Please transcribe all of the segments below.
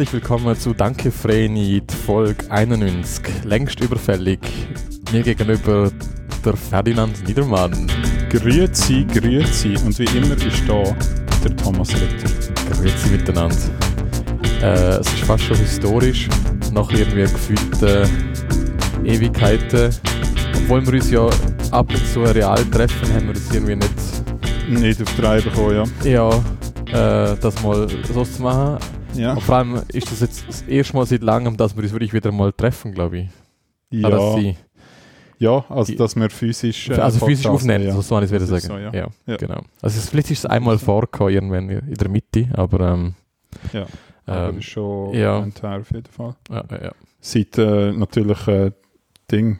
Herzlich willkommen zu Danke Vreni, Folge 91. Längst überfällig. Mir gegenüber der Ferdinand Niedermann. Grüezi, grüezi. Und wie immer ist da der Thomas Ritter. Grüezi miteinander. Äh, es ist fast schon historisch. Nach irgendwie gefühlten Ewigkeiten. Obwohl wir uns ja ab und zu real treffen, haben wir das irgendwie nicht, Nicht auf die Reihe bekommen, ja, äh, das mal so zu machen. Ja. Und vor allem ist das jetzt das erste Mal seit langem, dass wir uns wirklich wieder mal treffen, glaube ich. Ja, Ah, ja, ja also dass wir physisch. äh, also physisch aufnehmen, ja. so soll ich es wieder sagen. so, ja. Ja. genau. Also es, vielleicht ist es einmal vorgekommen, irgendwann in der Mitte, aber ähm, Ja. Aber ähm, schon ja. ein Teil auf jeden Fall. ja, ja, ja. Seit äh, natürlich äh, Ding.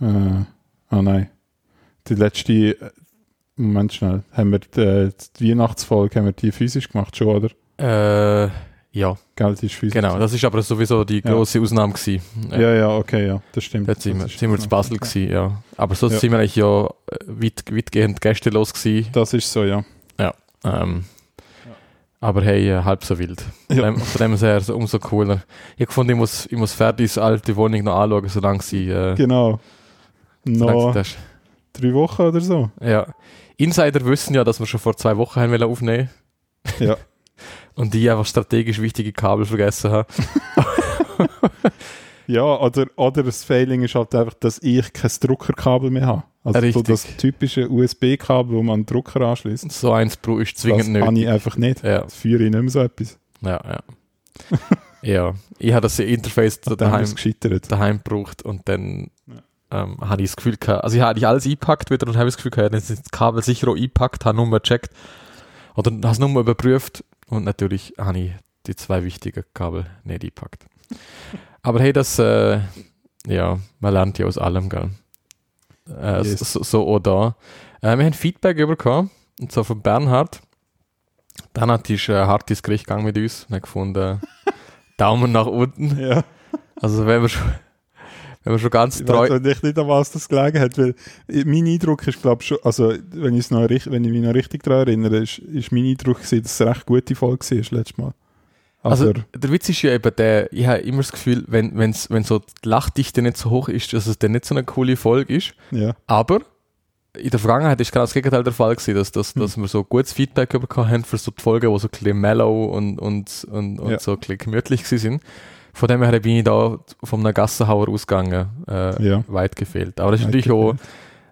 Äh, ah nein. Die letzte. äh, Moment schnell. Haben wir die, äh, die Weihnachtsfolge haben wir die physisch gemacht schon, oder? Äh, ja, Gell, die ist physisch. genau. Das ist aber sowieso die Ja. große Ausnahme gewesen. Ja, ja, okay, ja. Das stimmt. Dort sind wir, Das ist- sind wir zu Basel okay. gewesen, ja. Aber sonst Ja. sind wir eigentlich ja äh, weit, weitgehend gästelos gewesen. Das ist so, ja. Ähm, Aber hey, äh, halb so wild. Von Ja. dem, von dem her so umso cooler. Ich gefunden, ich muss, ich muss Ferdis alte Wohnung noch anschauen, solange sie, äh, Genau. Noch sie drei Wochen oder so. Ja. Insider wissen ja, dass wir schon vor zwei Wochen haben wollen aufnehmen Ja. Und die einfach strategisch wichtige Kabel vergessen haben. Ja, oder, oder das Failing ist halt einfach, dass ich kein Druckerkabel mehr habe. Also so das typische USB-Kabel, wo man einen Drucker anschließt. So eins Pro ist Das zwingend habe nötig. ich einfach nicht. Ja, Das führe ich nicht mehr so etwas. ja, ja. ja, ich habe das Interface Daheim daheim, ist daheim gebraucht und dann ähm, habe ich das Gefühl gehabt, also ich habe eigentlich alles eingepackt wieder und habe das Gefühl gehabt, dann sind die Kabel sicher auch eingepackt, habe nur gecheckt oder habe es nur überprüft und natürlich habe ich die zwei wichtigen Kabel nicht eingepackt. Aber hey, das, äh, ja, man lernt ja aus allem, gell? Äh, Yes. so, so auch da. Äh, wir haben Feedback bekommen, und zwar von Bernhard. Bernhard ist ein hartes Gericht gegangen mit uns und hat gefunden, Daumen nach unten. Ja. Also wenn wir schon, wenn wir schon ganz Ich treu... weiß nicht, nicht an was das gelegen hat, weil ich- mein Eindruck ist, glaube schon, also wenn, noch, wenn ich mich noch richtig daran erinnere, ist, ist mein Eindruck gewesen, dass es eine recht gute Folge war letztes Mal. Also Aber, der Witz ist ja eben der, ich habe immer das Gefühl, wenn, wenn's, wenn so die Lachdichte nicht so hoch ist, dass es dann nicht so eine coole Folge ist. ja. Aber in der Vergangenheit ist genau das Gegenteil der Fall gewesen, dass, dass, Hm. dass wir so gutes Feedback bekommen haben für so die Folgen, die so ein bisschen mellow und, und, und, und Ja. so ein bisschen gemütlich gewesen sind. Von dem her bin ich da von einem Gassenhauer ausgegangen, äh, Ja. weit gefehlt. Aber das ist Weit natürlich auch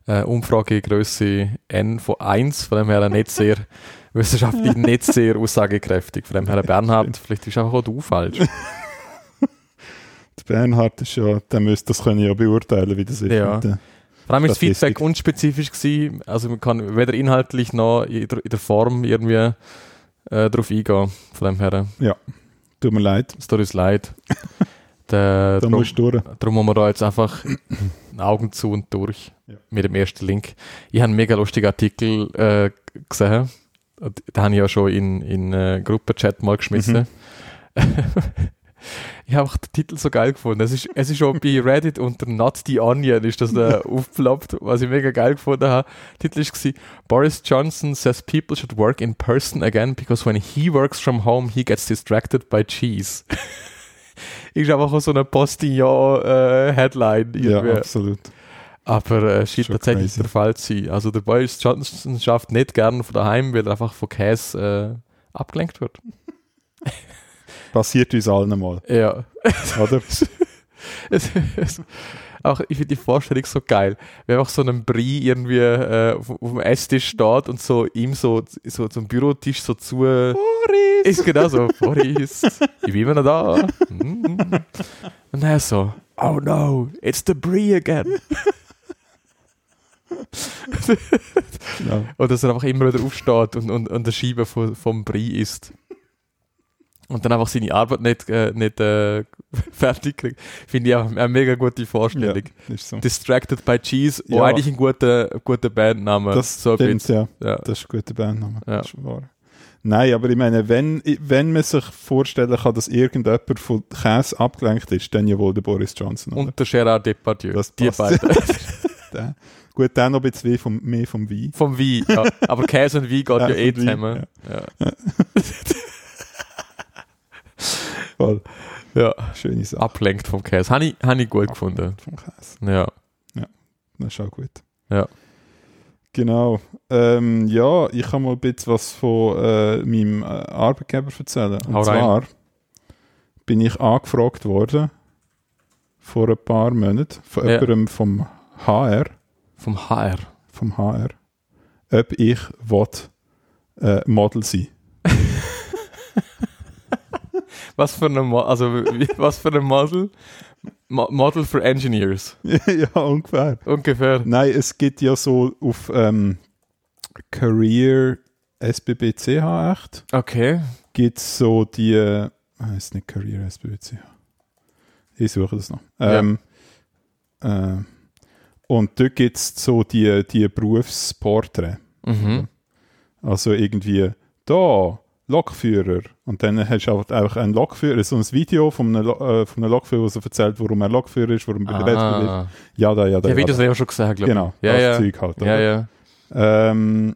äh, Umfragegröße N von 1, von dem her nicht sehr wissenschaftlich nicht sehr aussagekräftig. Von dem her Bernhard, vielleicht ist einfach auch du falsch. Der Bernhard ist ja, der müsste das können ja beurteilen, wie das ist. Ja. Vor allem ist das. Feedback unspezifisch gewesen, also man kann weder inhaltlich noch in der, Form irgendwie äh, darauf eingehen. Von dem her, Tut mir leid, es tut uns leid. Da drum, musst du durch. darum haben wir da jetzt einfach Augen zu und durch Ja. mit dem ersten Link. Ich habe einen mega lustigen Artikel äh, gesehen. Den habe ich ja schon in, in äh, Gruppenchat mal geschmissen. ich habe auch den Titel so geil gefunden. Es ist, es ist schon bei Reddit unter Not the Onion ist das äh, aufgeploppt, was ich mega geil gefunden habe. Der Titel war Boris Johnson says people should work in person again because when he works from home he gets distracted by cheese. ist einfach auch so eine Postillon-Headline. Ja, absolut. Aber äh, scheint tatsächlich crazy. der Fall zu sein. Also der Boris Johnson schafft nicht gern von daheim, weil er einfach von Käse äh, abgelenkt wird. Passiert uns allen mal, Ja. oder? es, es, auch ich finde die Vorstellung so geil. Wie einfach so ein Brie irgendwie äh, auf, auf dem Esstisch steht und so ihm so, so zum Bürotisch so zu. Boris! Ist genau so, Boris, ich bin immer noch da. Mm. Und er so, oh no, it's the Brie again. Ja. Und dass er einfach immer wieder aufsteht und, und, und der Scheibe vom, vom Brie isst. Und dann einfach seine Arbeit nicht, äh, nicht äh, fertig kriegt. Finde ich auch eine mega gute Vorstellung. Ist so. Distracted by Cheese, Ja. auch eigentlich ein guter, guter Bandname. Das so stimmt, ja. Ja. Das ist ein guter Bandname. Ja. Das ist wahr. Nein, aber ich meine, wenn, wenn man sich vorstellen kann, dass irgendjemand von Käse abgelenkt ist, dann ja wohl der Boris Johnson. Oder? Und der Gerard Depardieu. Das die passt. beiden. Der. Gut, dann noch ein bisschen vom, mehr vom Wein. Vom Wein. Ja. Aber Käse und Wein geht ja eh und Wein, zusammen. Ja. Voll. Ja. Schöne Sache. Ablenkt vom Käse. Habe ich, hab ich gut gefunden. Vom Käse. Ja. Das ist auch gut. Ja. Genau. Ähm, ja, ich kann mal ein bisschen was von äh, meinem äh, Arbeitgeber erzählen. Und Hau rein. zwar bin ich angefragt worden vor ein paar Monaten von Ja. jemandem vom HR, Vom HR. vom HR, ob ich will, äh, Model sein Was für ein Mo also was für ein Model? Mo Model for Engineers. ja, ungefähr. Ungefähr. Nein, es gibt ja so auf ähm, Career SBBCH echt, Okay. gibt es so die, äh, ist nicht Career SBBCH. Ich suche das noch. Ähm, äh, und dort gibt es so die, die Berufsporträts. Mhm. Also irgendwie, da, Lokführer. Und dann hast du einfach- einfach einen Lokführer, so ein Video von einem, äh, von einem Lokführer, der so erzählt, warum er Lokführer ist, warum er bei der ist. Ja, da, ja, da. Ja, Videos da. habe ich auch schon gesagt, glaube ich. Genau, Ja, das ja. Zeug halt. Ja, ja. Ähm,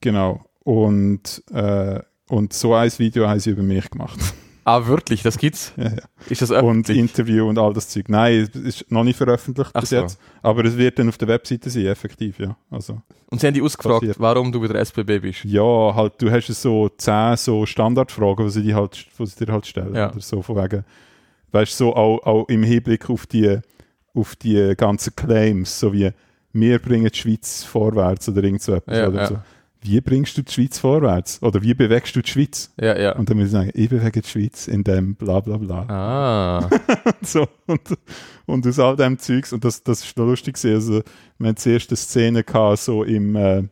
genau. Und, äh, und so ein Video haben sie über mich gemacht. Ah, wirklich, das gibt's? ja, ja. Ist das Und? Interview und all das Zeug. Nein, es ist noch nicht veröffentlicht Ach bis so. jetzt. Aber es wird dann auf der Webseite sein, effektiv, ja. Also, Und sie haben dich ausgefragt, passiert. warum du bei der SBB bist. ja, halt, du hast so zehn so Standardfragen, die sie, dir halt, die sie dir halt stellen. Ja. Oder so von wegen, weißt du, so auch, auch im Hinblick auf die, auf die ganzen Claims, so wie wir bringen die Schweiz vorwärts oder irgend so etwas. Ja, oder ja. so. Wie bringst du die Schweiz vorwärts? Oder wie bewegst du die Schweiz? Ja, ja. Und dann muss ich sagen, ich bewege die Schweiz in dem bla bla bla. Ah. So, und, und aus all dem Zeugs, und das, das ist noch lustig gewesen, also wir hatten zuerst eine Szene gehabt, so im, äh,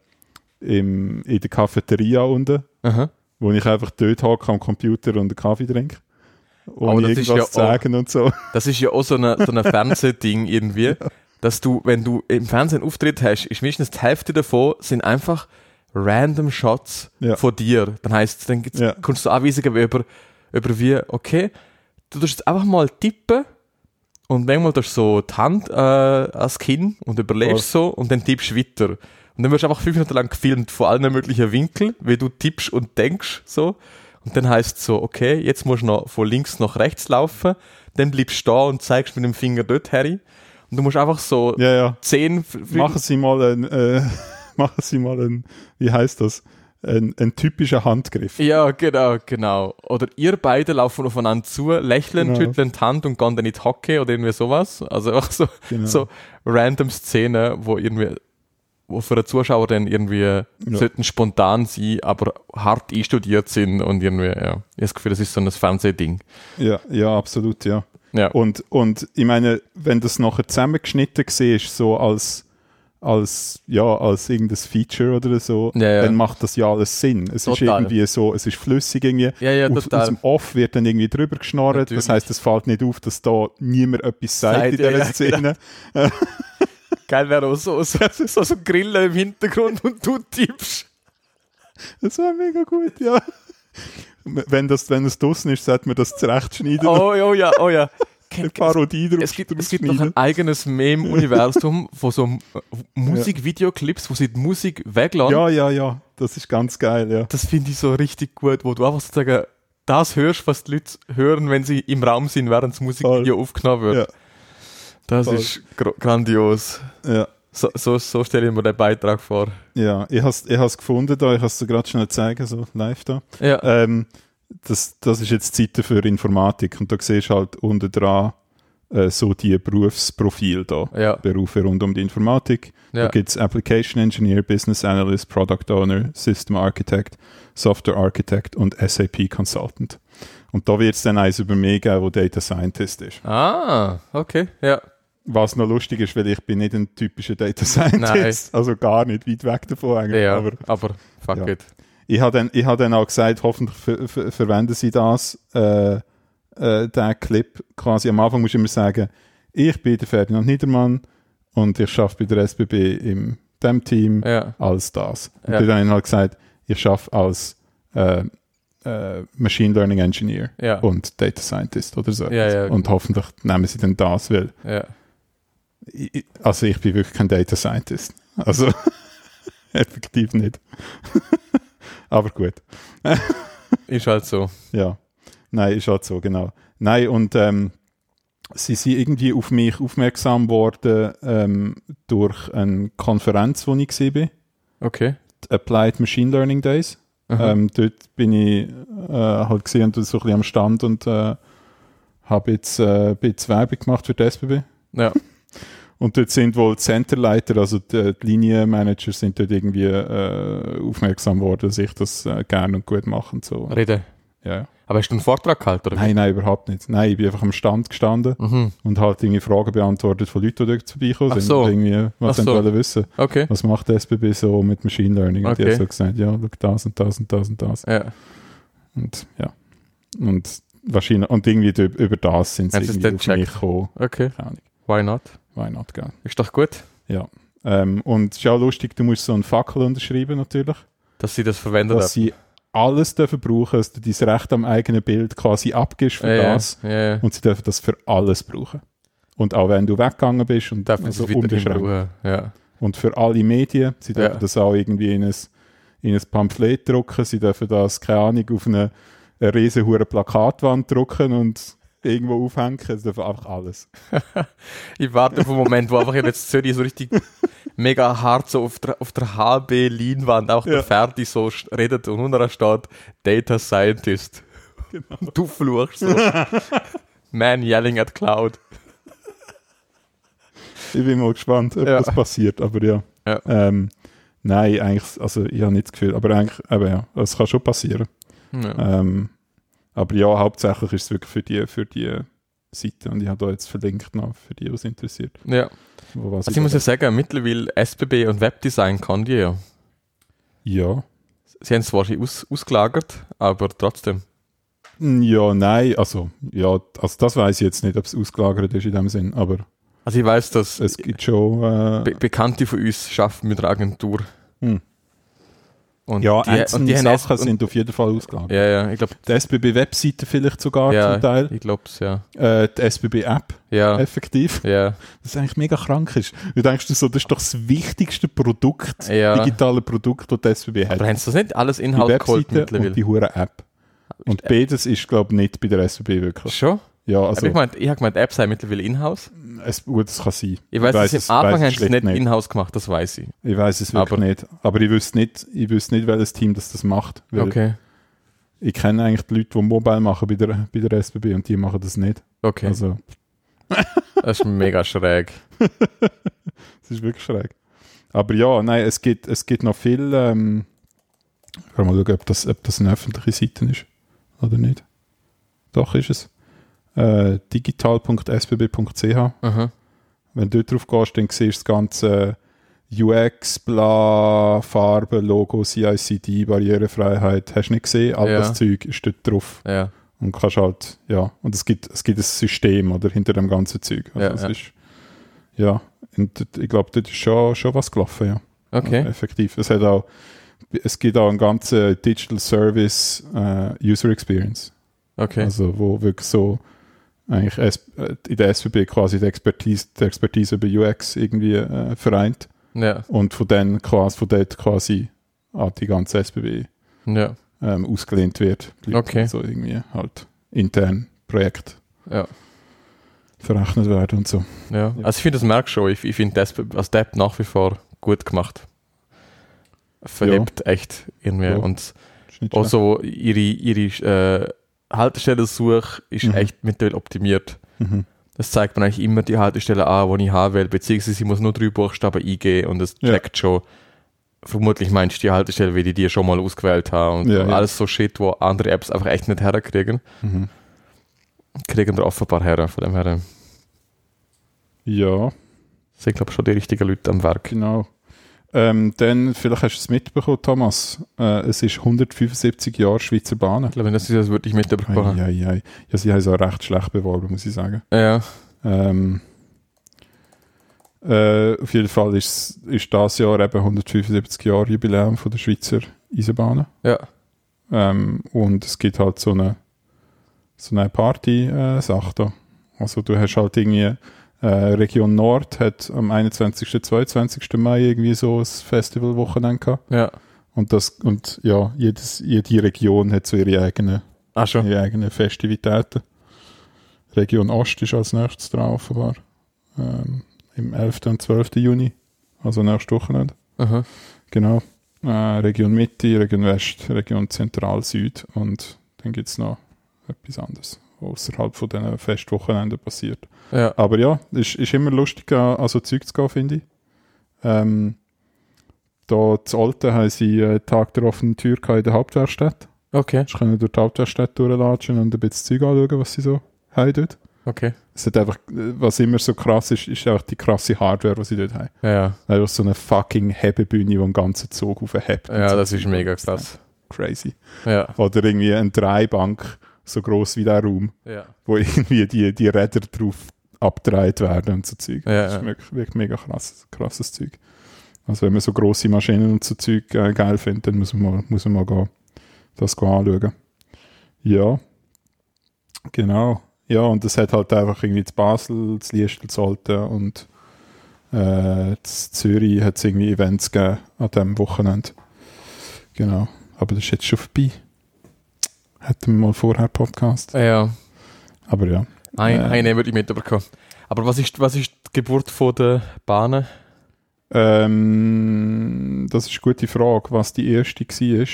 im, in der Cafeteria unten, Aha. wo ich einfach dort hocke am Computer und einen Kaffee trinke. Aber Ohne das ist ja auch- sagen und so. Das ist ja auch so ein so eine Fernsehding irgendwie, dass du, wenn du im Fernsehen Auftritt hast, ist mindestens die Hälfte davon sind einfach random Shots Ja. von dir. Dann heißt dann Ja. kommst du Anweisungen über, über wie, okay, du tust jetzt einfach mal tippen und manchmal tust du so die Hand äh, ans Kinn und überlegst so und dann tippst du weiter. Und dann wirst du einfach fünf Minuten lang gefilmt von allen möglichen Winkeln, wie du tippst und denkst so. Und dann heißt es so, okay, jetzt musst du noch von links nach rechts laufen, dann bleibst du da und zeigst mit dem Finger dort her. Und du musst einfach so Ja, ja. zehn, Machen Sie mal ein, äh, machen Sie mal ein, wie heißt das? Ein, ein typischer Handgriff. Ja, genau, genau. Oder ihr beide laufen aufeinander zu, lächeln, Genau. schütteln die Hand und gehen dann in die Hocke oder irgendwie sowas. Also einfach so, Genau. so random Szenen, wo irgendwie, wo für den Zuschauer dann irgendwie sollten spontan sein, aber hart einstudiert sind und irgendwie, ja. Ich habe das Gefühl, das ist so ein Fernsehding. Ja, ja, absolut, ja. Ja. Und, und ich meine, wenn das nachher zusammengeschnitten war, so als, als, ja, als irgendein Feature oder so, Ja, ja. dann macht das ja alles Sinn. Es ist Total. irgendwie so, es ist flüssig irgendwie. Ja, ja, aus, dem Off wird dann irgendwie drüber geschnorrt. Natürlich. Das heißt, es fällt nicht auf, dass da niemand etwas sagt Sagt, in dieser Szene. Geil wäre auch so, so, so, so Grillen im Hintergrund und du tippst. Das war mega gut, ja. Wenn das, wenn es draußen ist, sollte man das zurechtschneiden. Oh, oh ja, oh ja. Eine Parodie draus, Es gibt, es gibt noch ein eigenes Meme-Universum von so Musik-Videoclips, wo sie die Musik weglassen. Ja, ja, ja. Das ist ganz geil, ja. Das finde ich so richtig gut, wo du einfach sozusagen das hörst, was die Leute hören, wenn sie im Raum sind, während das Musikvideo aufgenommen wird. Ja. Das Voll. ist grandios. Ja. So, so, so stelle ich mir den Beitrag vor. Ja, ich habe es gefunden da, ich habe es dir gerade schnell zeigen, so live da. Ja. Ähm, das, das ist jetzt die Seite für Informatik und da siehst du halt unten dran äh, so die Berufsprofile da. Ja. Berufe rund um die Informatik. Ja. Da gibt es Application Engineer, Business Analyst, Product Owner, System Architect, Software Architect und SAP Consultant. Und da wird es dann eins über mich geben, wo Data Scientist ist. Ah, okay. Ja. Was noch lustig ist, weil ich bin nicht ein typischer Data Scientist. Also gar nicht weit weg davon eigentlich. Ja, Aber aber, fuck Ja. it. Ich habe dann, ich hab dann auch gesagt, hoffentlich ver ver verwenden sie das, äh, äh, den Clip. Quasi am Anfang musst du immer sagen, ich bin der Ferdinand Niedermann und ich arbeite bei der SBB im dem Team Ja. als das. Und Ja. ich habe dann halt gesagt, ich arbeite als äh, äh, Machine Learning Engineer Ja. und Data Scientist oder so. Ja. Und hoffentlich nehmen sie dann das, weil ich, ich- also ich bin wirklich kein Data Scientist. Also effektiv nicht. Aber gut. Ist halt so. Ja. Nein, ist halt so, genau. Nein, und ähm, sie sind irgendwie auf mich aufmerksam worden ähm, durch eine Konferenz, wo ich gesehen bin. Okay. Die Applied Machine Learning Days. Ähm, dort bin ich äh, halt gesehen und so ein bisschen am Stand und äh, habe jetzt äh, ein bisschen Werbung gemacht für die SBB. Ja. Und dort sind wohl die Centerleiter, also die, die Linienmanager sind dort irgendwie äh, aufmerksam worden, dass ich das äh, gerne und gut mache und so. Rede. Ja. Aber hast du einen Vortrag gehalten, oder? Nein, nein, überhaupt nicht. Nein, ich bin einfach am Stand gestanden Mhm. und halt irgendwie Fragen beantwortet von Leuten, die dort vorbeikommen sind. so. Irgendwie, was Ach sie so. wollen wissen. Okay. Was macht die SBB so mit Machine Learning? Und die Okay. haben so gesagt, ja, schau, das und das und das und das. Ja. Und ja. Und wahrscheinlich, und irgendwie über, das sind sie auf mich gekommen. Okay. Keine Ahnung. Why not? Why not, gell? Ist doch gut, Ja. Ähm, und es ist auch lustig, du musst so einen Fackel unterschreiben natürlich, dass sie das verwendet dass sie alles dürfen brauchen, dass du dein Recht am eigenen Bild quasi abgibst für ja, das Ja, ja. und sie dürfen das für alles brauchen. Und auch wenn du weggegangen bist und Darf man also unbeschränkt. Ja. Und für alle Medien, sie dürfen das auch irgendwie in ein, in ein Pamphlet drucken, sie dürfen das, keine Ahnung, auf eine, eine riesen Plakatwand drucken und irgendwo aufhängen, sie dürfen einfach alles. Ich warte auf einen Moment, wo einfach jetzt Zürich so richtig mega hart so auf der, auf der HB-Leinwand auch Ja. der Ferdi so redet und unten steht Data Scientist. Genau. Du fluchst so. Man yelling at cloud. Ich bin mal gespannt, ob Ja. das passiert, aber ja. Ja. Ähm, nein, eigentlich, also ich habe nicht das Gefühl, aber eigentlich, aber ja, es kann schon passieren. Ja. Ähm, aber ja, hauptsächlich ist es wirklich für die, für die Seite und ich habe da jetzt verlinkt noch für die, was interessiert. ja. Wo was Also ich muss ja sagen, mittlerweile SBB und Webdesign kann die ja. ja. Sie haben es wahrscheinlich aus, ausgelagert, aber trotzdem. Ja, nein, also, ja, also das weiß ich jetzt nicht, ob es ausgelagert ist in dem Sinn, aber Also ich weiß, dass es gibt schon, äh, Be Bekannte von uns arbeiten mit einer Agentur. Hm. Und ja, die, einzelne und die Sachen sind auf jeden Fall ausgelagert. Ja, ja, ich glaube, Die SBB-Webseite vielleicht sogar ja, zum Teil, ich glaube es, ja. äh, die SBB-App Ja, effektiv. ja, Das eigentlich mega krank ist. Du denkst dir so, das ist doch das wichtigste Produkt, ja. digitale Produkt, das die SBB hat. Aber haben sie das nicht alles die Inhalt geholt Webseite und mittlerweile? die hure App. Und beides ist, glaube ich, nicht bei der SBB wirklich. Schon? Ja, aber also, ich meine, ich habe gemeint, Apps sei mittlerweile in-house. es, gut, es kann sein. Ich weiß, weiss dass es- am Anfang haben sie es schlicht nicht in-house gemacht, das weiß ich. Ich weiß es wirklich Aber- nicht. Aber ich wüsste nicht, ich wüsste nicht, welches Team das, das macht. Okay, Ich kenne eigentlich die Leute, die Mobile machen bei der, bei der SBB und die machen das nicht. okay. Also, Das ist mega schräg. es ist wirklich schräg. Aber ja, nein, es gibt, es gibt noch viel. Ähm, ich kann mal schauen, ob das, ob das eine öffentliche Seite ist oder nicht. Doch, ist es. Äh, digital.sbb.ch. Wenn du dort drauf gehst, dann siehst du das ganze UX, bla, Farbe, Logo, CICD, Barrierefreiheit. Hast du nicht gesehen? All Ja. das Zeug ist dort drauf. Ja, Und kannst halt, ja, und es gibt, es gibt ein System, oder, hinter dem ganzen Zeug. Also Ja, es ja. ist, ja, und dort- ich glaube, dort ist schon, schon was gelaufen, ja. okay. Effektiv. Es hat auch, es gibt auch einen ganzen Digital Service äh, User Experience. Okay. Also, wo wirklich so eigentlich äh, in der SBB quasi die Expertise, die Expertise über UX irgendwie äh, vereint Ja, und von dann quasi, von dort quasi an die ganze SBB ja, ähm, ausgelehnt wird. Okay. So irgendwie halt intern Projekt ja. verrechnet werden und so. ja. Also ich finde, das merkst du schon. Ich, ich finde das als Depp nach wie vor gut gemacht. Verhebt echt irgendwie. Und auch so ihre, ihre äh, Haltestellensuche ist Mhm. echt mittlerweile optimiert. Mhm. Das zeigt mir eigentlich immer die Haltestelle an, die ich haben will, beziehungsweise ich muss nur drei Buchstaben eingeben und Ja. checkt schon. Vermutlich meinst du die Haltestelle, wie die die schon mal ausgewählt haben und Ja, ja. alles so Shit, wo andere Apps einfach echt nicht herkriegen. Mhm. Kriegen wir offenbar her, von dem her Ja, sind, glaube ich, schon die richtigen Leute am Werk. genau. Ähm, dann, vielleicht hast du es mitbekommen, Thomas. Äh, es ist 175 Jahre Schweizer Bahnen. Ich glaube, das ist das wirklich mitbekommen. Ei, ei, ei. Ja, sie haben es auch recht schlecht beworben, muss ich sagen. Ja, Ähm, äh, auf jeden Fall ist, ist das Jahr eben 175 Jahre Jubiläum von der Schweizer Eisenbahnen. ja, Ähm, und es gibt halt so eine, so eine Party-Sache da. Also du hast halt irgendwie, äh, Region Nord hat am 21. 22. Mai irgendwie so ein Festivalwochenende gehabt. ja, Und das, und ja, jedes, jede Region hat so ihre eigenen. Die eigenen Festivitäten. Region Ost ist als nächstes dran, offenbar. Ähm, Im 11. und 12. Juni. Also nächstes Wochenende. Aha. Genau. Äh, Region Mitte, Region West, Region Zentral, Süd und dann gibt es noch etwas anderes, außerhalb von diesen Festwochenenden passiert. Ja. Aber ja, ist, ist immer lustig, an an so Zeug zu gehen, finde ich. Ähm, da zu Alten haben sie äh, Tag der offenen Tür in der Hauptwerkstatt. Okay. Sie können durch die Hauptwerkstaft durchlatschen und ein bisschen Zeug anschauen, was sie so haben dort. Okay. Es hat einfach, was immer so krass ist, ist einfach die krasse Hardware, die sie dort haben. Ja. Einfach so eine fucking Hebebühne, die einen ganzen Zug aufhebt. Ja, so das ist mega krass. Crazy. Ja. Oder irgendwie eine Dreibank, so groß wie der Raum, Ja. wo irgendwie die, die Räder drauf abgedreht werden und so Zeug. Ja, das ist wirklich, wirklich mega krasses, krasses Zeug. Also wenn man so grosse Maschinen und so Zeug äh, geil findet, dann muss man mal, muss man mal gehen, das gehen anschauen. Ja, genau. Ja, und es hat halt einfach irgendwie zu Basel, zu Liestel, zu Alten und äh, zu Zürich hat es irgendwie Events gegeben an diesem Wochenende. Genau. Aber das ist jetzt schon vorbei. Hätten wir mal vorher Podcast. Ja. Aber ja. Ein, Äh. Eine würde ich mitbekommen. Aber was ist, was ist die Geburt von der Bahnen? Ähm, das ist eine gute Frage, was die erste war.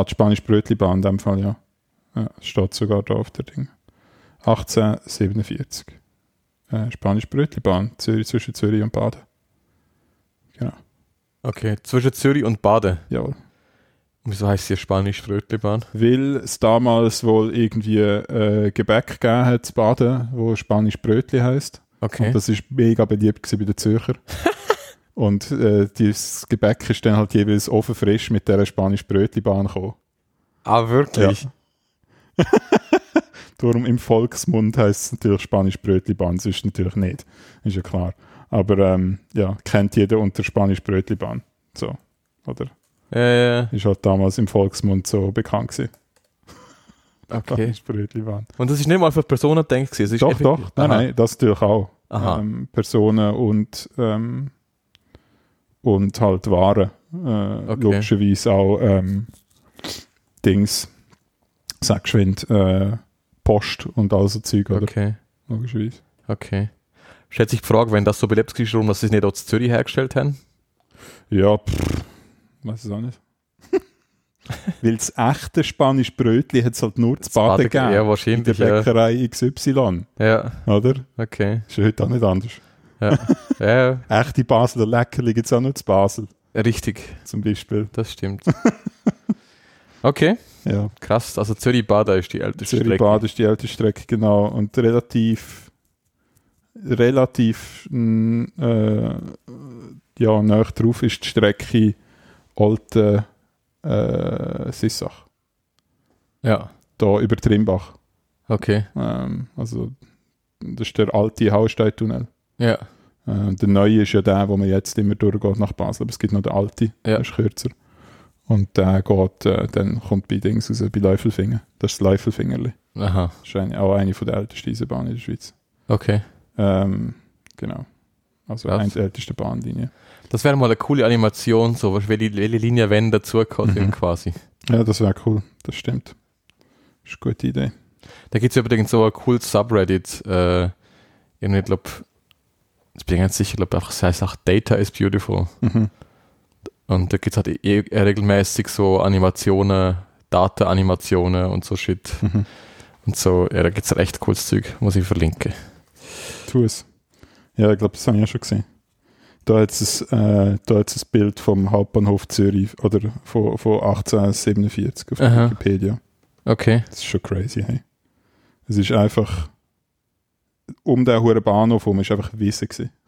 Ah, die Spanisch Brötlibahn in dem Fall, ja. ja. Steht sogar da auf der Ding. 1847. Äh, Spanisch Brötlibahn, Zürich zwischen Zürich und Baden. Genau, Okay, zwischen Zürich und Baden. jawohl. Wieso heißt sie Spanisch Frötlibahn? Weil es damals wohl irgendwie äh, Gebäck gegeben hat zu Baden, wo Spanisch Brötli heisst. Okay. Und das ist mega beliebt bei den Zürcher. Und äh, dieses Gebäck ist dann halt jeweils ofenfrisch mit der Spanisch Brötlibahn gekommen. ah, wirklich? Darum im Volksmund heisst es natürlich Spanisch Brötlibahn, sonst natürlich nicht. Ist ja klar. Aber ähm, ja, kennt jeder unter Spanisch Brötlibahn. So. Oder? Ja, Ist halt damals im Volksmund so bekannt gewesen. okay. Und das ist nicht mal für Personen gedacht gewesen. Doch, doch. Nein, Aha. nein, das natürlich auch. Ähm, Personen und, ähm, und halt Waren. Äh, Okay. Logischerweise auch ähm, Dings, sag geschwind, äh, Post und all so Zeug, oder? Okay, Logischerweise. okay. Stellt sich die Frage, wenn das so belebt ist, warum dass sie es nicht aus Zürich hergestellt haben? Ja, pff, weiß es auch nicht. Weil das echte Spanisch Brötli hat es halt nur zu Baden Baden- gegeben. ja, in der wahrscheinlich, ja. Bäckerei XY, Ja, oder? okay. Ist ja heute auch nicht anders. Ja, ja Echte Basler Leckerli gibt es auch nur zu Basel, richtig, zum Beispiel. das stimmt. Okay, Ja. krass. Also Zürich-Baden ist die älteste Strecke. Zürich-Bad ist die älteste Strecke, genau. Und relativ, relativ, mh, äh, ja, nahe drauf ist die Strecke Alte äh, Sissach. Ja, Da über Trimbach. okay. Ähm, also, das ist der alte Haustein-Tunnel. Ja, Äh, der neue ist ja der, wo man jetzt immer durchgeht nach Basel. Aber es gibt noch den alten, Ja. der ist kürzer. Und der geht, äh, dann kommt bei Dings raus, bei Läufelfinger. Das ist das Läufelfingerli. aha, Das ist eine, auch eine von der ältesten Eisenbahnen in der Schweiz. okay. Ähm, genau. Also eine der ältesten Bahnlinien. Das wäre mal eine coole Animation, so was- welche, welche Linie wenn sind Mhm. quasi. Ja, das wäre cool. Das stimmt. Das ist eine gute Idee. Da gibt es übrigens so ein cooles Subreddit, äh, ich glaube, ich bin ganz sicher, ich glaube, es heißt auch Data is Beautiful. Mhm. Und da gibt es halt eh, eh regelmäßig so Animationen, Data-Animationen und so Shit. Mhm. Und so, ja, da gibt es recht cooles Zeug, muss ich verlinken. Tu es. Ja, ich glaube, das habe ich auch schon gesehen. Da hat es äh, da hat's ein Bild vom Hauptbahnhof Zürich oder von, von 1847 auf Aha. Wikipedia. Okay. Das ist schon crazy, hey. Es ist einfach um den hohen Bahnhof herum ist einfach Wiese gewesen.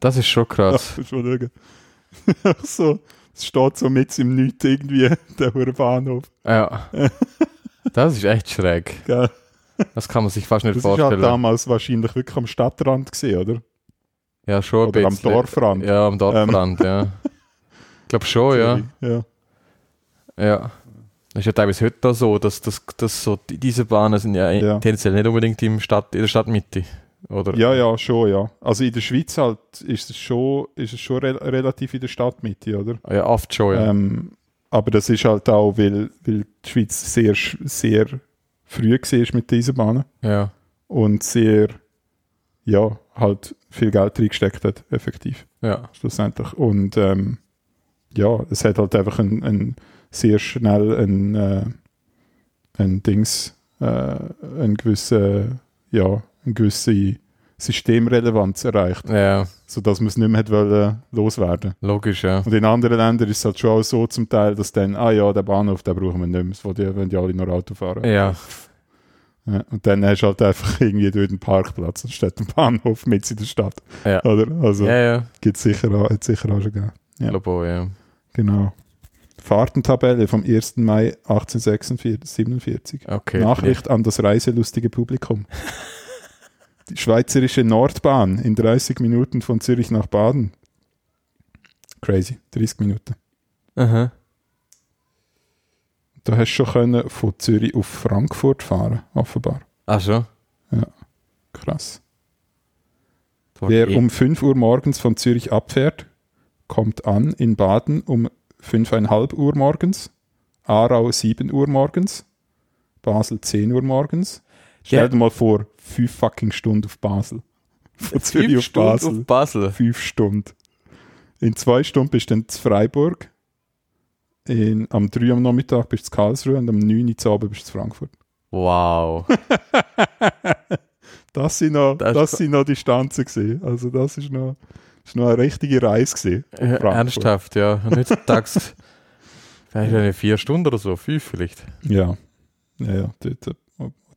Das ist schon krass. Ja, schon so, es steht so mit im Nichts irgendwie, der hohe Bahnhof. Ja. Das ist echt schräg. Gell? Das kann man sich fast nicht Das ist halt vorstellen. damals wahrscheinlich wirklich am Stadtrand gesehen, oder? Ja, schon ein Oder am. Dorfrand. Ja, am Dorfrand, ja. Ich glaube schon, ja. Ja. Ja. Das ist ja teilweise heute so, dass, dass, dass so die- diese Bahnen sind ja, Ja. tendenziell nicht unbedingt im Stadt, in der Stadtmitte. Oder? Ja, ja, schon, ja. Also in der Schweiz halt ist es schon, ist es schon re relativ in der Stadtmitte, oder? Ja, oft schon, ja. Ähm, aber das ist halt auch, weil, weil die Schweiz sehr, sehr früh war mit diesen Bahnen Ja. und sehr, ja, halt viel Geld reingesteckt hat, effektiv, Ja. schlussendlich. Und ähm, ja, es hat halt einfach ein, ein sehr schnell ein, äh, ein Dings, äh, ein gewisse, ja, eine gewisse Systemrelevanz erreicht, Ja. sodass man es nicht mehr hat wollen, loswerden. Logisch, ja. Und in anderen Ländern ist es halt schon auch so zum Teil, dass dann, ah ja, der Bahnhof, den brauchen wir nicht mehr, die, wenn die alle nur Auto fahren. Ja. Ja, und dann hast du halt einfach irgendwie dort einen Parkplatz anstatt einen Bahnhof mit in der Stadt. Ja. Oder? Also Ja, ja. gibt's sicher auch, hat sicher auch schon gegeben. Ja. Auch, ja. Genau. Fahrtentabelle vom 1. Mai 1847. Okay. Nachricht an das reiselustige Publikum. Die schweizerische Nordbahn in 30 Minuten von Zürich nach Baden. Crazy, 30 Minuten. Aha. Da hast du schon können von Zürich auf Frankfurt fahren, offenbar. Ach schon? Krass. Das war Wer eh- um 5 Uhr morgens von Zürich abfährt, kommt an in Baden um 5,5 Uhr morgens, Aarau 7 Uhr morgens, Basel 10 Uhr morgens. Stell Ja. dir mal vor, 5 fucking Stunden auf Basel. Von Zürich Fünf auf Stunden Basel. auf Basel. 5 Stunden. In 2 Stunden bist du zu Freiburg. In, am 3 am Nachmittag bist du zu Karlsruhe und am 9 Uhr Abend bist du zu Frankfurt. Wow. Das sind noch, Das das, sind noch Distanzen gesehen. Also das ist noch, ist noch eine richtige Reise gesehen. Äh, Ernsthaft, ja. Und heutzutage vielleicht eine vier Stunden oder so, fünf vielleicht. Ja, ja, ja, dort,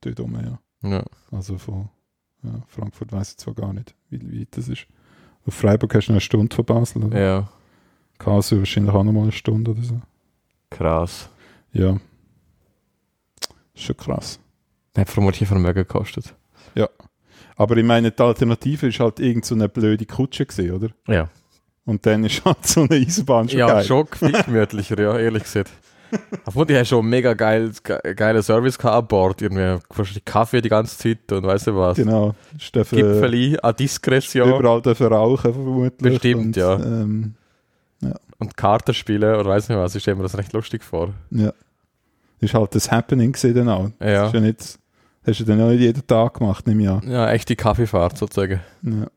dort rum, ja. Ja. Also von ja, Frankfurt weiß ich zwar gar nicht, wie weit das ist. Auf Freiburg hast du eine Stunde von Basel. Oder? ja. Karlsruhe wahrscheinlich auch noch mal eine Stunde oder so. Krass. Ja. Schon krass. Hat vermutlich Vermögen gekostet. Aber ich meine, die Alternative ist halt irgend so eine blöde Kutsche gesehen, oder? Ja. Und dann ist halt so eine Eisenbahn schon ja, geil. schon viel gemütlicher, ja, ehrlich gesagt. Obwohl, die haben schon mega geil, ge geile Service an Bord. Irgendwie wahrscheinlich Kaffee die ganze Zeit und weißt du was. Genau. Gipfeli an Diskretion Überall dürfen rauchen, vermutlich. Bestimmt, und, ja. Ähm, und Karten spielen oder weiß nicht was. Ich stelle mir das recht lustig vor. ja. Ist halt das Happening gesehen dann auch. Das Ja. Ist ja nicht, hast du dann auch nicht jeden Tag gemacht, nehme ich an. Ja, echte Kaffeefahrt sozusagen. Ja.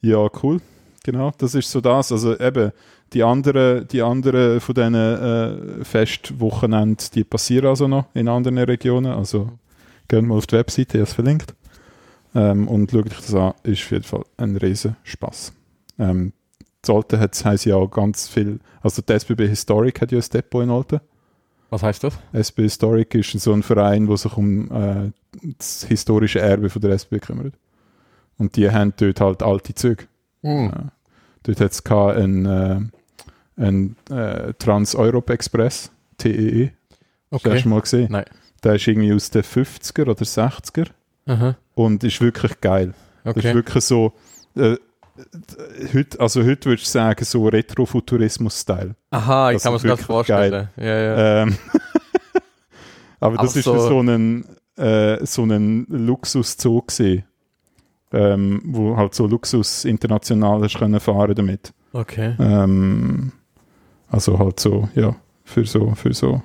ja, cool. Genau, das ist so das. Also eben, die anderen, die anderen von diesen äh, Festwochenenden, die passieren also noch in anderen Regionen. Also geht mal auf die Webseite, ich habe es verlinkt. Ähm, und schaut euch das an, ist auf jeden Fall ein riesen Spaß. Ähm, Olten hat sie auch ganz viel, also die SBB Historic hat ja ein Depot in Olten. Was heißt das? SB Historic ist so ein Verein, der sich um äh, das historische Erbe von der SB kümmert. Und die haben dort halt alte Züge. Hm. Äh, dort hat es einen, äh, einen äh, Trans-Europe Express, TEE. Hast du Okay. schon mal gesehen? Nein. Der ist irgendwie aus den 50er oder 60er Aha. und ist wirklich geil. Das ist Okay. wirklich so, äh, heute, also heute würdest du sagen, so Retrofuturismus-Style. Aha, ich Das kann mir das gerade vorstellen. Ja, ja. Ähm, aber das ist so- so ein, äh, so ein Luxuszug gewesen, ähm, wo halt so Luxus international hast können fahren damit. Okay. Ähm, also halt so, ja, für so, für so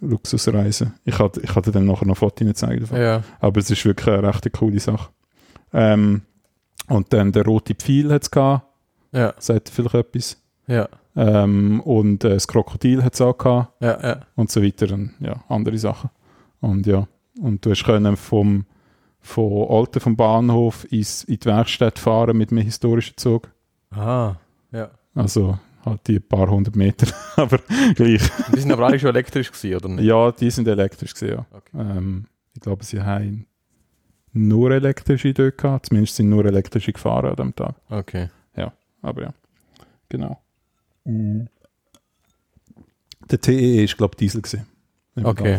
Luxusreisen. Ich hatte, ich hatte dann nachher noch Fotos zeigen davon. Ja. Aber es ist wirklich eine recht coole Sache. Ähm, und dann der rote Pfeil hat es gehabt, Ja. sagt vielleicht etwas. Ja. Ähm, und äh, das Krokodil hat es auch gehabt. Ja. Ja. und so weiter und ja, andere Sachen. Und ja, und du hast können vom, von Alten vom Bahnhof ins, in die Werkstatt fahren mit einem historischen Zug. Aha. Ja. Also halt die paar hundert Meter, aber gleich. Die sind aber alle schon elektrisch gewesen, oder nicht? Ja, die sind elektrisch gesehen, ja. Okay. Ähm, ich glaube, sie haben nur elektrische dort gehabt, zumindest sind nur elektrische gefahren an dem Tag. Okay. Aber ja, genau. Der TEE ist, glaube ich, Diesel gewesen. Okay.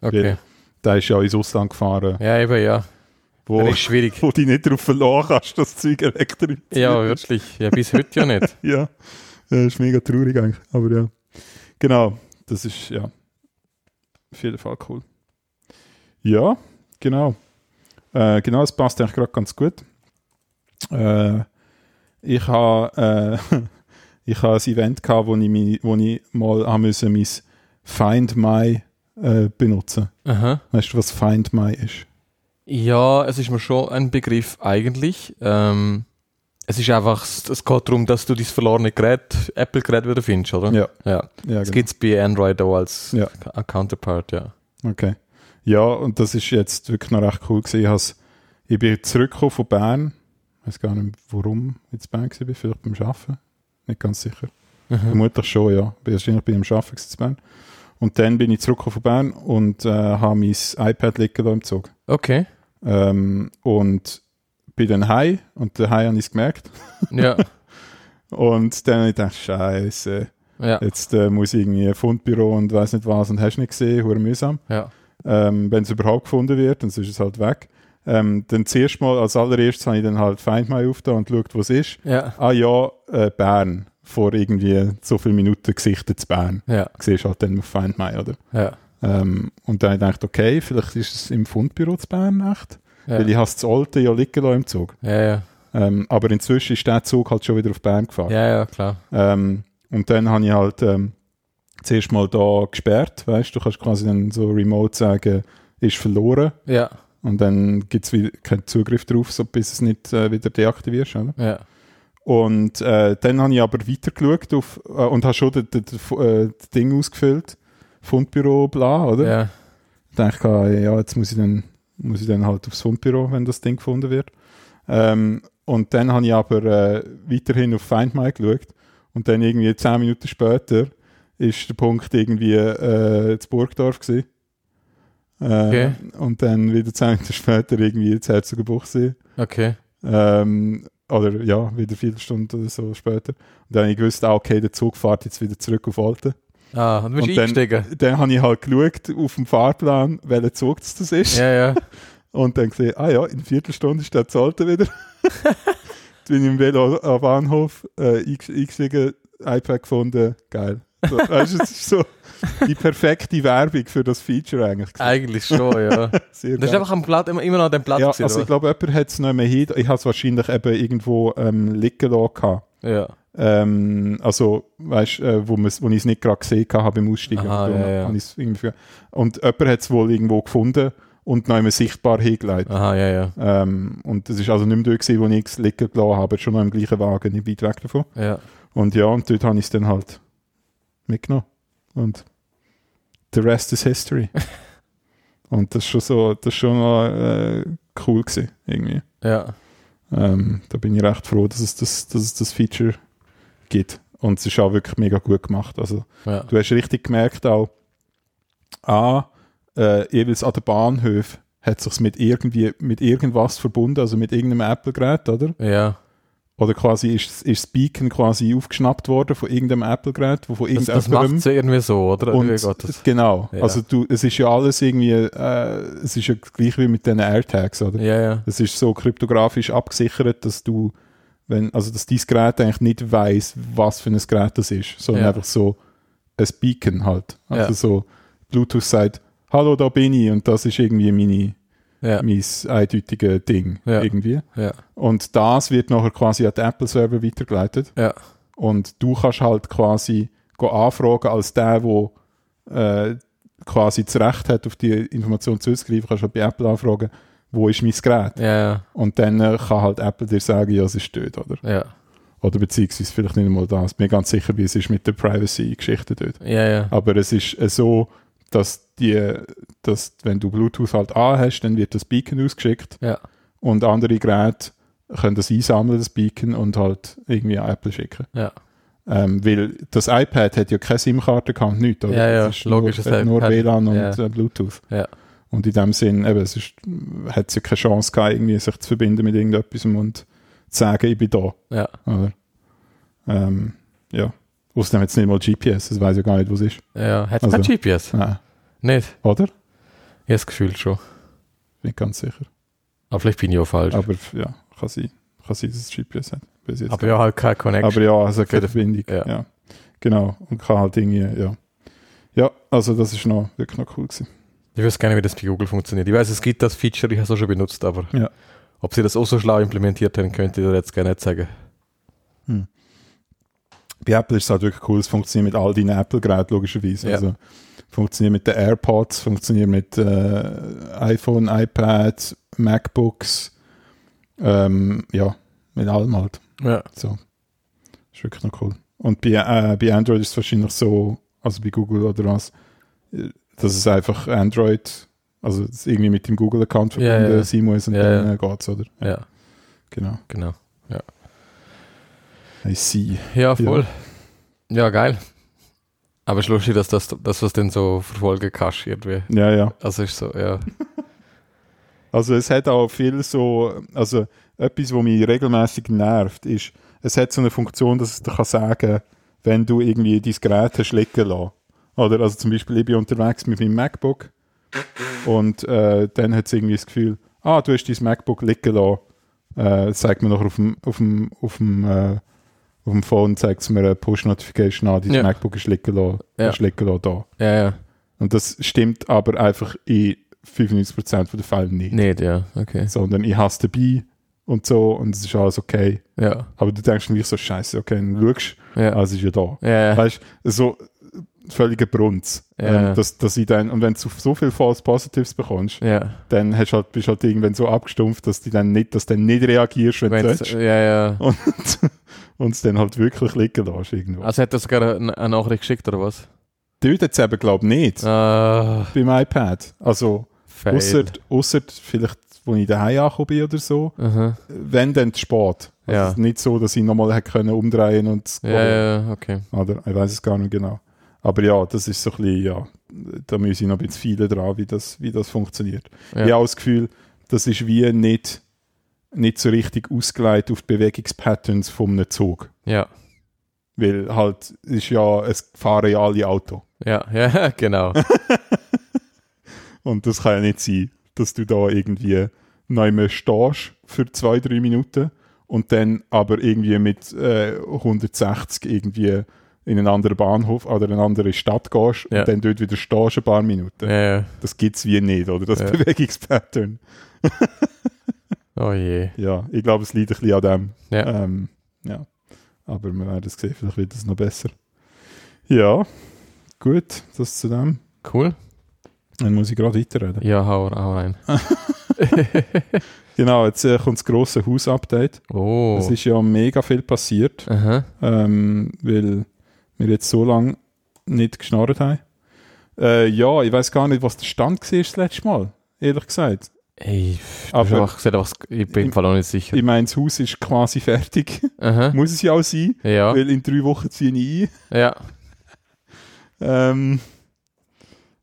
Okay. Der ist ja ins Ausland gefahren, Ja, eben, ja. wo, Das ist schwierig. wo du dich nicht darauf verlassen kannst, dass das Zeug elektrisch Ja, wirklich. Ja, bis heute ja nicht. ja. ja. ist mega traurig eigentlich. Aber ja. Genau. Das ist ja auf jeden Fall cool. Ja, genau. Äh, genau, es passt eigentlich gerade ganz gut. Äh, ich habe äh, ich hatte ein Event, gehabt, wo ich, mich, wo ich mal haben müssen, mein Find My äh, benutzen Aha. Weißt du, was Find My ist? Ja, es ist mir schon ein Begriff eigentlich. Ähm, es ist einfach, es geht darum, dass du dieses verlorene Gerät, Apple-Gerät wieder findest, oder? Ja. Ja. Ja, Das genau. gibt es bei Android auch als Ja. Counterpart, ja. Okay. Ja, und das ist jetzt wirklich noch recht cool gewesen. Ich, has, ich bin zurückgekommen von Bern. Ich weiß gar nicht, warum ich in Bern war, vielleicht beim Arbeiten. Nicht ganz sicher. Mhm. Vermutlich schon, ja. Bin wahrscheinlich bei dem Arbeiten gewesen in Bern. Und dann bin ich zurückgekommen von Bern und äh, habe mein iPad liegen lassen im Zug. Okay. Ähm, und bin dann heim und daheim habe ich es gemerkt. Ja. Und dann habe ich gedacht, Scheiße, ja. jetzt äh, muss ich irgendwie ein Fundbüro und weiß nicht was und hast nicht gesehen, hure mühsam. Ja. Ähm, wenn es überhaupt gefunden wird, dann ist es halt weg. Ähm, dann zuerst mal, als allererstes habe ich dann halt Find My aufgetan und geschaut, was ist. Ja. Ah ja, äh, Bern. Vor irgendwie so vielen Minuten gesichtet zu Bern. Ja. Siehst halt dann auf Find My, oder? Ja. Ähm, und dann habe ich gedacht, okay, vielleicht ist es im Fundbüro zu Bern echt. Ja. Weil ich habe das alte ja liegen lassen im Zug. Ja, ja. Ähm, aber inzwischen ist der Zug halt schon wieder auf Bern gefahren. Ja, ja, klar. Ähm, und dann habe ich halt ähm, zuerst mal da gesperrt, weißt du, kannst quasi dann so remote sagen, ist verloren. Ja. Und dann gibt es keinen Zugriff drauf, so, bis es nicht äh, wieder deaktivierst. Oder? Ja. Und äh, dann habe ich aber weiter geschaut auf, äh, und habe schon das, äh, das Ding ausgefüllt. Fundbüro, bla, oder? Ja. Dann dachte ich, ah, ja, jetzt muss ich, dann, muss ich dann halt aufs Fundbüro, wenn das Ding gefunden wird. Ähm, und dann habe ich aber äh, weiterhin auf Find My geschaut. Und dann irgendwie zehn Minuten später ist der Punkt irgendwie äh, zu Burgdorf gewesen. Äh, Okay. Und dann wieder zehn Minuten später irgendwie zu Herzogenbuchsee. Okay. Ähm, oder ja, wieder vier Stunden oder so später. Und dann habe ich gewusst, ah, okay, der Zug fährt jetzt wieder zurück auf Alten. Ah, und Und dann- eingestiegen. Dann habe ich halt geschaut auf dem Fahrplan, welcher Zug das ist. Ja, ja. Und dann gesehen, ah ja, in einer Viertelstunde ist der Zolten wieder. Dann bin ich im Velo am Bahnhof äh, einges- eingestiegen, iPad gefunden, geil. So, weißt du, es ist so die perfekte Werbung für das Feature eigentlich. gewesen. Eigentlich schon, ja. Das ist einfach am Platz, immer, immer noch an dem Platz. ja, gewesen, also ich oder? glaube, jemand hat es nicht mehr hin. Ich habe es wahrscheinlich eben irgendwo ähm, liegen lassen. ja. Ähm, also, weißt du, äh, wo, wo ich es nicht gerade gesehen habe beim Aussteigen. Aha, Und ja, ja. irgendwie- Und jemand hat es wohl irgendwo gefunden und noch immer sichtbar hingelegt. Aha, ja, ja. Ähm, und das ist also nicht mehr dort gewesen, wo ich es liegen gelassen habe, schon noch im gleichen Wagen, nicht weit weg davon. Ja. Und ja, und dort habe ich es dann halt mitgenommen. Und the rest is history. und das ist schon so, das ist schon äh, cool gewesen, irgendwie. Ja. Ähm, da bin ich recht froh, dass es das, dass es das Feature gibt. Und es ist auch wirklich mega gut gemacht. Also Ja. du hast richtig gemerkt auch, A, äh, jeweils an den Bahnhöfen hat sich mit irgendwie, mit irgendwas verbunden, also mit irgendeinem Apple-Gerät, oder? Ja. Oder quasi ist, ist das Beacon quasi aufgeschnappt worden von irgendeinem Apple-Gerät, wo von Das, das irgendjemandem... macht es irgendwie so, oder? und das? genau, Ja. also du, es ist ja alles irgendwie, äh, es ist ja gleich wie mit den AirTags, oder? Ja, ja. Es ist so kryptografisch abgesichert, dass du, wenn, also dass dein Gerät eigentlich nicht weiß, was für ein Gerät das ist, sondern Ja. einfach so ein Beacon halt. Also Ja. so Bluetooth sagt, hallo, da bin ich und das ist irgendwie meine, Ja. mein eindeutige Ding Ja. irgendwie. Ja. Und das wird nachher quasi an den Apple-Server weitergeleitet. Und du kannst halt quasi anfragen als der, der äh, quasi das Recht hat, auf die Information zuzugreifen, kannst halt bei Apple anfragen, wo ist mein Gerät? Und dann äh, kann halt Apple dir sagen, ja, es ist dort, oder? Oder beziehungsweise vielleicht nicht einmal das. Bin ganz sicher, wie es ist mit der Privacy-Geschichte dort. Aber es ist äh, so, dass die, dass wenn du Bluetooth halt an hast, dann wird das Beacon ausgeschickt Ja. und andere Geräte können das einsammeln, das Beacon, und halt irgendwie an Apple schicken. Ja. Ähm, weil das iPad hat ja keine SIM-Karte gehabt, nichts, oder? Ja, ja, es ist logisch, Nur, es hat nur WLAN und ja. äh, Bluetooth. Ja. Und in dem Sinn, eben, es ist, hat es ja keine Chance gehabt, irgendwie sich zu verbinden mit irgendetwas und zu sagen, ich bin da. Ja. Ähm, ja. Außerdem jetzt nicht mal GPS, das weiß ja gar nicht, wo es ist. Ja. Hat es Also- kein GPS? Nein. Nicht? Oder? Ich habe das Gefühl schon. Bin ganz sicher. Aber vielleicht bin ich auch falsch. Aber, Aber ja, kann sein. Kann sein, dass es GPS hat. Bis jetzt. ja, halt keine Connection. Aber ja, also keine Verbindung. ja. Ja. Genau. Und kann halt irgendwie, ja. Ja, also das ist noch wirklich noch cool gewesen. ich weiß gar nicht, wie das bei Google funktioniert. Ich weiß, es gibt das Feature, ich habe es auch schon benutzt, aber Ja. ob sie das auch so schlau implementiert haben, könnte ich dir jetzt gerne nicht sagen. Bei Apple ist es halt wirklich cool, es funktioniert mit all deinen Apple-Geräten logischerweise. Ja. Also funktioniert mit den AirPods, funktioniert mit äh, iPhone, iPad, MacBooks, ähm, ja, mit allem halt. Ja. So. Ist wirklich noch cool. Und bei, äh, bei Android ist es wahrscheinlich so, also bei Google oder was, dass es einfach Android, also es irgendwie mit dem Google-Account Ja, verbunden ja. sein muss und Ja, dann ja. äh, geht's, oder? Ja, Genau. genau. I see. Ja, voll. Ja, geil. Aber es ist lustig, dass das, dass du es dann so verfolgen kannst irgendwie. Ja, ja. Also ist so, ja. Also es hat auch viel so, also etwas, was mich regelmäßig nervt, ist, es hat so eine Funktion, dass es dir kann sagen, wenn du irgendwie dein Gerät hast liegen lassen. Oder also zum Beispiel, ich bin unterwegs mit meinem MacBook und äh, dann hat es irgendwie das Gefühl, ah, du hast dein MacBook liegen lassen. Äh, zeigt mir noch auf dem, auf dem, auf dem, äh, auf dem Phone zeigt es mir eine Push-Notification an, dein Ja. MacBook ist liegen lassen, Ja. ist liegen lassen da. Ja, ja. Und das stimmt aber einfach in 95% der Fälle nicht Nicht, ja. Okay. sondern ich habe es dabei und so und es ist alles okay. Ja. Aber du denkst mir so, scheiße, okay, dann schaust Ja. du, ah, es ist ja da. Ja, ja. Weißt du, so völliger Brunz. Ja. Ähm, dass, dass ich dann, und wenn du so viel False Positives bekommst, Ja. dann hast du halt, bist du halt irgendwann so abgestumpft, dass du dann nicht, dass du dann nicht reagierst, wenn du Wenn's, willst. ja, ja. Und und es dann halt wirklich liegen lässt irgendwo. Also hat er sogar eine, eine Nachricht geschickt oder was? Dort jetzt eben, glaube ich, nicht. Ah, Beim iPad. Also, fail. ausser, ausser vielleicht, wo ich daheim angekommen bin oder so, Aha. wenn dann zu spät. Also Ja. nicht so, dass ich nochmal hätte können umdrehen und Ja, ja, okay. Oder ich weiß es gar nicht genau. Aber ja, das ist so ein bisschen, ja, da muss ich noch ein bisschen viele dran, wie das, wie das funktioniert. Ja. Ich habe auch das Gefühl, das ist wie nicht, nicht so richtig ausgelegt auf die Bewegungspatterns von einem Zug. Ja. Weil halt, ist ja, es fahren ja alle Auto. Ja, ja, genau. Und das kann ja nicht sein, dass du da irgendwie neu mehr stehst für zwei, drei Minuten und dann aber irgendwie mit äh, 160 irgendwie in einen anderen Bahnhof oder eine andere Stadt gehst Ja. und dann dort wieder stehst ein paar Minuten. ja, ja. Das gibt es wie nicht, oder? Das. Bewegungspattern. Oh je. Ja, ich glaube, es liegt ein bisschen an dem. Ja. Ähm, ja. Aber wir werden es sehen, vielleicht wird es noch besser. Ja, gut, das zu dem. Cool. Dann muss ich gerade weiterreden. Ja, hau, hau rein. Genau, jetzt äh, kommt das grosse Hausupdate. Oh. Es ist ja mega viel passiert, ähm, weil wir jetzt so lange nicht geschnarrt haben. Äh, ja, ich weiß gar nicht, was der Stand war das letzte Mal, ehrlich gesagt. Ey, Aber- ich, gesagt, ich bin im Fall auch nicht sicher. Ich meine, das Haus ist quasi fertig. Aha. Muss es ja auch sein, Ja. weil in drei Wochen ziehe ich ein. Ja. Ähm,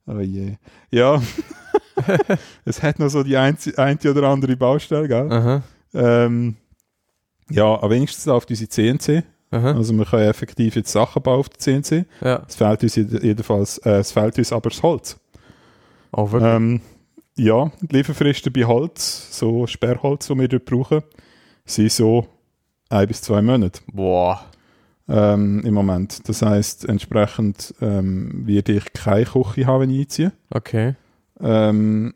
oh je. Ja, es hat noch so die eine, eine oder andere Baustelle, gell? Ähm, ja, aber wenigstens läuft unsere CNC. Aha. Also wir können effektiv jetzt Sachen bauen auf der CNC. Ja. Es fehlt uns jed- jedenfalls, äh, es fehlt uns aber das Holz. Oh, wirklich? Ähm, ja, die Lieferfristen bei Holz, so Sperrholz, das wir dort brauchen, sind so ein bis zwei Monate Boah. ähm, im Moment. Das heißt, entsprechend ähm, werde ich keine Küche haben, wenn ich einziehe. Okay. Ähm,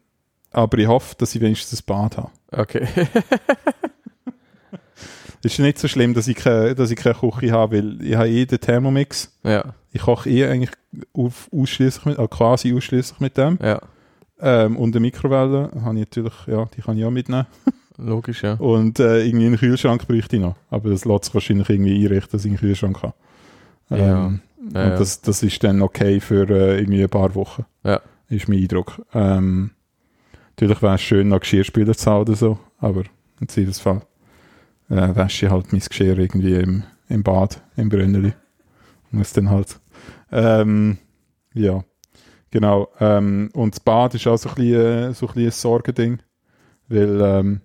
aber ich hoffe, dass ich wenigstens ein Bad habe. Okay. Es ist nicht so schlimm, dass ich, keine, dass ich keine Küche habe, weil ich habe eh den Thermomix. ja. Ich koche eh eigentlich auf, ausschließlich mit, also quasi ausschließlich mit dem. Ja. Ähm, und eine Mikrowelle habe ich natürlich, ja, die kann ich auch mitnehmen. Logisch, ja. Und äh, irgendwie einen Kühlschrank bräuchte ich noch. Aber das lässt sich wahrscheinlich irgendwie einrichten, dass ich einen Kühlschrank habe. Ähm, Ja, und ja. das, das ist dann okay für äh, irgendwie ein paar Wochen. Ja. Ist mein Eindruck. Ähm, natürlich wäre es schön, noch Geschirrspüler zu haben oder so, aber im Zweifelsfall äh, wasche ich halt mein Geschirr irgendwie im, im Bad, im Brünneli. Muss dann halt. Ähm, ja, genau. Ähm, und das Bad ist auch so ein bisschen, äh, so ein, bisschen ein Sorgending, weil ähm,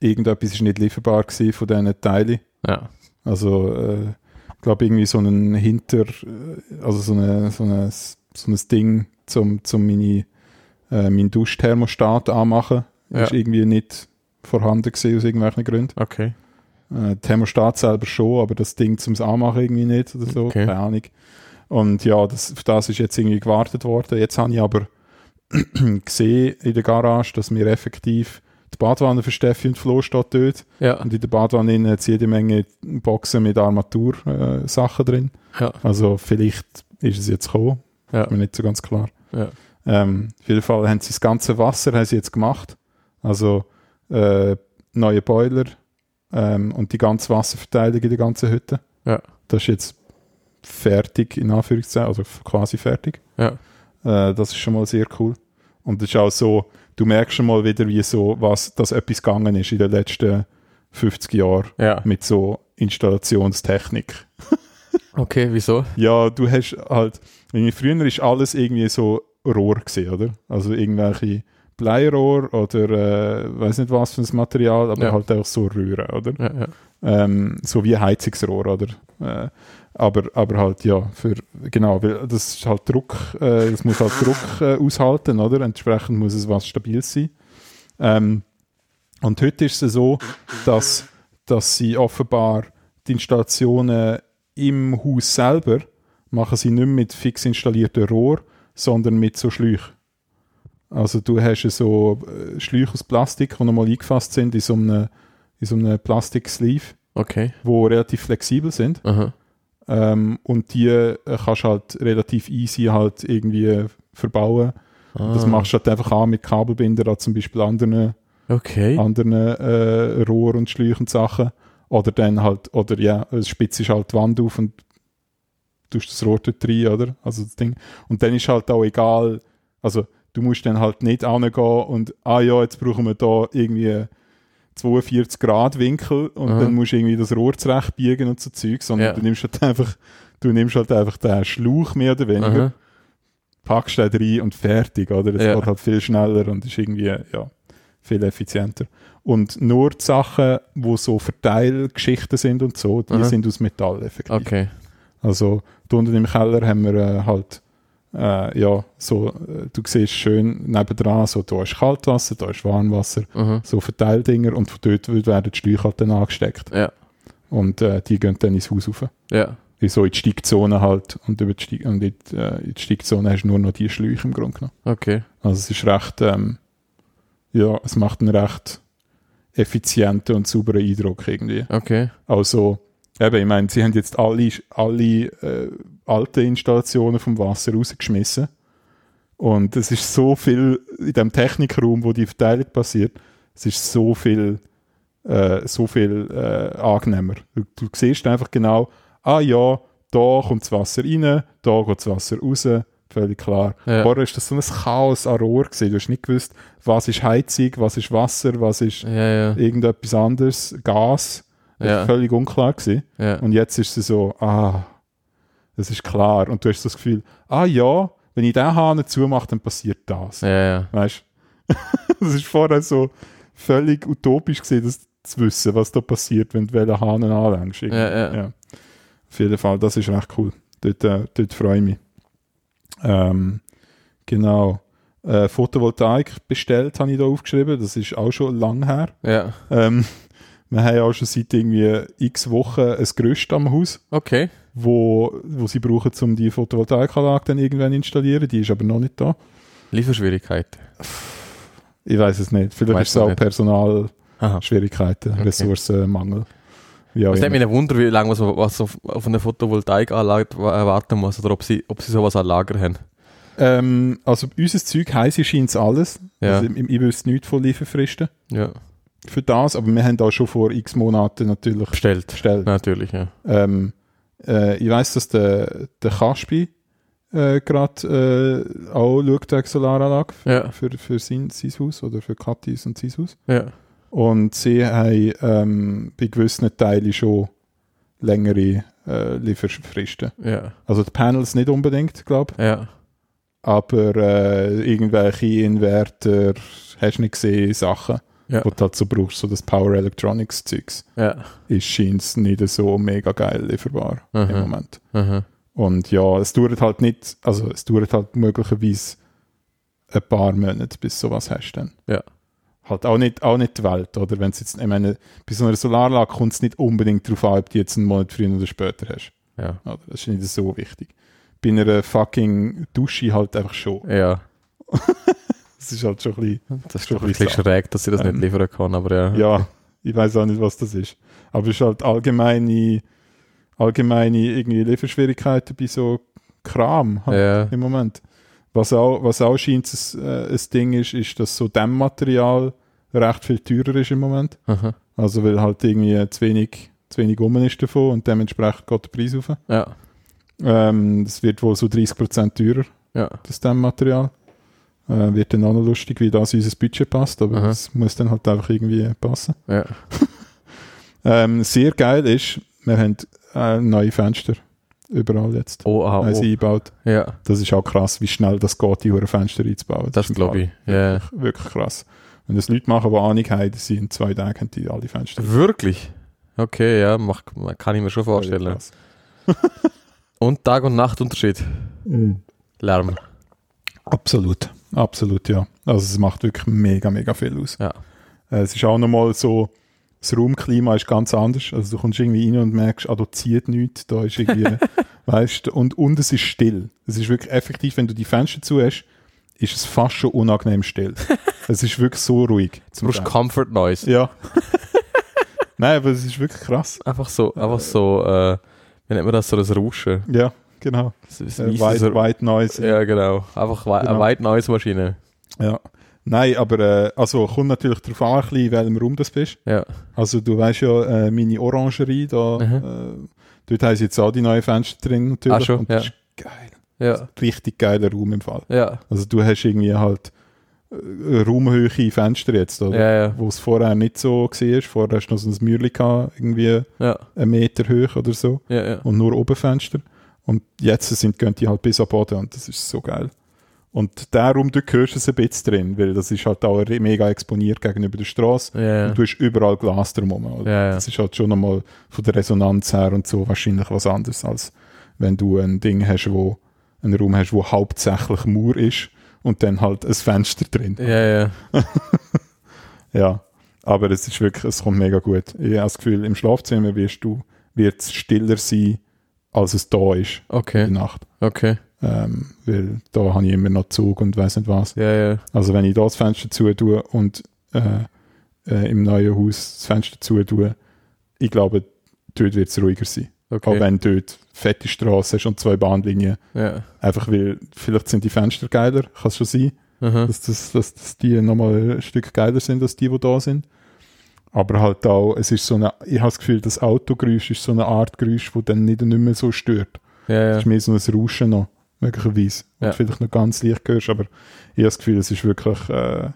irgendetwas ist nicht lieferbar gewesen von diesen Teilen. Ja. Also, äh, ich glaube, irgendwie so ein Hinter, äh, also so, eine, so, eine, so ein Ding, zum, zum meine, äh, meinen Duschthermostat anmachen, Ja. ist irgendwie nicht vorhanden gewesen aus irgendwelchen Gründen. Okay. Äh, Thermostat selber schon, aber das Ding zum Anmachen irgendwie nicht oder so, Okay. keine Ahnung. Und ja, das, auf das ist jetzt irgendwie gewartet worden. Jetzt habe ich aber gesehen in der Garage, dass wir effektiv die Badwanne für Steffi und Flo steht dort. Ja. Und in der Badwanne hat es jede Menge Boxen mit Armatur-Sachen drin. Ja. Also vielleicht ist es jetzt gekommen. Ja. Ist mir nicht so ganz klar. Ja. Ähm, auf jeden Fall haben sie das ganze Wasser haben sie jetzt gemacht. Also äh, neue Boiler ähm, und die ganze Wasserverteilung in der ganzen Hütte. Ja. Das ist jetzt fertig, in Anführungszeichen, also quasi fertig. Ja. Äh, das ist schon mal sehr cool. Und es ist auch so, du merkst schon mal wieder, wie so, was, dass etwas gegangen ist in den letzten 50 Jahren Ja. mit so Installationstechnik. Okay, wieso? Ja, du hast halt, früher ist alles irgendwie so Rohr gesehen, oder? Also irgendwelche Bleirohr oder äh, weiß nicht was für ein Material, aber Ja. halt auch so Röhren, oder? Ja, ja. Ähm, so wie Heizungsrohr, oder? Äh, aber, aber halt, ja, für, genau, weil das ist halt Druck, äh, das muss halt Druck äh, aushalten, oder? Entsprechend muss es was Stabiles sein. Ähm, und heute ist es so, dass, dass sie offenbar die Installationen im Haus selber machen sie nicht mit fix installierten Rohr, sondern mit so Schläuchen. Also du hast ja so äh, Schläuche aus Plastik, die nochmal eingefasst sind in so einem, in so einem Plastik-Sleeve, Okay. die relativ flexibel sind. Aha. Ähm, und die äh, kannst du halt relativ easy halt irgendwie verbauen. Ah. Das machst du halt einfach an mit Kabelbinder an zum Beispiel anderen, Okay. anderen äh, Rohr und Schläuchen und Sachen. Oder dann halt, oder ja, es spitzt ist halt die Wand auf und tust das Rohr dort rein, oder? Also das Ding. Und dann ist halt auch egal, also du musst dann halt nicht angehen und, ah ja, jetzt brauchen wir da irgendwie 42 Grad Winkel und Aha. dann musst du irgendwie das Rohr zurechtbiegen und so Zeug, sondern Ja. du nimmst halt einfach, du nimmst halt einfach den Schlauch mehr oder weniger, Aha. packst den rein und fertig, oder? Das Ja. geht halt viel schneller und ist irgendwie, ja, viel effizienter. Und nur die Sachen, wo so Verteilgeschichten sind und so, die Aha. sind aus Metall effektiv. Okay. Also da unten im Keller haben wir äh, halt, äh, ja, so, äh, du siehst schön nebendran, so, da ist Kaltwasser, da ist Warmwasser, Aha. so Verteildinger und von dort werden die Schläuche halt dann angesteckt. Ja. Und äh, die gehen dann ins Haus rauf. Ja. So in die Steigzone halt. Und, über die Steig und in, die, äh, in die Steigzone hast du nur noch die Schläuche im Grunde genommen. Okay. Also es ist recht, ähm, ja, es macht einen recht effizienten und sauberen Eindruck irgendwie. Okay. Also, eben, ich meine, sie haben jetzt alle, alle äh, alte Installationen vom Wasser rausgeschmissen. Und es ist so viel in dem Technikraum, wo die Verteilung passiert, es ist so viel, äh, so viel äh, angenehmer. Du, du siehst einfach genau, ah ja, da kommt das Wasser rein, da geht das Wasser raus, völlig klar. Ja. Vorher ist das so ein Chaos an Rohr gewesen. Du hast nicht gewusst, was ist Heizung, was ist Wasser, was ist Ja, ja. irgendetwas anderes, Gas. Ja. völlig unklar gewesen. Und jetzt ist es so, ah, das ist klar. Und du hast so das Gefühl, ah ja, wenn ich den Hahn zumache, dann passiert das. Ja, ja. Weißt du? das ist vorher so völlig utopisch gewesen, das zu wissen, was da passiert, wenn du welchen Hahn anlängst. irgendwie. Ja, ja. Auf jeden Fall, das ist recht cool. Dort, äh, dort freue ich mich. Ähm, genau. Äh, Photovoltaik bestellt, habe ich da aufgeschrieben. Das ist auch schon lang her. Ja. Ähm, wir haben ja auch schon seit irgendwie x Wochen ein Gerüst am Haus, Okay. Wo, wo sie brauchen, um die Photovoltaikanlage dann irgendwann zu installieren. Die ist aber noch nicht da. Lieferschwierigkeiten. Ich weiß es nicht. Vielleicht Weißt ist es auch. Personalschwierigkeiten, Aha. Ressourcenmangel. Auch Es immer. mich ein Wunder, wie lange man so, was auf, auf eine Photovoltaikanlage wa- warten muss oder ob sie, ob sie sowas an Lager haben. Ähm, also unser Zeug heisst, scheint es alles. Ja. Also, ich, ich wüsste nichts von Lieferfristen Ja. für das, aber wir haben da schon vor x Monaten natürlich Bestellt. bestellt. Natürlich, ja. Ähm, äh, ich weiß, dass der, der Kaspi äh, gerade äh, auch schaut wegen Solaranlage für, Ja. für, für sein, sein Haus oder für Katis und sein Haus. Ja. Und sie haben ähm, bei gewissen Teilen schon längere äh, Lieferfristen. Ja. Also die Panels nicht unbedingt, glaube ich, Ja. aber äh, irgendwelche Inverter, hast du nicht gesehen, Sachen, Ja. die du halt so brauchst, so das Power Electronics Zeugs, Ja. ist scheint nicht so mega geil lieferbar im Aha. Moment. Aha. Und ja, es dauert halt nicht, also es dauert halt möglicherweise ein paar Monate, bis sowas hast dann. Ja. Halt auch nicht, auch nicht die Welt, oder? Wenn jetzt, ich meine, bei so einer Solaranlage kommt es nicht unbedingt darauf an, ob du jetzt einen Monat früher oder später hast. Ja. Oder? Das ist nicht so wichtig. Bei einer fucking Dusche halt einfach schon. Ja. Das ist halt schon ein bisschen, Das ist Schon ein bisschen bisschen schräg, dass sie das Ähm, nicht liefern kann, aber ja. ja, ich weiß auch nicht, was das ist. Aber es ist halt allgemeine, allgemeine irgendwie Lieferschwierigkeiten bei so Kram halt Ja. im Moment. Was auch, was auch scheint ein, äh, ein Ding ist, ist, dass so Dämmmaterial recht viel teurer ist im Moment. Aha. Also weil halt irgendwie zu wenig, zu wenig rum ist davon und dementsprechend geht der Preis auf. Ja. Ähm, das wird wohl so 30% teurer, Ja. das Dämmmaterial. Äh, wird dann auch noch lustig, wie das in unser Budget passt, aber es muss dann halt einfach irgendwie passen. Ja. Ähm, sehr geil ist, wir haben äh, neue Fenster überall jetzt. Oh, ah, Also oh. eingebaut. Ja, Das ist auch krass, wie schnell das geht, die hohen Fenster einzubauen. das ist im glaube ich. Ja. Wirklich, wirklich krass. Wenn das Leute machen, die Ahnung haben, sind in zwei Tagen haben die alle Fenster. Wirklich? Okay, ja, mach, kann ich mir schon vorstellen. Und Tag- und Nachtunterschied. Lärm. Absolut, absolut, ja. Also es macht wirklich mega, mega viel aus. Ja. Äh, es ist auch nochmal so, das Raumklima ist ganz anders. Also du kommst irgendwie rein und merkst, ah, da zieht nichts, da ist irgendwie, weißt du, und, und es ist still. Es ist wirklich effektiv, wenn du die Fenster zu hast, ist es fast schon unangenehm still. es ist wirklich so ruhig. Du brauchst. Comfort Noise. Ja. Nein, aber es ist wirklich krass. Einfach so, einfach so, äh, wie nennt man das, so das Rauschen. Ja, genau. Das ist Äh, White, White Noise. ja, genau. Einfach Genau. eine White Noise Maschine. Ja. Nein, aber äh, also kommt natürlich darauf an, ein bisschen, in welchem Raum das bist. Ja. Also du weißt ja, äh, meine Orangerie, da, äh, dort haben sie jetzt auch die neuen Fenster drin natürlich. Ah, schon, und das ja. ist geil. Ja. Richtig geiler Raum im Fall. Ja. Also du hast irgendwie halt äh, Raumhöhe Fenster jetzt, oder? Ja, ja. Wo es vorher nicht so war. Vorher hast du noch so ein Mürli gehabt, irgendwie Ja. einen Meter hoch oder so. Ja, ja. und nur oben Fenster. Und jetzt sind, gehen die halt bis am Boden und das ist so geil. Und darum, du hörst es ein bisschen drin, weil das ist halt auch mega exponiert gegenüber der Straße. Ja. Und du hast überall Glas drumherum. ja. Das ist halt schon nochmal von der Resonanz her und so wahrscheinlich was anderes, als wenn du ein Ding hast, wo einen Raum hast, wo hauptsächlich Mauer ist und dann halt ein Fenster drin. Ja, ja. Ja, aber es ist wirklich, es kommt mega gut. Ich habe das Gefühl, im Schlafzimmer wirst du, wird es stiller sein, als es da ist in Okay. der Nacht. Okay. Ähm, weil da habe ich immer noch Zug und weiß nicht was. Ja, ja. Also wenn ich da das Fenster zu tue und äh, äh, im neuen Haus das Fenster zu tue, ich glaube, dort wird es ruhiger sein. Auch Okay. wenn dort fette Straße ist und zwei Bahnlinien. Ja. Einfach weil, vielleicht sind die Fenster geiler, kann es schon sein, Aha. dass, das, dass, dass die nochmal ein Stück geiler sind als die, die da sind. Aber halt auch, es ist so eine, ich habe das Gefühl, das Autogeräusch ist so eine Art Geräusch, das dann nicht, nicht mehr so stört. Ja, Es ja. ist mehr so ein Rauschen noch, möglicherweise. Ja. Und vielleicht noch ganz leicht hörst, aber ich habe das Gefühl, es ist wirklich äh,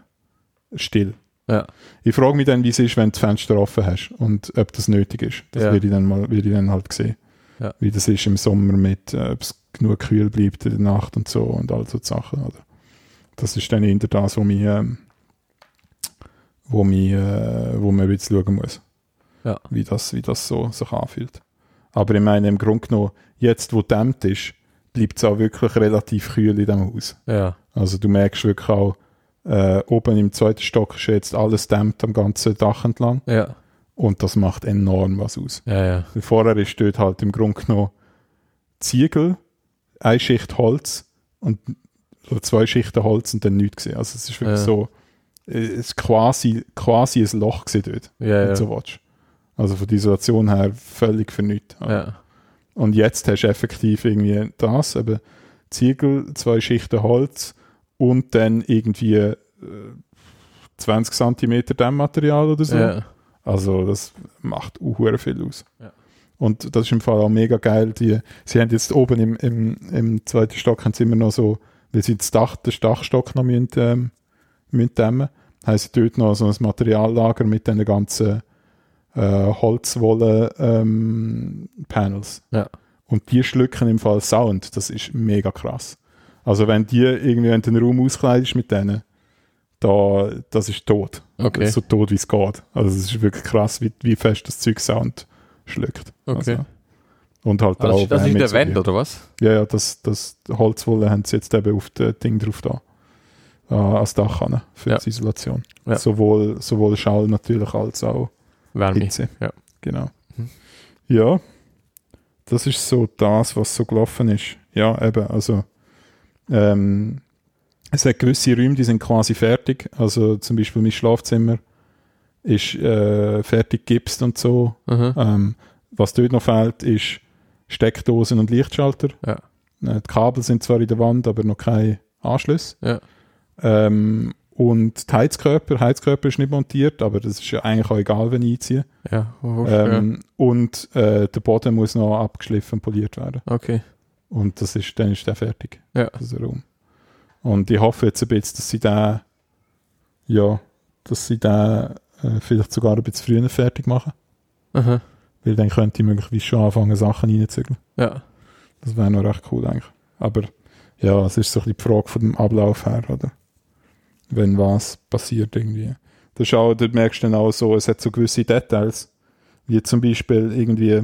still. Ja. Ich frage mich dann, wie es ist, wenn du das Fenster offen hast und ob das nötig ist. Das Ja. werde ich dann mal, werde ich dann halt sehen. Ja. Wie das ist im Sommer mit, äh, ob es genug kühl bleibt in der Nacht und so und all so Sachen. Oder? Das ist dann eher das, wo, mich, ähm, wo, mich, äh, wo man ein bisschen schauen muss Ja. wie das, wie das so sich anfühlt. Aber ich meine, im Grunde genommen, jetzt wo dämmt ist, bleibt es auch wirklich relativ kühl in dem Haus. Ja. Also du merkst wirklich auch, äh, oben im zweiten Stock ist jetzt alles dämmt am ganzen Dach entlang Ja. und das macht enorm was aus. Ja, Vorher ist dort halt im Grunde genommen Ziegel, eine Schicht Holz und oder zwei Schichten Holz und dann nichts gesehen. Also es ist wirklich so, ist quasi, quasi ein Loch dort Ja, wenn du so willst. Also von der Isolation her völlig vernünftig. Ja. Und jetzt hast du effektiv irgendwie das, eben Ziegel, zwei Schichten Holz und dann irgendwie äh, 20 cm Dämmmaterial oder so. Ja. Also das macht uhuere viel aus. Ja. Und das ist im Fall auch mega geil. Die, sie haben jetzt oben im, im, im zweiten Stock haben sie immer noch so, weil sie das Dach, den Dachstock noch müssen, ähm, müssen dämmen, sie dort noch so ein Materiallager mit den ganzen äh, Holzwolle-Panels. Ja. Und die schlucken im Fall Sound. Das ist mega krass. Also wenn die irgendwie in den Raum auskleidest mit denen, da, das ist tot. Okay. Ist so tot, wie es geht. Also es ist wirklich krass, wie, wie fest das Zeug Sound schluckt. Okay. Also, und halt Also, auch das ist Wärme der Wand, oder was? Ja, ja, das, das Holzwolle haben sie jetzt eben auf das Ding drauf da. Äh, als Dach an, für Ja. die Isolation. Ja. Sowohl, sowohl Schall natürlich als auch Wärme. Hitze. Ja. Genau. Mhm. Ja, das ist so das, was so gelaufen ist. Ja, eben, also ähm, es hat gewisse Räume, die sind quasi fertig. Also zum Beispiel mein Schlafzimmer ist äh, fertig gipst und so. Mhm. Ähm, was dort noch fehlt, ist Steckdosen und Lichtschalter. Ja. Äh, die Kabel sind zwar in der Wand, aber noch kein Anschluss. Ja. Ähm, und die Heizkörper, Heizkörper ist nicht montiert, aber das ist ja eigentlich auch egal, wenn ich einziehe. Ja. Oh, Ähm, Und äh, der Boden muss noch abgeschliffen und poliert werden. ja. Okay. Und das ist, dann ist der fertig, Ja. dieser Raum. Und ich hoffe jetzt ein bisschen, dass sie den, ja, dass sie den äh, vielleicht sogar ein bisschen früher fertig machen. Aha. Weil dann könnte ich möglicherweise schon anfangen, Sachen reinzuzügeln. Ja. Das wäre noch recht cool eigentlich. Aber ja, es ist so ein bisschen die Frage von dem Ablauf her, oder? Wenn was passiert irgendwie. Das ist auch, dort merkst du dann auch so, es hat so gewisse Details, wie zum Beispiel irgendwie,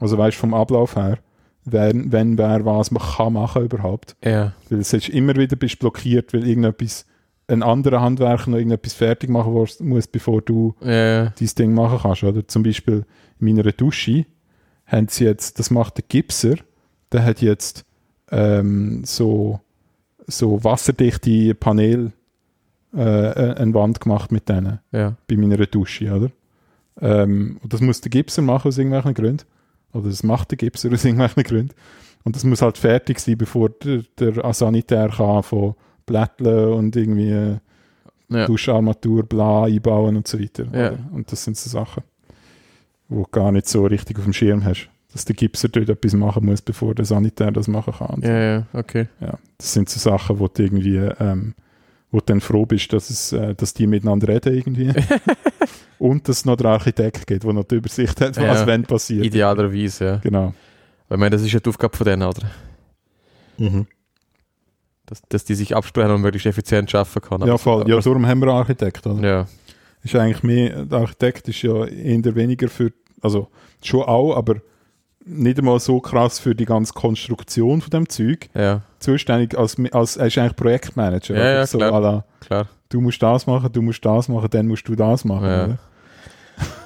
also weißt du vom Ablauf her, wenn, wenn wer was man kann machen überhaupt. Ja. Weil es ist immer wieder bist blockiert, weil irgendetwas, ein anderer Handwerker noch irgendetwas fertig machen muss, bevor du Ja. dein Ding machen kannst. Oder? Zum Beispiel in meiner Dusche haben sie jetzt, das macht der Gipser, der hat jetzt ähm, so, so wasserdichte Panel äh, äh, eine Wand gemacht mit denen Ja. bei meiner Dusche, oder? Ähm, und das muss der Gipser machen aus irgendwelchen Gründen. Oder das macht der Gipser aus irgendwelchen Gründen. Und das muss halt fertig sein, bevor der, der Sanitär kann von Blätteln und irgendwie Ja. Duscharmatur, bla, einbauen und so weiter. Ja. Und das sind so Sachen, wo du gar nicht so richtig auf dem Schirm hast. Dass der Gipser dort etwas machen muss, bevor der Sanitär das machen kann. Ja, ja, okay. Ja, das sind so Sachen, wo du irgendwie, ähm, wo du dann froh bist, dass, es, äh, dass die miteinander reden irgendwie. Und dass es noch der Architekt gibt, der noch die Übersicht hat, was Ja. wenn passiert. Idealerweise, ja. Genau. Weil ich meine, das ist ja die Aufgabe von denen, oder? Dass, dass die sich absprechen und möglichst effizient arbeiten kann. Ja, voll. Ja, darum haben wir einen Architekt. Oder? ja. Ist eigentlich mehr, der Architekt ist ja eher weniger für, also schon auch, aber nicht einmal so krass für die ganze Konstruktion von dem Zeug Ja, zuständig, als, als er ist eigentlich Projektmanager. Ja, ja, so klar. la, klar. du musst das machen, du musst das machen, dann musst du das machen. Ja.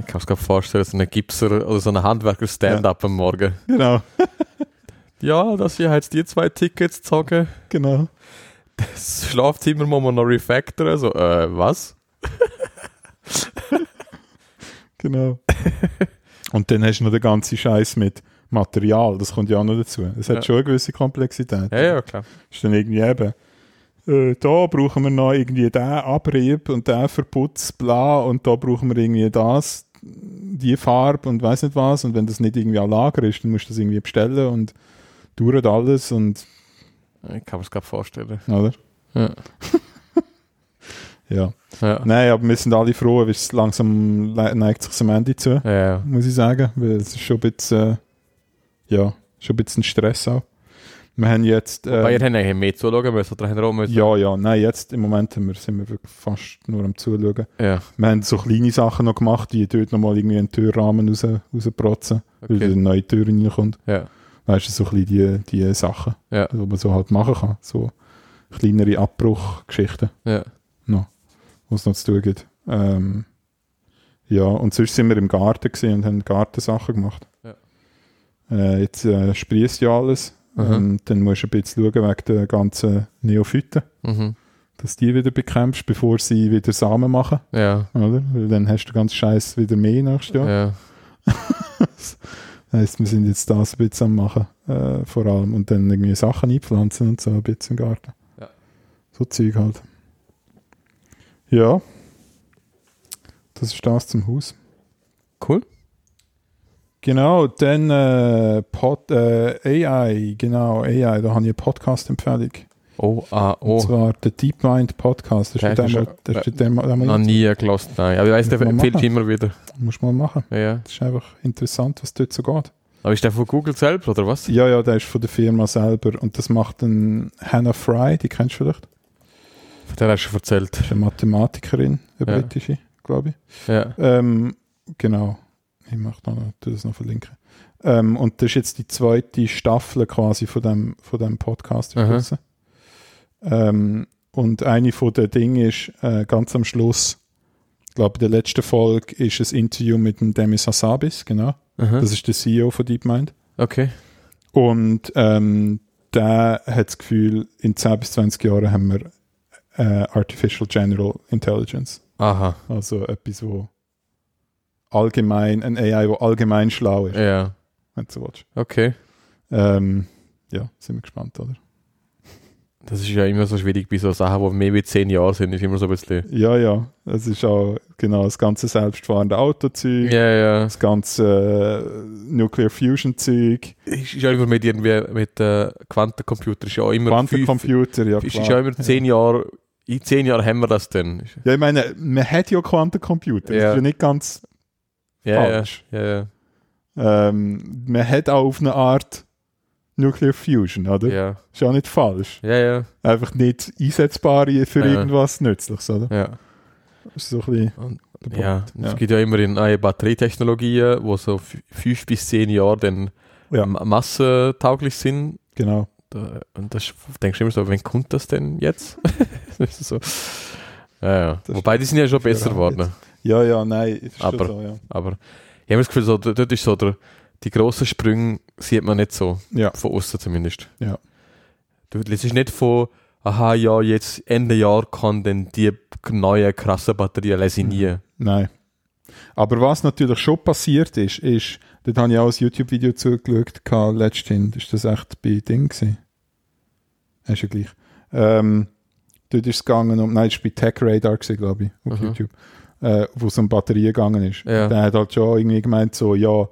Ich kann es gerade vorstellen, so ein Gipser oder so ein Handwerker-Stand-up am Morgen. Genau, Ja, dass ich jetzt die zwei Tickets zogen. genau. Das Schlafzimmer muss man noch refactoren. So, äh, was? Genau. Und dann hast du noch den ganzen Scheiß mit Material, das kommt ja auch noch dazu. Es hat Ja. schon eine gewisse Komplexität. Ja, ja, klar. ist dann irgendwie eben, äh, da brauchen wir noch irgendwie den Abrieb und den Verputz, bla, und da brauchen wir irgendwie das, die Farbe und weiß nicht was. Und wenn das nicht irgendwie am Lager ist, dann musst du das irgendwie bestellen und dauert alles und, Ich kann mir es gerade vorstellen. oder? Ja. Ja. Ja. Nein, aber wir sind alle froh, weil es langsam neigt sich am Ende zu, Ja, muss ich sagen, weil es ist schon ein bisschen, äh, ja, schon ein bisschen Stress auch. Wir haben jetzt, äh, Wobei ihr habt eigentlich mehr zuschauen müssen oder auch müssen? ja, ja, nein, jetzt im Moment haben wir, sind wir wirklich fast nur am Zuschauen. Ja, Wir haben so kleine Sachen noch gemacht, wie dort nochmal irgendwie einen Türrahmen raus, rausprotzen, weil okay. eine neue Tür reinkommt. Ja, Weißt du, so ein bisschen die, die Sachen, ja, die man so halt machen kann. So kleinere Abbruchgeschichten, ja. die es noch zu tun gibt. Ähm, ja, und sonst sind wir im Garten gesehen und haben Gartensachen gemacht. Äh, jetzt äh, sprießt ja alles. Mhm. Ähm, dann musst du ein bisschen schauen wegen der ganzen Neophyten, Mhm. dass die wieder bekämpfst, bevor sie wieder Samen machen. Ja, Oder? Weil dann hast du ganz Scheiß wieder mehr nächstes Jahr. ja. Das heisst, wir sind jetzt das ein bisschen am machen, äh, vor allem. Und dann irgendwie Sachen einpflanzen und so ein bisschen im Garten. Ja. So Zeug halt. Ja. Das ist das zum Haus. Cool. Genau, dann äh, Pod, äh, AI, genau, AI, da habe ich eine Podcast-Empfehlung. Oh, ah, Und oh. zwar der DeepMind Podcast. Das ist ist der, schon- mal, das ist der, Noch nie gelost, nein. Aber ich weiss, der Muss man empfiehlt immer wieder. musst du mal machen. Ja, ja. Das ist einfach interessant, was dort so geht. Aber ist der von Google selbst, oder was? Ja, ja, der ist von der Firma selber und das macht ein Hannah Fry, die kennst du vielleicht. Von der hast du schon erzählt. Das ist eine Mathematikerin, eine Ja. britische, glaube ich. Ja. Ähm, genau. Ich mache noch, tu das noch verlinken. Ähm, und das ist jetzt die zweite Staffel quasi von dem, von dem Podcast. Ähm, und eine von den Dingen ist äh, ganz am Schluss, ich glaube, in der letzten Folge ist ein Interview mit dem Demis Hassabis, genau. Aha. Das ist der CEO von DeepMind. Okay. Und ähm, der hat das Gefühl, in 10 bis 20 Jahren haben wir äh, Artificial General Intelligence. Aha. Also etwas, wo allgemein, ein AI, wo allgemein schlau ist, Ja. wenn du so willst. Okay. Ähm, ja, sind wir gespannt, oder? Das ist ja immer so schwierig bei so Sachen, die mehr wie zehn Jahre sind, ist immer so ein bisschen. Ja, ja, es ist auch genau das ganze selbstfahrende Autozeug, Ja, ja. das ganze äh, Nuclear Fusion Zeug, Ist ist ja immer mit irgendwie mit äh, Quantencomputer ist ja auch immer Quantencomputer, ja ist, klar. ist ja immer zehn Jahre. In zehn Jahren haben wir das dann. Ja, ich meine, man hat ja Quantencomputer, Ja. das ist ja nicht ganz Ja, ja, falsch. ja, ja. Ähm, man hat auch auf eine Art Nuclear Fusion, oder? Ja, Ist auch nicht falsch. ja, ja. Einfach nicht einsetzbar für Ja. irgendwas Nützliches, oder? ja. Das ist so ein bisschen Und- Ja, Punkt. es gibt ja immer in neue Batterietechnologien, wo so fünf bis zehn Jahre dann Ja. ma- massentauglich sind. Genau. Da- Und das denkst du immer so, wann kommt das denn jetzt? So. Ja, ja. Wobei die sind ja schon besser geworden. Ja, ja, nein, Aber- so, ja. Aber ich habe das Gefühl, so, dort ist so der, die grossen Sprünge sieht man nicht so. Ja. Von außen zumindest. Ja. Du liest nicht von, aha, ja, jetzt Ende Jahr kann dann die neue krasse Batterie lese ich nie. Nein. Aber was natürlich schon passiert ist, ist, dort habe ich auch ein YouTube-Video zugeschaut, letztens, ist das echt bei Ding gewesen? Ist ja gleich. Ähm, dort ist es gegangen um, nein, es war bei Tech Radar gewesen, glaube ich, auf Mhm. YouTube, äh, wo es um Batterien gegangen ist. Ja. Der hat halt schon irgendwie gemeint, so, ja,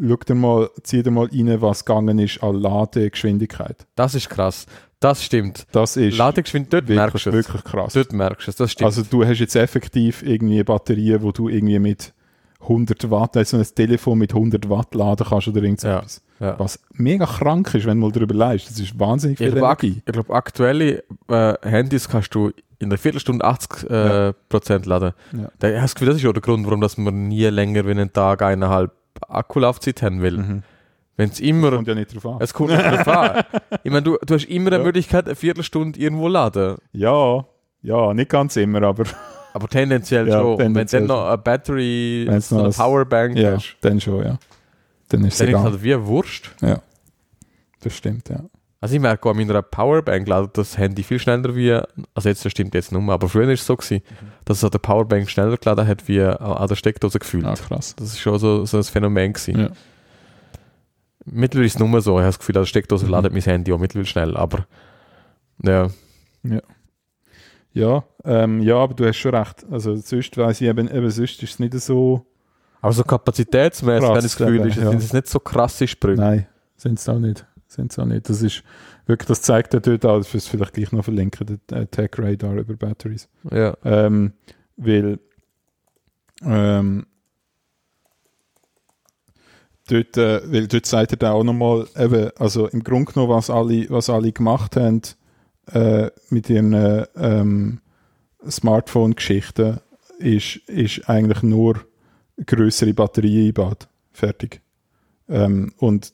schau dir mal, zieh dir mal rein, was gegangen ist an Ladegeschwindigkeit. Das ist krass. Das stimmt. Das ist Ladegeschwindigkeit, dort merkst wirklich, du es. wirklich krass. Dort merkst du es, das stimmt. Also du hast jetzt effektiv irgendwie Batterien, wo du irgendwie mit 100 Watt, also ein Telefon mit 100 Watt laden kannst oder irgendwas. ja. Was mega krank ist, wenn du mal darüber leist. Das ist wahnsinnig Ich viel glaube, ak Energie. ich glaub, aktuelle äh, Handys kannst du in einer Viertelstunde 80 äh, Ja. Prozent laden. Ja. Da, ich habe das Gefühl, das ist auch der Grund, warum dass man nie länger wie einen Tag eineinhalb Akkulaufzeit haben will. Mhm. Wenn es immer... Kommt ja nicht drauf an. Es kommt nicht drauf an. Ich meine, du, du hast immer eine Ja. Möglichkeit, eine Viertelstunde irgendwo laden. Ja, ja, nicht ganz immer, aber Aber tendenziell Ja, schon. Wenn du dann noch eine Battery, Wenn's so noch eine ein- Powerbank ja, hast, dann schon, ja. Dann ist es dann ist es egal. halt wie Wurst. Das stimmt, ja. Also ich merke auch, an meiner Powerbank ladet das Handy viel schneller wie, also jetzt das stimmt jetzt nicht mehr, aber früher ist es so gewesen, dass es an der Powerbank schneller geladen hat wie an der Steckdose gefühlt. Ah, krass. Das ist schon so, so ein Phänomen gewesen. Ja. Mittlerweile ist es nur so, ich habe das Gefühl, an der Steckdose Mhm. ladet mein Handy auch mittlerweile schnell, aber ja, Ja, ähm, ja, aber du hast schon recht. Also sonst weiss ich eben, eben sonst ist es nicht so, aber so kapazitätsmäßig habe ich das Gefühl, eben, ist, ja. sind es nicht so krasse Sprünge. nein, sind es auch nicht. Sind auch nicht. Das ist wirklich, das zeigt ja dort auch, du vielleicht gleich noch verlinken, der äh, Tech Radar über Batteries. Ja, Ähm, weil ähm, dort, äh, weil dort sagt er dann auch nochmal, eben, also im Grunde genommen, was alle, was alle gemacht haben äh, mit ihren äh, ähm, Smartphone-Geschichten, ist, ist eigentlich nur größere Batterien eingebaut. Fertig. Ähm, und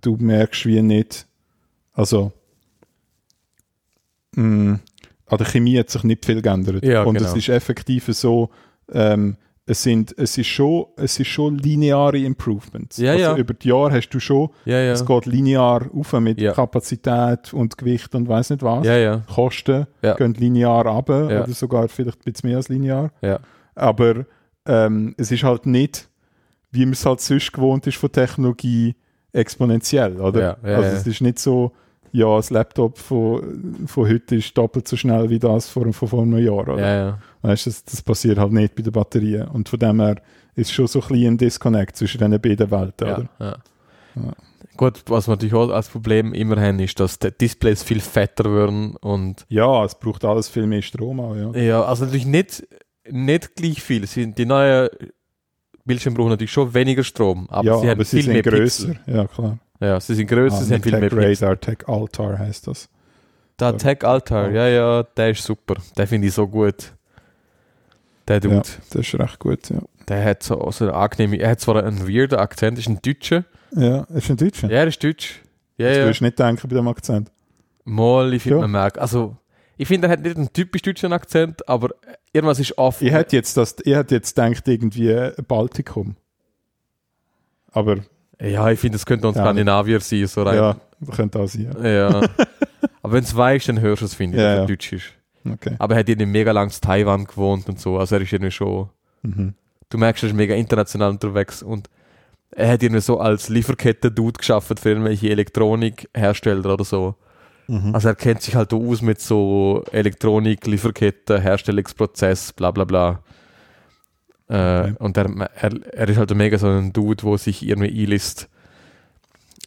du merkst wie nicht, also mh, an der Chemie hat sich nicht viel geändert. Ja, und genau. es ist effektiv so, ähm, es, sind, es, ist schon, es ist schon lineare Improvements. Ja, also ja. über die Jahre hast du schon, es geht linear auf mit. Kapazität und Gewicht und weiß nicht was. Kosten gehen linear ab oder sogar vielleicht ein bisschen mehr als linear. Aber ähm, es ist halt nicht, wie man es halt sonst gewohnt ist von Technologie, exponentiell, oder? Ja, ja, also es ist nicht so, ja, das Laptop von, von heute ist doppelt so schnell wie das von, von vor einem Jahr, oder? ja, ja. Weißt, du, das, das passiert halt nicht bei den Batterien. Und von dem her ist schon so ein bisschen ein Disconnect zwischen diesen beiden Welten, oder? ja. Gut, was wir natürlich auch als Problem immer haben, ist, dass die Displays viel fetter werden und Ja, es braucht alles viel mehr Strom auch, ja. ja, also natürlich nicht, nicht gleich viel. Die neuen Bildschirme brauchen natürlich schon weniger Strom, aber ja, sie haben aber sie viel mehr sind grösser. Pixel. Ja, klar. Ja, sie sind größer, Ah, sie haben viel mehr Tech Pixel. Radar, Tech Altar heißt das. Der Ja. Tech Altar, ja, ja, der ist super. Der finde ich so gut. Der Dude, Ja, das ist recht gut, ja. der hat so, so eine angenehme, er hat zwar einen weirden Akzent, ist ein Deutscher. Ja, ist ein Deutscher. Ja, er ist Deutsch. Ja, Das ja. würdest du nicht denken bei dem Akzent. Mal, ich finde, Ja. man merkt, also, ich finde, er hat nicht einen typisch deutschen Akzent, aber irgendwas ist off. Ich hätte jetzt, das, ich hätte jetzt gedacht, irgendwie Baltikum. Aber Ja, ich finde, es könnte auch ein Ja. Skandinavier sein, so rein. ja, könnte auch sein. Ja. Ja. Aber wenn es weißt, dann hörst du es, finde ich, Ja, dass er. Deutsch ist. Okay. Aber er hat irgendwie mega lang in Taiwan gewohnt und so. Also er ist irgendwie schon, Mhm. du merkst, er ist mega international unterwegs und er hat irgendwie so als Lieferkette-Dude geschaffen für irgendwelche Elektronikhersteller oder so. Mhm. Also er kennt sich halt aus mit so Elektronik, Lieferketten, Herstellungsprozess, bla bla bla. Äh, Okay. Und er, er, er ist halt mega so ein Dude, wo sich irgendwie einliest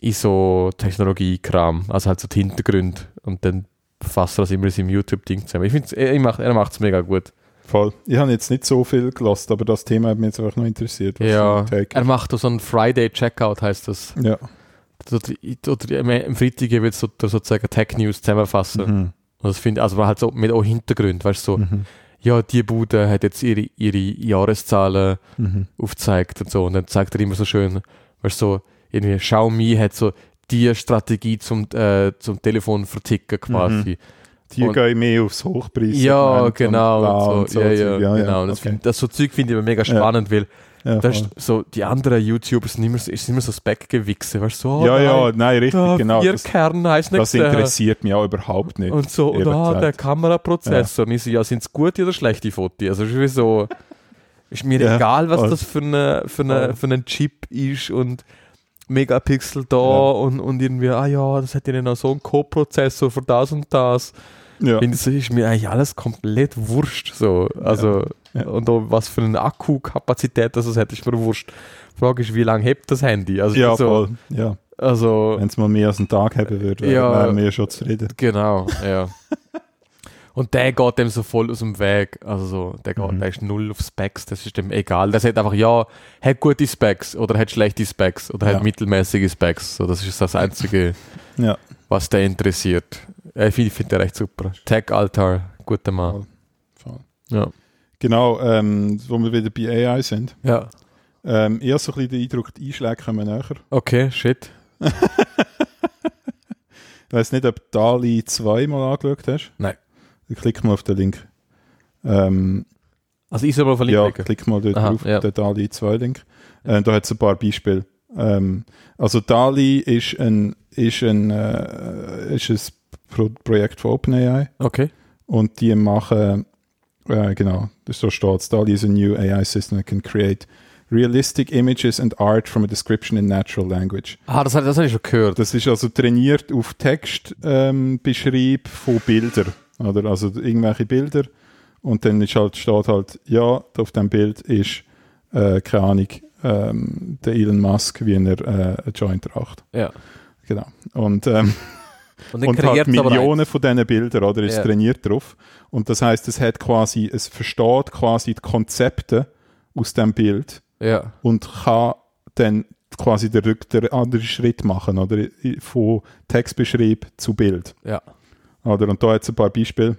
in so Technologie-Kram, also halt so die Hintergründe und dann fasst er das immer in seinem YouTube-Ding zusammen. Ich finde, er macht er macht's mega gut. Voll. Ich habe jetzt nicht so viel gelost, aber das Thema hat mich jetzt einfach noch interessiert. Ja, er macht so einen Friday Checkout, heißt das. Ja. Oder, am Freitag wird so, sozusagen Tech News zusammenfassen. Mhm. Und das finde also halt so mit auch Hintergrund, weißt du, so, Mhm. ja, die Bude hat jetzt ihre, ihre Jahreszahlen Mhm. aufgezeigt und so. Und dann zeigt er immer so schön, weißt du, so, irgendwie Xiaomi hat so die Strategie zum, äh, zum Telefon verticken quasi. Die Und- gehen mehr aufs Hochpreis. Ja, genau. Und, Und so. Ja, ja, ja, genau. Und das, okay. find, das so Zeug finde ich immer mega Ja. spannend, weil ja, das voll. ist so, die anderen YouTuber sind immer so, sind immer so Speckgewichse, weißt du, so, oh ja, ja, nein, nein, richtig, da, genau. vier Das, Kern heisst das nicht interessiert mich auch überhaupt nicht. Und so, und ah, der Kameraprozessor. Und ich so, ja, sind es gute oder schlechte Fotos? Also, ist so, ist mir Ja, egal, was voll. das für, eine, für, eine, für einen Chip ist und Megapixel da Ja. und, und irgendwie, ah ja, das hat ja noch so einen Co-Prozessor für das und das. ja. Finde, Das ist mir eigentlich alles komplett wurscht. So. Also, Ja. Und auch was für eine Akkukapazität das es hat, ist mir wurscht. Die Frage ist, wie lange hebt das Handy? Also, ja, so, voll. Ja. also Wenn es mal mehr als einen Tag haben würde, wäre Ja. wären wir ja schon zufrieden. Genau, ja. Und der geht dem so voll aus dem Weg. Also so, der, geht, Mhm. der ist null auf Specs, das ist dem egal. Der sagt einfach, ja, hat gute Specs oder hat schlechte Specs oder Ja. hat mittelmäßige Specs. So, das ist das Einzige, Ja. was der interessiert. Ich finde find den recht super. Tech Altar, guter Mann. Voll. Ja. Genau, ähm, wo wir wieder bei AI sind. ja. Ähm, ich habe so ein bisschen den Eindruck, die Einschläge kommen näher. Okay, shit. Ich weiß nicht, ob du DALI 2 mal angeschaut hast. Nein. Ich klick mal auf den Link. Ähm, Also ich soll mal ja, verlinken. klick mal dort Aha, drauf, ja. den DALI 2 Link. Äh, da hat es ein paar Beispiele. Ähm, also DALI ist ein, ist ein, äh, ist ein Pro Projekt von OpenAI Okay. und die machen, äh, genau, so steht DALI is a new AI system that can create realistic images and art from a description in natural language. Ah, das, das habe ich schon gehört. Das ist also trainiert auf Textbeschreib ähm, von Bildern. Oder? Also irgendwelche Bilder. Und dann ist halt, steht halt, ja, auf dem Bild ist, äh, keine Ahnung, ähm, der Elon Musk, wie er äh, einen Joint raucht. Ja. Genau. Und, ähm, Und und aber Millionen von diesen Bildern, oder? Ist Ja. trainiert drauf. Und das heißt, es hat quasi, es versteht quasi die Konzepte aus dem Bild Ja. und kann dann quasi den, den anderen Schritt machen, oder? Von Textbeschreib zu Bild. Ja. Oder? Und da jetzt ein paar Beispiele.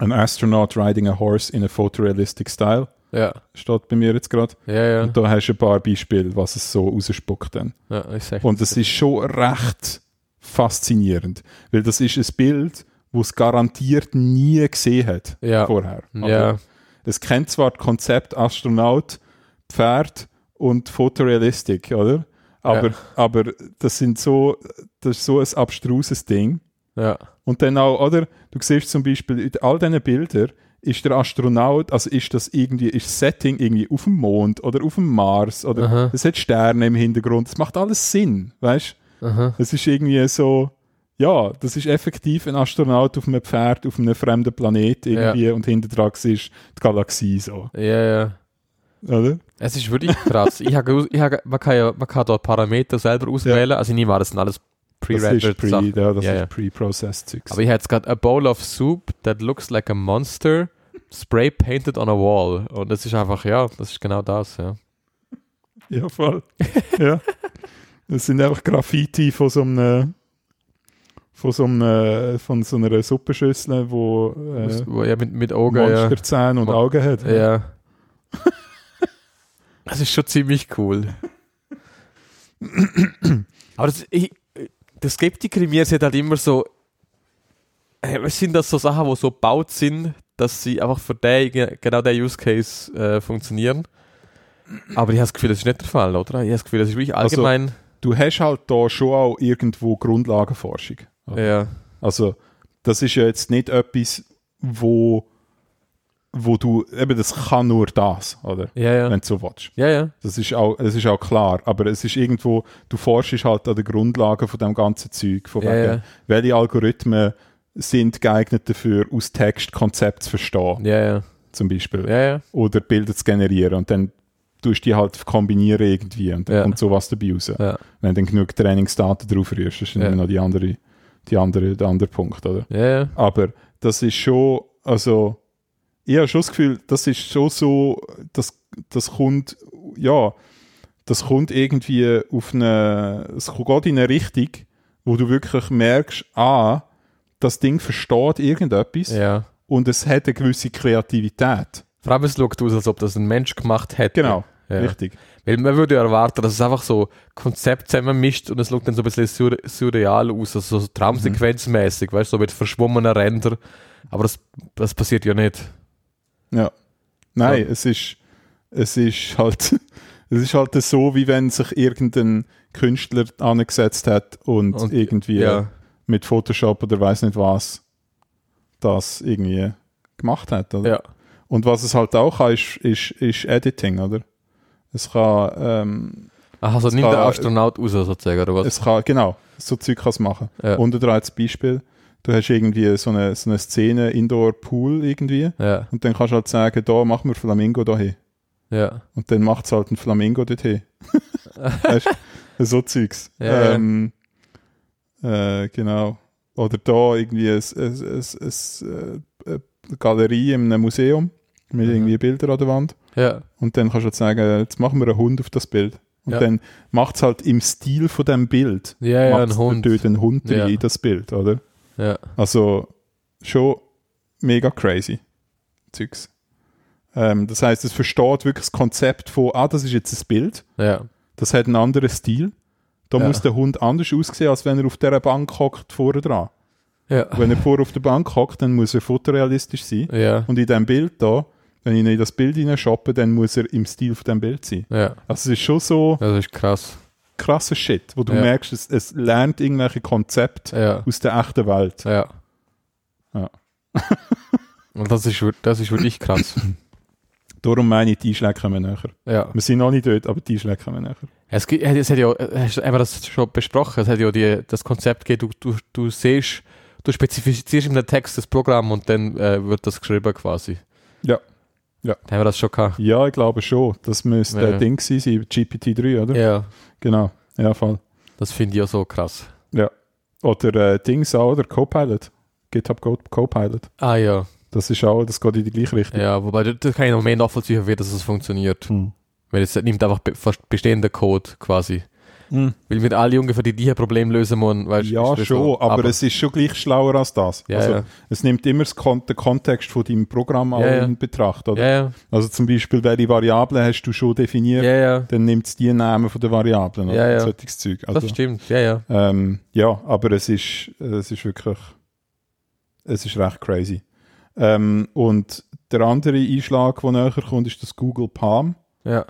An astronaut riding a horse in a photorealistic style. Ja. Steht bei mir jetzt gerade. Ja, ja. Und da hast du ein paar Beispiele, was es so rausspuckt dann. ja Und es ist schon recht faszinierend, weil das ist ein Bild, wo es garantiert nie gesehen hat Ja. vorher. Aber Ja. Es kennt zwar das Konzept Astronaut, Pferd und Photorealistic, oder? Aber, Ja. aber das sind so, das ist so ein abstruses Ding. Ja. Und dann auch, oder? Du siehst zum Beispiel in all diesen Bildern, ist der Astronaut, also ist das irgendwie, ist das Setting irgendwie auf dem Mond oder auf dem Mars oder es hat Sterne im Hintergrund. Das macht alles Sinn, weißt Aha. Es ist irgendwie so, ja, das ist effektiv ein Astronaut auf einem Pferd auf einem fremden Planet irgendwie und hinter dran ist die Galaxie so, Ja, ja. oder? Es ist wirklich krass. ich habe, ich habe, man, kann ja, man kann dort Parameter selber auswählen. Also ich nehme an, das sind alles pre-rendered pre, Sachen. ja, das Ja, ist ja. pre-processed Zeugs. Aber ich habe jetzt gerade a bowl of soup that looks like a monster spray painted on a wall. Und das ist einfach, ja, das ist genau das, ja. Ja, voll. ja. Das sind einfach Graffiti von so einem von so, einem, von so einer Suppenschüssel, wo äh, Wo- ja mit, mit Augen, ja. Monsterzähne und Mo- Augen hat. Ja. das ist schon ziemlich cool. Aber das, ich, der Skeptiker in mir sieht halt immer so, äh, sind das so Sachen, die so gebaut sind, dass sie einfach für den, genau den Use Case äh, funktionieren. Aber ich habe das Gefühl, das ist nicht der Fall, oder? Ich habe das Gefühl, das ist wirklich Also- allgemein. Du hast halt da schon auch irgendwo Grundlagenforschung. ja. Also, das ist ja jetzt nicht etwas, wo, wo du, eben das kann nur das, oder? Ja, ja. Wenn du so willst. Ja, ja. Das ist, auch, das ist auch klar, aber es ist irgendwo, du forschst halt an den Grundlagen von dem ganzen Zeug, von Ja, wegen, ja. welche Algorithmen sind geeignet dafür, aus Text Konzept zu verstehen, Ja, ja. zum Beispiel. Ja, ja. Oder Bilder zu generieren und dann tust die halt kombinieren irgendwie und dann Ja. kommt sowas dabei raus. Ja, Wenn du dann genug Trainingsdaten drauf rührst, ist dann Ja. immer noch die andere, die andere, der andere Punkt, oder? ja. Aber das ist schon, also, ich habe schon das Gefühl, das ist schon so, das, das kommt, ja, das kommt irgendwie auf eine, es geht in eine Richtung, wo du wirklich merkst, ah, das Ding versteht irgendetwas ja. und es hat eine gewisse Kreativität. Vor allem, es schaut aus, als ob das ein Mensch gemacht hätte. Genau, Ja. richtig. Weil man würde ja erwarten, dass es einfach so Konzept zusammenmischt und es schaut dann so ein bisschen sur surreal aus, also so traumsequenzmäßig, weißt du, so mit verschwommenen Rändern. Aber das, das passiert ja nicht. Ja. Nein, So. es ist, es ist halt, es ist halt so, wie wenn sich irgendein Künstler angesetzt hat und, Und- irgendwie Ja, mit Photoshop oder weiß nicht was das irgendwie gemacht hat. Oder? ja, Und was es halt auch kann, ist, ist, ist Editing, oder? Es kann, ähm, Ach, also nimmt kann- der Astronaut raus, sozusagen, oder was? es kann, genau, so Zeug kann es machen. Ja. Und oder als Beispiel, du hast irgendwie so eine, so eine Szene Indoor-Pool irgendwie ja, und dann kannst du halt sagen, da machen wir Flamingo dahin. ja, Und dann macht es halt ein Flamingo dorthin. weißt? So Zeugs. Ja, ähm, Äh, genau. Oder da irgendwie äh, eine Galerie in einem Museum mit Mhm. irgendwie Bildern an der Wand. ja, Und dann kannst du halt sagen, jetzt machen wir einen Hund auf das Bild. Und Ja. dann macht es halt im Stil von dem Bild. ja, ja, ein Hund. Dort einen Hund Ja. in das Bild, oder? Ja, Also schon mega crazy. Zeugs. Ähm, das heißt, es versteht wirklich das Konzept von, ah, das ist jetzt ein Bild, ja, das hat einen anderen Stil. Da Ja. muss der Hund anders aussehen, als wenn er auf dieser Bank hockt vorne dran. ja, Wenn er vorne auf der Bank hockt, dann muss er fotorealistisch sein. ja, Und in diesem Bild da, wenn ich in das Bild hineinshoppe, dann muss er im Stil von dem Bild sein. ja. Also es ist schon so Das ist krass. krasser Shit, wo du Ja. merkst, es, es lernt irgendwelche Konzepte Ja, aus der echten Welt. ja. Ja. Und das ist, das ist wirklich krass. Darum meine ich, die Einschläge kommen näher. Ja. Wir sind noch nicht dort, aber die Einschläge kommen näher. Es, gibt, es hat ja, hast du- das schon besprochen, es hat ja die, das Konzept gegeben, du, du, du siehst, du spezifizierst in der Text das Programm und dann äh, wird das geschrieben quasi. Ja. Ja. Haben wir das schon gehabt? Ja, ich glaube schon. Das müsste Ja. ein Ding sein, GPT-3, oder? Ja, Genau. Ja, voll. das finde ich ja so krass. Oder äh, Dings auch, oder Copilot. GitHub Co- Copilot. Ah ja, Das ist auch, das geht in die gleiche Richtung. ja, wobei da da kann ich noch mehr nachvollziehen, wie das funktioniert. Hm. Weil es nimmt einfach be fast bestehender Code quasi. Hm. Weil wir alle ungefähr die gleichen Probleme lösen müssen. Weißt, Ja, schon, so. aber, es ist schon gleich schlauer als das. Ja, also, ja. Es nimmt immer Kon den Kontext von deinem Programm auch Ja, in Betracht. Oder? Ja, ja, Also zum Beispiel, welche Variablen hast du schon definiert, ja, ja, dann nimmt es die Namen von den Variablen. Ja, ja. Solches Zeug. Also, das stimmt, ja, ja. Ähm, ja, aber es ist, es ist wirklich, es ist recht crazy. Ähm, und der andere Einschlag, der näher kommt, ist das Google Palm. Ja,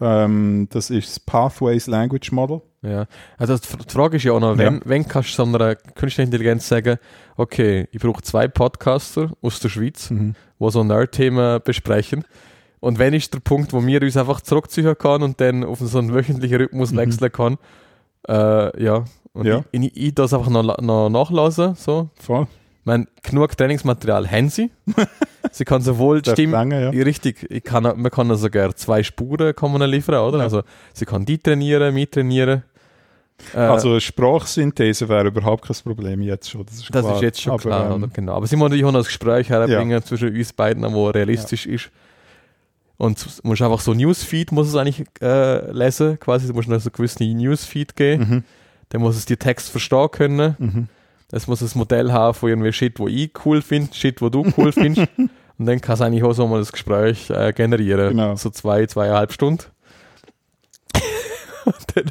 Ähm, das ist das Pathways Language Model. ja. Also die Frage ist ja auch noch, wenn, wenn kannst du so einer künstlichen Intelligenz sagen, okay, ich brauche zwei Podcaster aus der Schweiz, Mhm. die so Nerd-Themen besprechen. Und wenn ist der Punkt, wo wir uns einfach zurückziehen können und dann auf so einen wöchentlichen Rhythmus Mhm. wechseln kann. Äh, ja. Und Ja. Ich, ich, ich das einfach noch, noch nachlassen. So. Voll. Ich meine, genug Trainingsmaterial haben sie. sie kann sowohl Darf Stimme, länger, ja. Ja, Richtig, ich kann, man kann ja sogar zwei Spuren kann man liefern, oder? Ja. Also sie kann die trainieren, mich trainieren. Äh, Also Sprachsynthese wäre überhaupt kein Problem jetzt schon. Das ist, das ist jetzt schon aber, klar, ähm? Genau. Aber sie muss natürlich auch noch ein Gespräch herbringen zwischen uns beiden, wo realistisch ist. Und du musst einfach so Newsfeed muss es eigentlich äh, lesen, quasi. Du musst noch so gewisse Newsfeed geben. Mhm. Dann muss es die Text verstehen können. Mhm. Es muss ein Modell haben von irgendwie Shit, wo ich cool finde, Shit, wo du cool findest. Und dann kann es eigentlich auch so mal das Gespräch äh, generieren. Genau. So zwei, zweieinhalb Stunden. Und dann,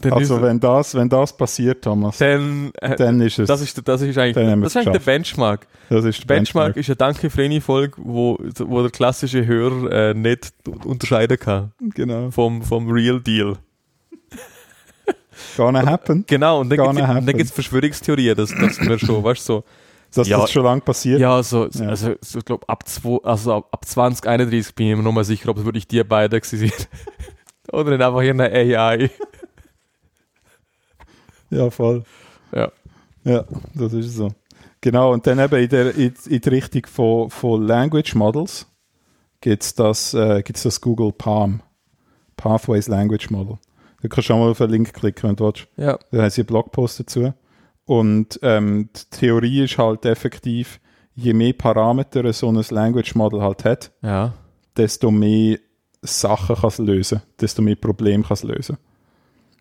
dann Also wenn das, wenn das passiert, Thomas, dann, äh, dann ist es das ist, das ist eigentlich, das ist eigentlich der. Benchmark. das ist der Benchmark ist eine Danke Vreni Folge, wo, wo der klassische Hörer äh, nicht unterscheiden kann Genau. vom, vom Real Deal. Gonna happen. Genau, und dann gibt es. Verschwörungstheorien, dass, dass wir schon, weißt du, so, Dass Ja. das schon lange passiert. Ja, so, Ja. also so, ich glaube ab, zwei- also ab, ab 2031 bin ich mir noch mal sicher, ob es wirklich die beiden sind. Oder nicht einfach hier eine AI. Ja, voll. Ja. Ja, das ist so. Genau, und dann eben in, der, in, in die Richtung von, von Language Models gibt es das, äh, gibt's das Google Palm. Pathways Language Model. Da kannst du auch mal auf den Link klicken, wenn du willst. Ja. Da haben sie einen Blogpost dazu. Und ähm, die Theorie ist halt effektiv, je mehr Parameter so ein Language Model halt hat, Ja. desto mehr Sachen kann es lösen, desto mehr Probleme kann es lösen.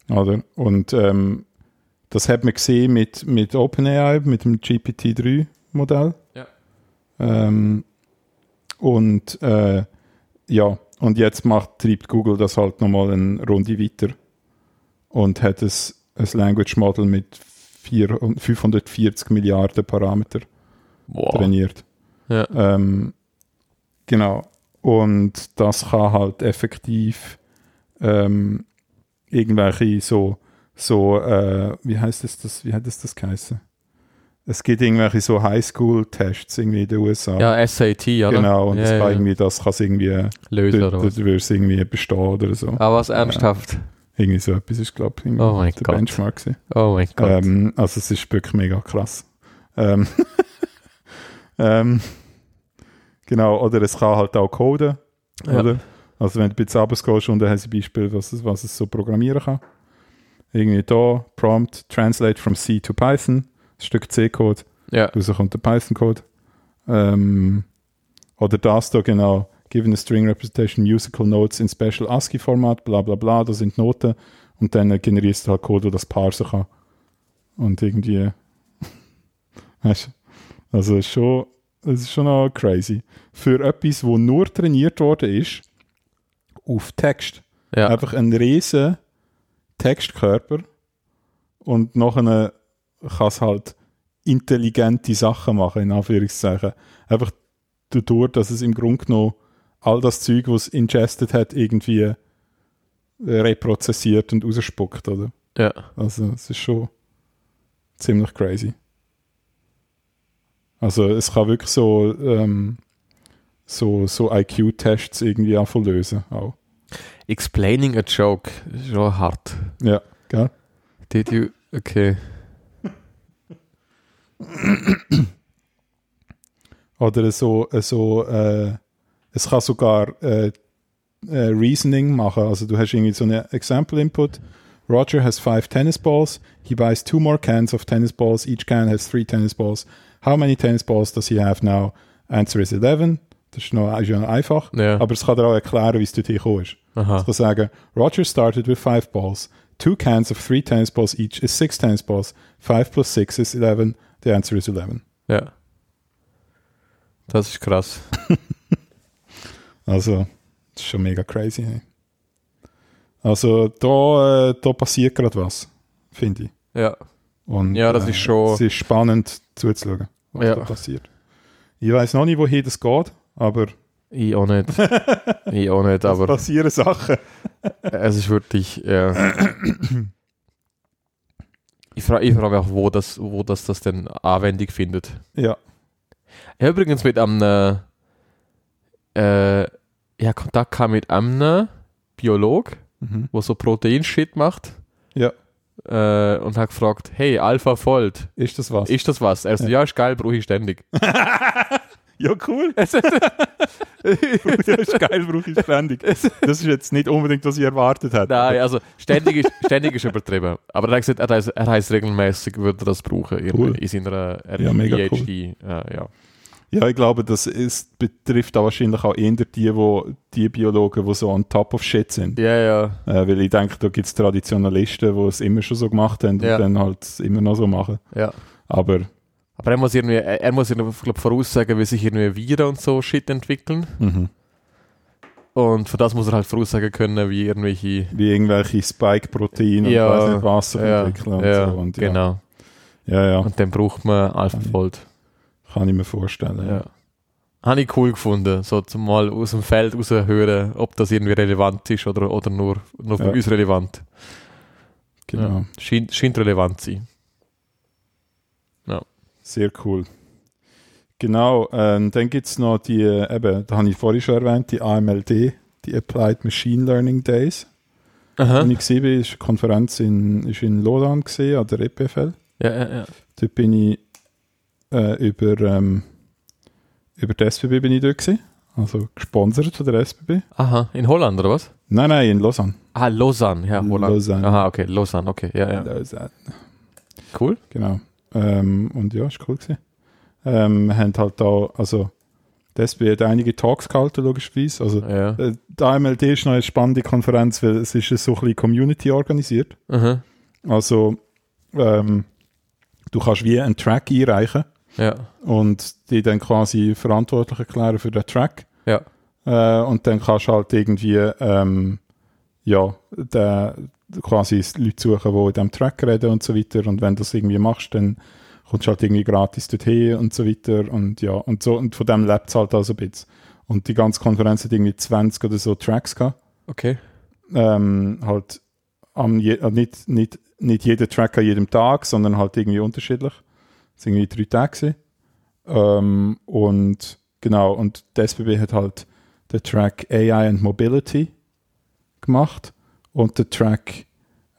Oder? Und ähm, das hat man gesehen mit, mit OpenAI, mit dem GPT-3-Modell. Ja. Ähm, und äh, ja, und jetzt macht, treibt Google das halt nochmal eine Runde weiter und hat ein, ein Language Model mit 400 540 Milliarden Parameter Wow. trainiert. Ja. Ähm, genau. Und das kann halt effektiv ähm, irgendwelche so, so äh, wie heißt das, das, wie hat das das geheißen? Es gibt irgendwelche so Highschool-Tests irgendwie in den USA. ja, SAT, oder? Genau, und ja, das kann ja. irgendwie, das kann es irgendwie, Lösen oder was? irgendwie bestehen oder so. Aber was ernsthaft? Irgendwie so etwas ist, glaube ich, Oh mein der Gott. Benchmark gewesen. Oh mein Gott. Ähm, also es ist wirklich mega krass. Ähm, ähm, genau, oder es kann halt auch coden, Ja. oder? Also wenn du ein bisschen runtergehst und dann haben sie Beispiel, was es, was es so programmieren kann. Irgendwie da, Prompt, Translate from C to Python, ein Stück C-Code, ja. raus kommt der Python-Code. Ähm, oder das da genau, given a string representation musical notes in special ASCII-Format, bla bla bla, das sind Noten und dann generierst du halt Code, der das parsen kann. Und irgendwie, weißt du, also es ist schon, es ist schon auch crazy. Für etwas, wo nur trainiert worden ist, auf Text. Ja. Einfach ein riesen Textkörper und nachher kann es halt intelligente Sachen machen, in Anführungszeichen. Einfach dadurch, dass es im Grunde genommen all das Zeug, was es ingested hat, irgendwie reprozessiert und ausspuckt, oder? ja. Also es ist schon ziemlich crazy. Also es kann wirklich so ähm, so, so IQ-Tests irgendwie anfangen lösen auch. Explaining a joke ist schon hart. Ja, gell? Did you? Okay. Oder so, so äh, es kann sogar äh, äh, Reasoning machen. Also du hast irgendwie so eine Example Input. Roger has five tennis balls. He buys two more cans of tennis balls. Each can has three tennis balls. How many tennis balls does he have now? Answer is 11. Das ist, noch, ist ja noch einfach. Ja. Aber es kann dir auch erklären, wie es dort gekommen ist. Aha. Es kann sagen, Roger started with five balls. Two cans of three tennis balls each is six tennis balls. Five plus six is 11. The answer is 11. Ja. Das ist krass. Also, das ist schon mega crazy. Hey. Also, da, äh, da passiert gerade was, finde ich. Ja. Und, Ja, das äh, ist schon- Es ist spannend zuzuschauen, was Ja. da passiert. Ich weiß noch nicht, wohin das geht, aber Ich auch nicht. ich auch nicht, es aber passieren Sachen. es ist wirklich. Ja. Ich frage ich frag mich auch, wo das, wo das, das denn Anwendung findet. Ja, Ich habe übrigens mit einem äh, ja, Kontakt gehabt mit einem Biolog, mhm. der so Protein-Shit macht. Ja. Äh, und hat gefragt, hey, Alpha Fold, ist das was? ist das was? Er so, ja, ist geil, brauche ich ständig. ja, cool. ja, ist geil, brauche ich ständig. Das ist jetzt nicht unbedingt, was ich erwartet hätte. Nein, also ständig ist, ständig ist übertrieben. Aber er hat gesagt, er heißt, er heißt regelmäßig, würde er das brauchen in, Cool. in seiner er Ja, mega PhD. Äh, ja. Ja, ich glaube, das ist, betrifft auch wahrscheinlich auch eher die, wo, die Biologen, die so on top of shit sind. ja, ja, Äh, weil ich denke, da gibt es Traditionalisten, die es immer schon so gemacht haben Ja. und dann halt immer noch so machen. ja. Aber Aber er muss irgendwie, er er muss irgendwie, glaub, voraussagen, wie sich irgendwie Viren und so Shit entwickeln. mhm. Und für das muss er halt voraussagen können, wie irgendwelche. wie irgendwelche Spike-Proteine Ja, und weiß nicht was sich Ja, entwickeln und ja, so. Und ja, genau. ja, ja, Und dann braucht man AlphaFold. Kann ich mir vorstellen. Ja. Habe ich cool gefunden, so mal aus dem Feld raushören, ob das irgendwie relevant ist oder, oder nur, nur für Ja. uns relevant. Genau. Ja. Scheint, scheint relevant zu sein. Sehr cool. Genau, ähm, dann gibt es noch die, äh, eben, da habe ich vorhin schon erwähnt, die AMLD, die Applied Machine Learning Days. Aha. Als ich gesehen bin, ist eine Konferenz in, ist in Lausanne gesehen, an der EPFL. Ja, ja, ja. Dort bin ich äh, über, ähm, über die SBB bin ich dort gewesen. Also gesponsert von der SBB. Aha, in Holland oder was? Nein, nein, in Lausanne. Ah, Lausanne, ja, Holland. Lausanne. Aha, okay, Lausanne, okay, ja, ja. Lausanne. Cool. Genau. Ähm, und ja, ist cool gewesen. Ähm, wir haben halt da, also die SBB hat einige Talks gehalten, logischerweise. Also Ja. äh, die AMLD ist noch eine spannende Konferenz, weil es ist so ein bisschen Community organisiert. Aha. Also ähm, du kannst wie einen Track einreichen Ja. und die dann quasi verantwortlich erklären für den Track. Ja. Äh, und dann kannst du halt irgendwie ähm, ja, der, quasi Leute suchen, die in diesem Track reden und so weiter. Und wenn du das irgendwie machst, dann kommst du halt irgendwie gratis dorthin und so weiter. Und ja, und so, und von dem lebt es halt also ein bisschen. Und die ganze Konferenz hat irgendwie 20 oder so Tracks gehabt. Okay. Ähm, halt am je, äh, nicht, nicht, nicht jeder Track an jedem Tag, sondern halt irgendwie unterschiedlich. Es waren irgendwie drei Tage. Ähm, und genau, und die SBB hat halt den Track AI and Mobility gemacht und den Track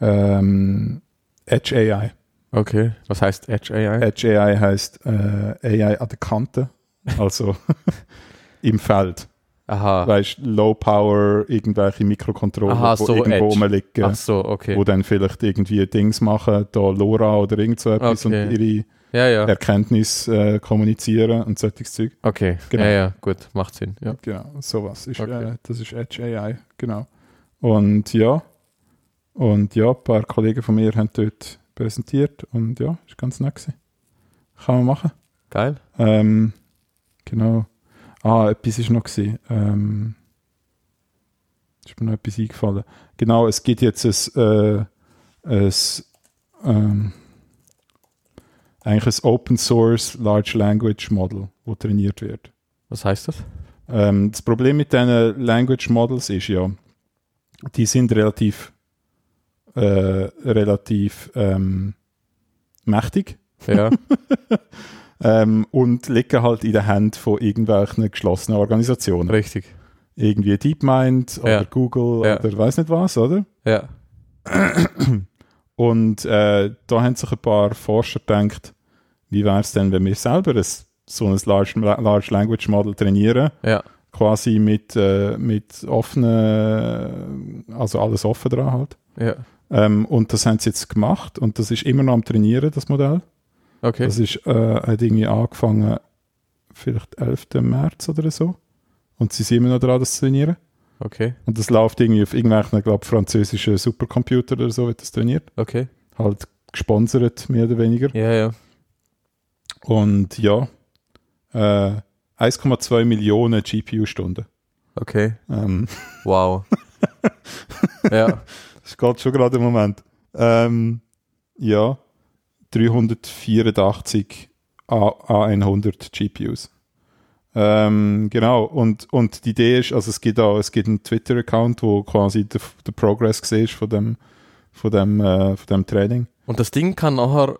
ähm, Edge AI. Okay. Was heißt Edge AI? Edge AI heißt äh, AI an der Kante, also im Feld. Aha. Weißt Low Power, irgendwelche Mikrocontroller, Aha, die so irgendwo Edge. rumliegen. So, okay. wo dann vielleicht irgendwie Dings machen, da LoRa oder irgend so etwas Okay. und ihre Ja, ja. Erkenntnis äh, kommunizieren und solches Zeug. Okay. Genau. Ja, ja, gut. Macht Sinn. Ja. Genau, sowas ist, Okay. äh, das ist Edge AI, genau. Und ja, und ja, ein paar Kollegen von mir haben dort präsentiert und ja, ist ganz nett gewesen. Kann man machen. Geil. Ähm, genau. Ah, etwas ist noch gewesen. Ähm, ist mir noch etwas eingefallen. Genau, es gibt jetzt ein, äh, ein ähm, eigentlich ein Open Source Large Language Model, wo trainiert wird. Was heißt das? Ähm, das Problem mit diesen Language Models ist ja, die sind relativ, äh, relativ ähm, mächtig Ja. ähm, und liegen halt in den Händen von irgendwelchen geschlossenen Organisationen. Richtig. Irgendwie DeepMind oder Ja. Google Ja. oder weiß nicht was, oder? Ja. Und äh, da haben sich ein paar Forscher gedacht, wie wäre es denn, wenn wir selber ein, so ein Large, Large Language Model trainieren, Ja. quasi mit, äh, mit offenen, also alles offen dran halt. Ja. Ähm, und das haben sie jetzt gemacht und das ist immer noch am Trainieren, das Modell. Okay. Das ist, äh, hat irgendwie angefangen, vielleicht 11. März oder so. Und sie sind immer noch dran, das zu trainieren. Okay. Und das läuft irgendwie auf irgendwelchen, glaube französischen Supercomputer oder so, wird das trainiert. Okay. Halt gesponsert, mehr oder weniger. Ja, ja. Und ja, äh, 1,2 Millionen GPU-Stunden. Okay. Ähm, Wow. ja. das geht schon gerade im Moment. Ähm, ja, 384 A A100 GPUs. Ähm, genau, und, und die Idee ist, also es gibt auch, es gibt einen Twitter-Account, wo quasi der, der Progress siehst von dem, von dem, äh, von dem Training. Und das Ding kann nachher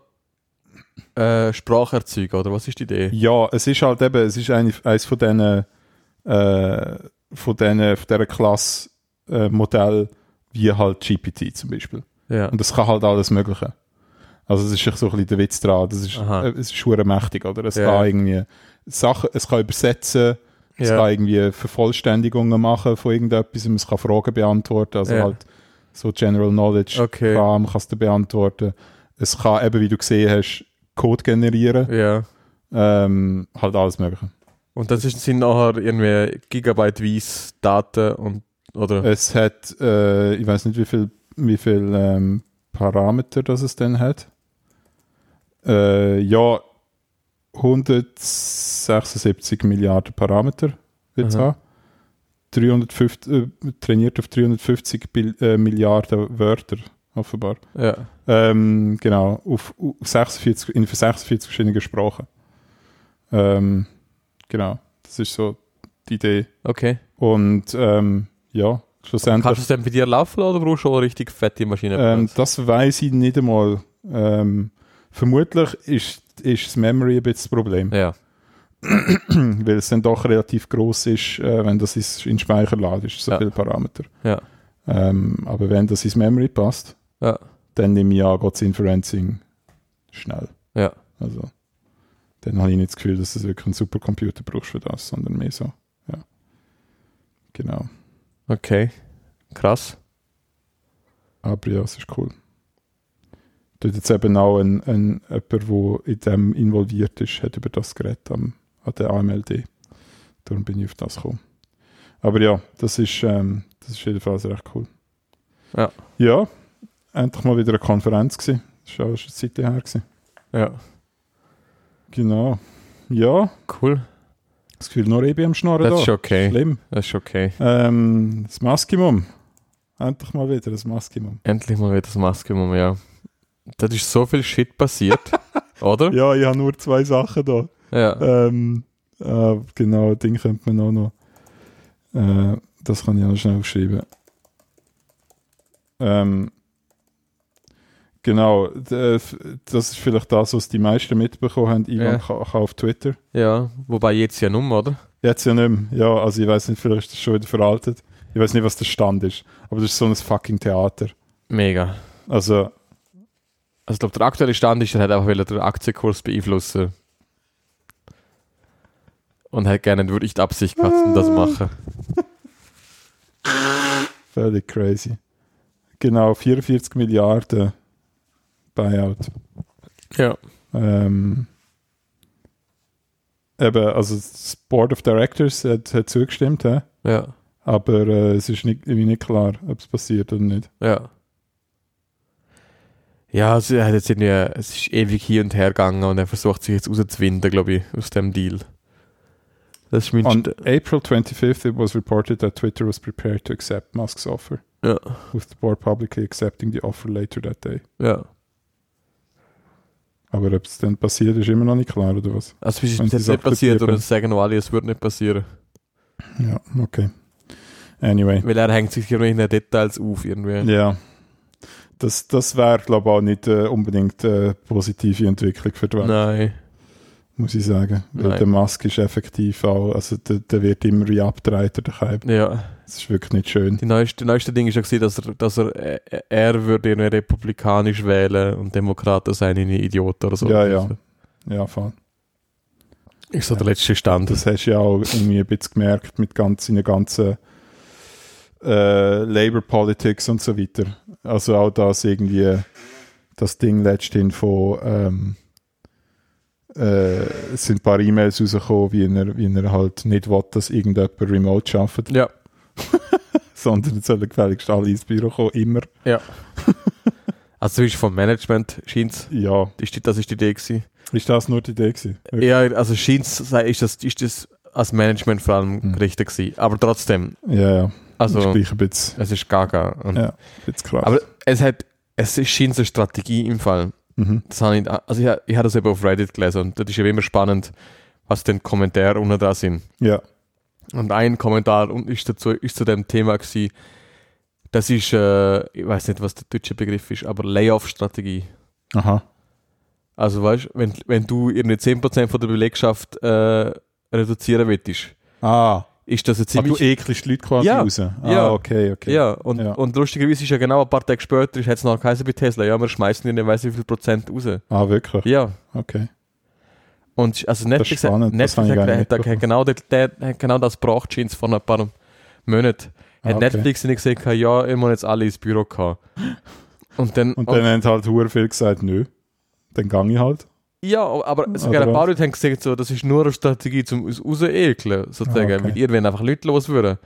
äh, Sprache erzeugen, oder was ist die Idee? Ja, es ist halt eben, es ist eine, eines von diesen, äh, von diesen, von dieser Klasse äh, Modell wie halt GPT zum Beispiel. Ja. Und das kann halt alles Mögliche. Also das ist so ein bisschen der Witz dran. Das ist, Aha. äh, es ist schwer mächtig, oder? Es Ja. kann irgendwie Sachen, es kann übersetzen, es Ja. kann irgendwie Vervollständigungen machen von irgendetwas, es kann Fragen beantworten, also halt so General Knowledge Okay. Kram kannst du beantworten. Es kann eben, wie du gesehen hast, Code generieren, Ja. ähm, halt alles Mögliche. Und das ist, sind nachher irgendwie gigabyteweise Daten und oder Es hat, äh, ich weiß nicht, wie viel, wie viel ähm, Parameter das es denn hat. Äh, ja, 176 Milliarden Parameter wird es haben. 350, äh, trainiert auf 350 Bil äh, Milliarden Wörter, offenbar. ja. Ähm, genau, auf, auf 46, in 46 verschiedenen Sprachen. Ähm, genau, das ist so die Idee. Okay. Und ähm, ja, schlussendlich. Kannst du es dann bei dir laufen oder brauchst du schon eine richtig fette Maschine? Ähm, das weiß ich nicht einmal. Ähm, vermutlich ist, ist das Memory ein bisschen das Problem. ja. weil es dann doch relativ groß ist, äh, wenn das in Speicher ladest, so Ja. viele Parameter. Ja. Ähm, aber wenn das ins Memory passt, Ja. dann ich an, geht das Inferencing schnell. Ja. Also, dann habe ich nicht das Gefühl, dass du wirklich einen Supercomputer brauchst für das, sondern mehr so. Ja. Genau. Okay. Krass. Aber ja, es ist cool. Dort jetzt eben auch ein, ein, jemand, der in dem involviert ist, hat über das geredet am, an der AMLD. Darum bin ich auf das gekommen. Aber ja, das ist, ähm, das ist jedenfalls recht cool. Ja. Ja, endlich mal wieder eine Konferenz gewesen. Das war auch schon eine Zeit her. Gewesen. Ja. Genau. Ja, Cool. das Gefühl, nur bin am Schnorren Das da. ist okay. Schlimm. Das ist okay. Ähm, das Maskimum. Endlich mal wieder das Maskimum. Endlich mal wieder das Maskenmum, ja. Da ist so viel Shit passiert, oder? Ja, ich habe nur zwei Sachen da. Ja. Ähm, äh, genau, Ding könnte man auch noch. Äh, das kann ich auch noch schnell schreiben. Ähm, genau, f- das ist vielleicht das, was die meisten mitbekommen haben. Ivan Ja. Auf Twitter. Ja. Wobei jetzt ja nur, oder? Jetzt ja nicht mehr. Ja, also ich weiß nicht, vielleicht ist das schon wieder veraltet. Ich weiß nicht, was der Stand ist. Aber das ist so ein fucking Theater. Mega. Also, Also ich glaube, der aktuelle Stand ist, er hat einfach den Aktienkurs beeinflussen. Und hat gerne wirklich die Absicht gehabt, um das zu machen. völlig crazy. Genau, 44 Milliarden Buyout. Ja. Ähm, eben, also das Board of Directors hat, hat zugestimmt, hä? Ja. aber äh, es ist nicht, nicht klar, ob es passiert oder nicht. Ja. Ja, er hat jetzt irgendwie, es ist ewig hin und her gegangen und er versucht sich jetzt rauszuwinden, glaube ich, aus dem Deal. Das ist mein On April 25th, it was reported that Twitter was prepared to accept Musk's offer, Ja. with the board publicly accepting the offer later that day. Ja. Aber ob es dann passiert, ist immer noch nicht klar, oder was? Also es ist Wenn jetzt nicht passiert es sagen noch alle, es wird nicht passieren. Ja, okay. Anyway. Weil er hängt sich irgendwie in den Details auf irgendwie. Ja. Das, das wäre, glaube ich, auch nicht äh, unbedingt eine positive Entwicklung für die Welt, Nein. Muss ich sagen. Weil Nein. der Musk ist effektiv auch, also der, der wird immer wie abgedreht, der. Ja. Das ist wirklich nicht schön. Die neueste, neueste Ding ist ja gewesen, dass er, dass er, äh, er würde irgendwie republikanisch wählen und Demokraten seien eine Idioten oder so. Ja, ja. Ja, voll. Ist so der letzte Stand. Das hast du ja auch irgendwie ein bisschen gemerkt mit ganz, seinen ganzen äh, Labour Politics und so weiter. Also auch das irgendwie, das Ding letztendlich von, ähm, äh, es sind ein paar E-Mails rausgekommen, wie er, wie er halt nicht will, dass irgendjemand remote arbeitet, Ja. sondern es sollen gefälligst alle ins Büro kommen, immer. Also ist vom Management scheint Ja, ist die, das ist die Idee gewesen. ist das nur die Idee gewesen? Ja, also scheint ist das, ist das als Management vor allem Hm. gerichtet gewesen. Aber trotzdem, Ja, ja. also es ist gaga. Und, ja, ein bisschen krass. Aber es hat, es ist scheint eine Strategie im Fall. Mhm. Das habe ich, also ich, ich habe das eben auf Reddit gelesen und das ist ja immer spannend, was denn Kommentare unten da sind. Ja, Und ein Kommentar und ist, dazu, ist zu dem Thema gewesen, das ist, äh, ich weiß nicht, was der deutsche Begriff ist, aber Layoff-Strategie. aha. Also weißt wenn, wenn du irgendwie 10% von der Belegschaft äh, reduzieren willst, Ah, ist das eine ah du ekelst die Leute quasi Ja, raus. Ah, ja. okay, okay. ja, und, Ja. und lustigerweise ist ja genau ein paar Tage später, hat es noch geheißen bei Tesla, ja, wir schmeißen ihnen, weiß wie viel Prozent raus. Ah, wirklich? Ja, Okay. und also Netflix, hat- spannend, das Netflix ich hat, nicht hat, hat, mitbekommen. genau, der, der, hat genau das gebracht, scheint vor ein paar Monaten. Ah, Hat okay. Netflix nicht gesagt, ja, müsst jetzt alle ins Büro kommen. Und dann, Und dann haben halt hure viel gesagt, nö. Dann gang ich halt. Ja, aber sogar ein paar? Leute haben gesagt, so, das ist nur eine Strategie zum uns rausekeln, sozusagen. Ah, okay. Weil ihr wenn einfach Leute loswürden.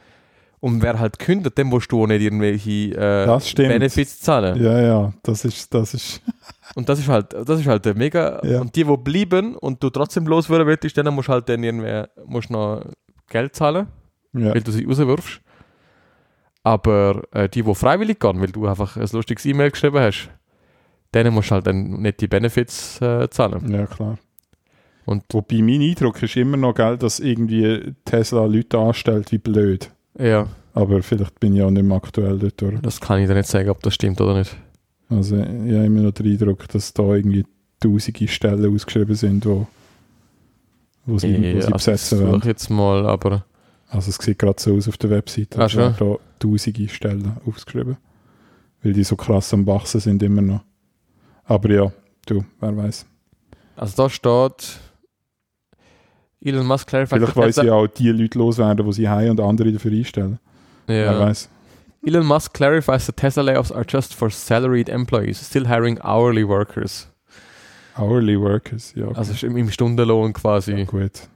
Und wer halt kündet, dem musst du auch nicht irgendwelche äh, Das stimmt. Benefits zahlen. Ja, ja, das ist, das ist, Und das ist halt, das ist halt der mega. Ja. Und die, die bleiben und du trotzdem loswürden willst, denen musst du halt dann irgendwie, musst noch Geld zahlen, ja. weil du sie rauswirfst. Aber äh, die, die freiwillig gehen, weil du einfach ein lustiges E-Mail geschrieben hast, denen musst du halt dann nicht die Benefits äh, zahlen. Ja, klar. Und- Wobei mein Eindruck ist immer noch, gell, dass irgendwie Tesla Leute anstellt wie blöd. Ja, Aber vielleicht bin ich auch nicht mehr aktuell dort. Durch. das kann ich dir nicht sagen, ob das stimmt oder nicht. Also ich habe immer noch den Eindruck, dass da irgendwie tausende Stellen ausgeschrieben sind, wo, wo sie, wo Ja, sie also besetzen wollen. ich jetzt mal, aber Also es sieht gerade so aus auf der Webseite. Als wären da tausende Stellen aufgeschrieben. Weil die so krass am Wachsen sind immer noch. Aber ja, du, wer weiß. also da steht Elon Musk clarified Vielleicht weiß ja auch die Leute loswerden, die sie haben und andere dafür einstellen. Wer ja. weiß. Elon Musk clarifies that Tesla layoffs are just for salaried employees, still hiring hourly workers. Hourly Workers, ja. Also im Stundenlohn ja, quasi. gut.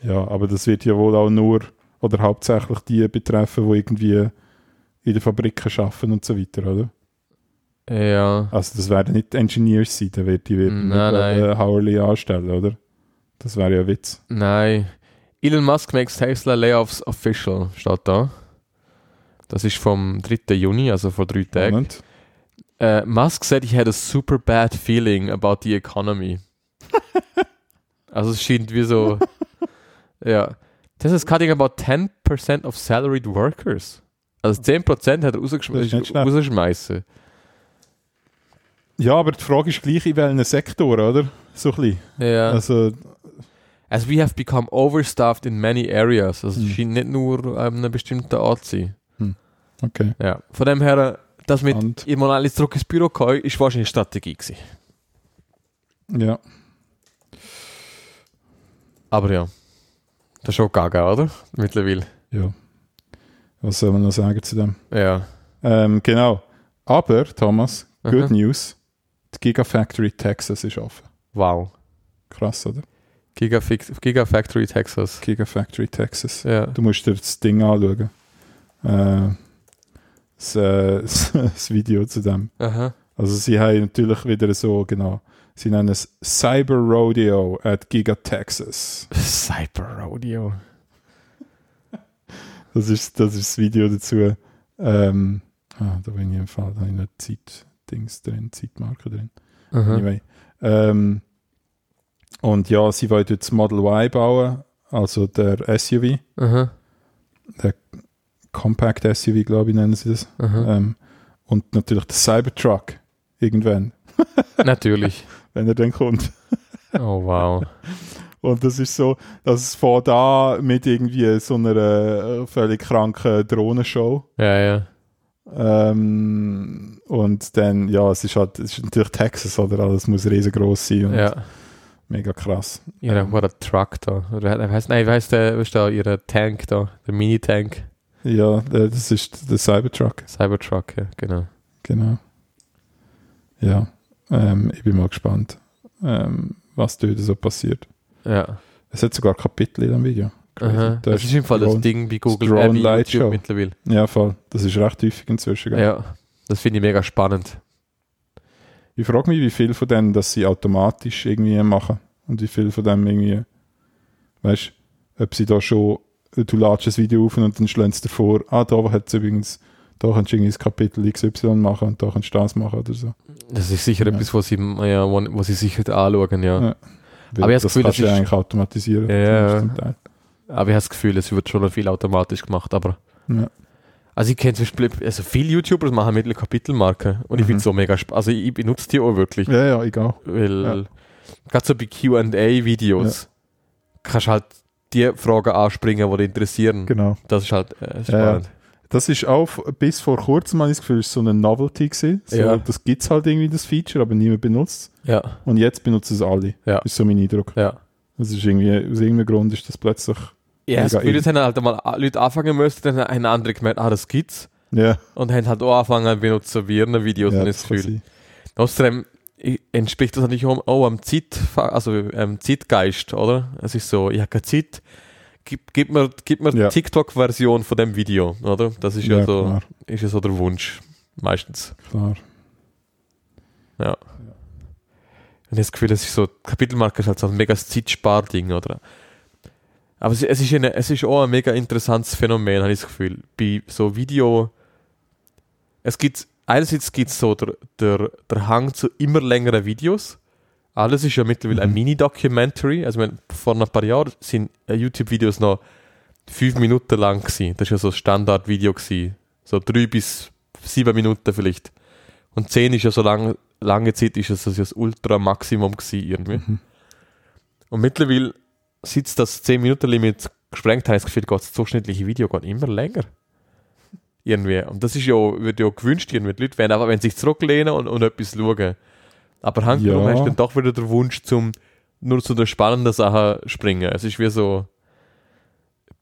Ja, aber das wird ja wohl auch nur oder hauptsächlich die betreffen, die irgendwie in den Fabriken arbeiten und so weiter, oder? Ja. Also das werden nicht Engineers sein, dann wird die werden Nein, nein. Hourly anstellen, oder? Das wäre ja ein Witz. Nein. Elon Musk makes Tesla layoffs official, steht da. Das ist vom 3. Juni, also vor drei Tagen. Spannend. Uh, Musk said he had a super bad feeling about the economy. also es scheint wie so, ja. This is cutting about 10% of salaried workers. Also 10% hat er Das ist nicht rausgeschm schlecht. rausschmeißen. Ja, aber die Frage ist gleich in welchem Sektor, oder? So ein bisschen. Ja. Also, As we have become overstaffed in many areas. Also es Hm. scheint nicht nur an einem bestimmten Ort zu sein. okay. Ja. Von dem her, äh, das mit Und, mal alles zurück ins Büro kommen, ist wahrscheinlich eine Strategie gewesen. ja. Aber ja. Das ist schon gaga, oder? Mittlerweile. ja. Was soll man noch sagen zu dem? Ja. Ähm, genau. Aber, Thomas, good Mhm. news. Die Gigafactory Texas ist offen. Wow. Krass, oder? Gigafix, Gigafactory Texas. Gigafactory Texas. Ja. Du musst dir das Ding anschauen. Äh, das, äh, das Video zu dem. Aha. Also sie haben natürlich wieder so, genau, sie nennen es Cyber Rodeo at Giga Texas. Cyber Rodeo. Das ist das, ist das Video dazu. Ähm, ah, da bin ich im Fall, da habe ich noch Zeit-Dings drin, Zeitmarke drin. Aha. Anyway. Ähm, und ja, sie wollen jetzt Model Y bauen, also der SUV, Aha. Compact SUV, glaube ich, nennen sie das. Ähm, und natürlich der Cybertruck irgendwann, Natürlich. wenn er dann kommt. Oh wow. Und das ist so, dass es von da mit irgendwie so einer äh, völlig kranken Drohnenshow. Ja, ja. Ähm, und dann, ja, es ist halt, es ist natürlich Texas, oder? Alles muss riesengroß sein und Ja. mega krass. Ihre, what a Truck da. Oder heißt, nein, wie heißt der, was ist da, ihre Tank da? Der Mini-Tank. Ja, das ist der Cybertruck, Cybertruck, ja, genau. genau. Ja, ähm, ich bin mal gespannt, ähm, was dort so passiert. Ja. Es hat sogar Kapitel in dem Video. Crazy. Aha. Da Das ist im Fall das Drone- Ding bei Google Drone äh, bei Light YouTube Show. mittlerweile. Ja, voll. Das ist recht häufig inzwischen. gell? Ja. Das finde ich mega spannend. Ich frage mich, wie viel von denen, dass sie automatisch irgendwie machen und wie viel von dem irgendwie, weißt ob sie da schon, du ladest das Video auf und dann schlägst du vor, ah, da hat es übrigens, da kannst du irgendwie das Kapitel XY machen und da kannst du das machen oder so. Das ist sicher Ja. etwas, was sie, ja, wo, wo sie sicher anschauen, ja. Ja. Aber das das Gefühl, kannst das du ja eigentlich automatisieren. Ja. Aber ich habe das Gefühl, es wird schon viel automatisch gemacht, aber Ja. Also ich kenne zum Beispiel, also viele YouTuber machen mittlerweile Kapitelmarken und ich Mhm. finde es so mega spannend. Also ich benutze die auch wirklich, ja, ja, egal. weil Ja. gerade so bei Q&A-Videos kannst du halt die Fragen anspringen, die dich interessieren. Genau. Das ist halt äh, Ja, ja. spannend. Das ist auch bis vor kurzem, habe ich das Gefühl, ist so eine Novelty gewesen. So, Ja. Das gibt es halt irgendwie, das Feature, aber niemand benutzt es. Ja, Und jetzt benutzen es alle. Ja. Ist so mein Eindruck. ja. Das ist irgendwie, aus irgendeinem Grund ist das plötzlich, Ja, das Gefühl, jetzt haben halt mal Leute anfangen müssen, dann haben andere gemerkt, ah, das gibt's. ja. Und haben halt auch angefangen zu wie ihren Videos, ja ich das Gefühl. sein. Außerdem entspricht das natürlich auch, auch am Zeit, also ähm, Zeitgeist, oder? Es ist so, ich habe keine Zeit, gib, gib mir, gib mir Ja. die TikTok-Version von dem Video, oder? Das ist ja, Ja, so, klar, ist ja so der Wunsch, meistens. klar. Ja. Und das Gefühl, es ist so, Kapitelmarke ist halt so ein mega Zeitsparding, oder? Aber es, es, ist eine, es ist auch ein mega interessantes Phänomen, habe ich das Gefühl. Bei so Video, es gibt, einerseits gibt es so der, der, der Hang zu immer längeren Videos. Alles ist ja mittlerweile ein Mhm. Mini-Documentary. Also, meine, vor ein paar Jahren sind äh, YouTube-Videos noch fünf Minuten lang gewesen. Das war ja so ein Standard-Video gewesen. So drei bis sieben Minuten vielleicht. Und zehn ist ja so lang, lange Zeit ist es das, ja das Ultra-Maximum gewesen irgendwie. Mhm. Und mittlerweile, sie das 10-Minuten-Limit gesprengt haben, das Gefühl, geht das durchschnittliche Video geht immer länger. Irgendwie. Und das ist ja, wird ja gewünscht, irgendwie. Die Leute wollen einfach, wenn sie sich zurücklehnen und, und etwas schauen. Aber handgenommen Ja. hast du dann doch wieder den Wunsch zum nur zu den spannenden Sachen springen. Es ist wie so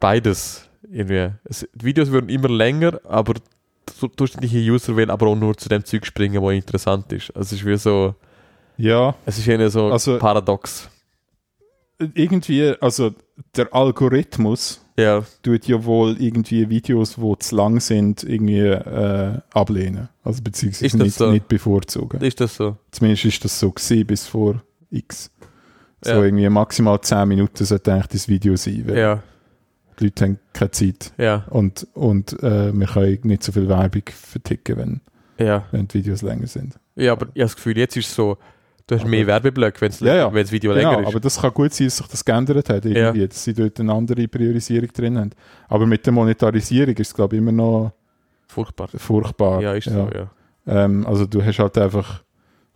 beides irgendwie. Es, die Videos werden immer länger, aber der durchschnittliche User will aber auch nur zu dem Zeug springen, was interessant ist. Also es ist wie so, Ja, es ist irgendwie so Also- paradox. Irgendwie, also der Algorithmus Ja, tut ja wohl irgendwie Videos, die zu lang sind, irgendwie äh, ablehnen. Also beziehungsweise nicht, so? nicht bevorzugen. ist das so? Zumindest ist das so gewesen bis vor X. So Ja. irgendwie maximal 10 Minuten sollte eigentlich das Video sein, weil Ja, die Leute haben keine Zeit. ja, Und, und äh, wir können nicht so viel Werbung verticken, wenn, wenn die Videos länger sind. Ja, aber ich habe das Gefühl, jetzt ist es so, du hast Aber- mehr Werbeblöcke, wenn Ja, ja. das Video Genau, länger ist. aber das kann gut sein, dass sich das geändert hat, irgendwie, dass sie dort eine andere Priorisierung drin haben. Aber mit der Monetarisierung ist es, glaube ich, immer noch Furchtbar. furchtbar. Ja, ist so, ja. Ähm, also du hast halt einfach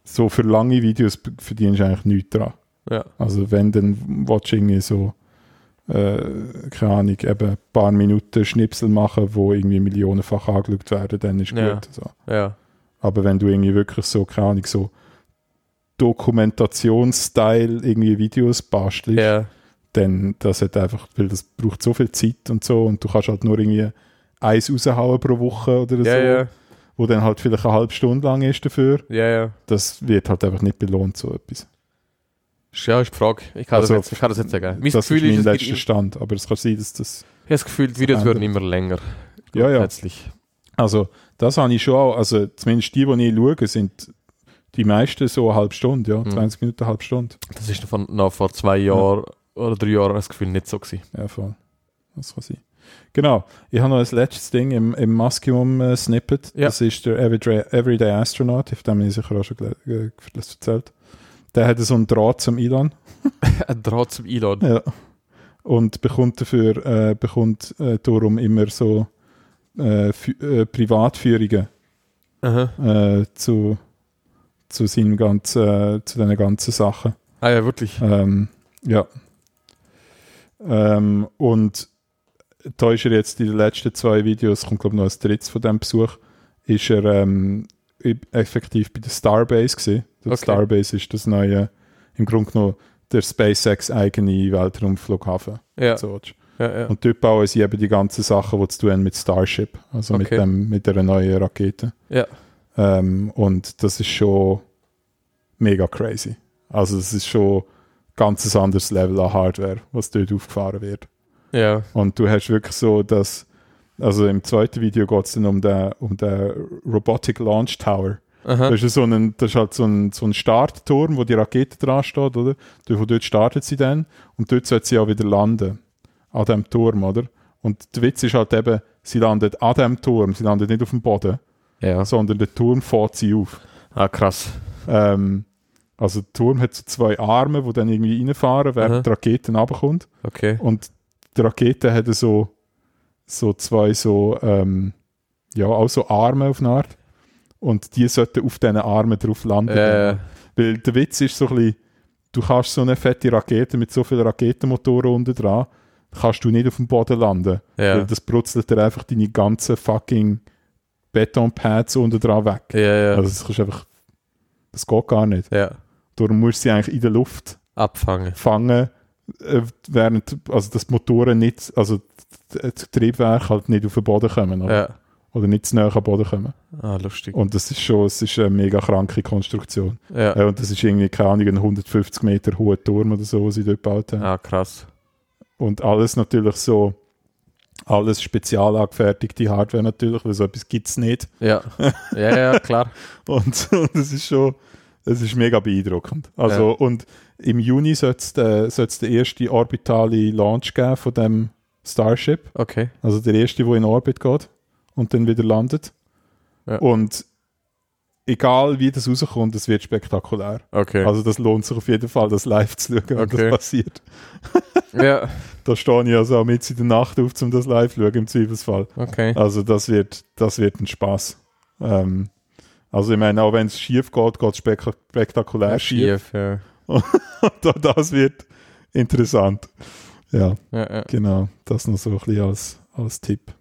so für lange Videos verdienst du eigentlich nichts dran. Ja, Also wenn, dann irgendwie so, äh, keine Ahnung, eben ein paar Minuten Schnipsel machen, wo irgendwie millionenfach angeschaut werden, dann ist Ja. gut. So. ja, Aber wenn du irgendwie wirklich so, keine Ahnung, so Dokumentationsstyle irgendwie Videos bastelst, ja, dann das hat einfach, weil das braucht so viel Zeit und so und du kannst halt nur irgendwie eins raushauen pro Woche oder so, ja, ja, wo dann halt vielleicht eine halbe Stunde lang ist dafür. ja, ja. Das wird halt einfach nicht belohnt, so etwas. Ja, ist die Frage. Ich kann, Also, das, jetzt, ich kann das jetzt sagen. Mein das Gefühl ist mein ist, letzter Stand, aber es kann sein, dass das... ich habe das Gefühl, die Videos ändert. werden immer länger. Ja, ja. Also das habe ich schon auch, also zumindest die, die ich schaue, sind die meisten so eine halbe Stunde, ja, Mhm. 20 Minuten, eine halbe Stunde. Das ist von, noch vor zwei Jahren oder drei Jahren das Gefühl nicht so gewesen. Ja, voll. Das kann sein. Genau. Ich habe noch ein letztes Ding im, im Musculum-Snippet. Ja. Das ist der Everyday, Everyday Astronaut, auf dem habe ich sicher auch schon äh, erzählt. Der hat so einen Draht zum Elon. Ein Draht zum Elon. Ja. Und bekommt dafür, äh, bekommt äh, darum immer so äh, äh, Privatführungen äh, zu, zu seinen ganzen, äh, zu den ganzen Sachen. Ah ja, wirklich. Ähm, ja. Ähm, und da ist er jetzt in den letzten zwei Videos, kommt glaube ich noch ein drittes von diesem Besuch, ist er ähm, effektiv bei der Starbase gewesen. Okay. Starbase ist das neue, im Grunde genommen der SpaceX eigene Weltraumflughafen. Ja, So ja, ja. Und dort bauen sie eben die ganzen Sachen, die zu tun haben mit Starship, also mit, Okay. dem, mit der neuen Rakete. Ja. Ähm, und das ist schon mega crazy. Also es ist schon ganz ein anderes Level an Hardware, was dort aufgefahren wird. ja. Und du hast wirklich so, dass, also im zweiten Video geht es dann um den, um den Robotic Launch Tower. Aha. Das ist, so ein, das ist halt so ein, so ein Startturm, wo die Rakete dran steht, oder? Von dort startet sie dann und dort sollte sie auch wieder landen. An dem Turm, oder? Und der Witz ist halt eben, sie landet an dem Turm, sie landet nicht auf dem Boden, Ja. sondern der Turm fährt sie auf. Ah, krass. Ähm, also der Turm hat so zwei Arme, die dann irgendwie reinfahren, während Aha. die Rakete runterkommt. Okay. Und die Rakete hat so, so zwei so, ähm, ja, auch so Arme auf eine Art. Und die sollten auf diesen Armen drauf landen. Äh, Weil der Witz ist so ein bisschen, du kannst so eine fette Rakete mit so vielen Raketenmotoren unten dran, kannst du nicht auf dem Boden landen. ja. Weil das brutzelt dir einfach deine ganzen fucking Betonpads unten dran weg. Ja, ja. Also das kannst einfach, das geht gar nicht. ja. Darum musst du sie eigentlich in der Luft Abfangen. fangen, äh, während, also dass die Motoren nicht, also das Triebwerk halt nicht auf den Boden kommen oder, Ja. oder nicht zu nah am Boden kommen. Ah, lustig. Und das ist schon, es ist eine mega kranke Konstruktion. Ja. Äh, und das ist irgendwie, keine Ahnung, ein 150 Meter hoher Turm oder so, was sie dort gebaut haben. Ah, krass. Und alles natürlich so, alles spezial angefertigte Hardware natürlich, weil so etwas gibt es nicht. Ja. Ja, ja, klar. Und, und es ist schon, es ist mega beeindruckend. Also, Ja. und im Juni soll es den, soll's den ersten orbitale Launch geben von dem Starship. Okay. Also der erste, der in Orbit geht und dann wieder landet. Ja. Und egal wie das rauskommt, es wird spektakulär. Okay. Also das lohnt sich auf jeden Fall, das live zu schauen, wenn Okay. das passiert. ja. Da stehe ich also auch mit in der Nacht auf, um das live zu schauen, im Zweifelsfall. Okay. Also das wird, das wird ein Spaß. Ähm, also ich meine, auch wenn es schief geht, geht es spek spektakulär schief. Schief, ja. Und das wird, Interessant. Ja, Ja, ja. genau. Das noch so ein bisschen als, als Tipp.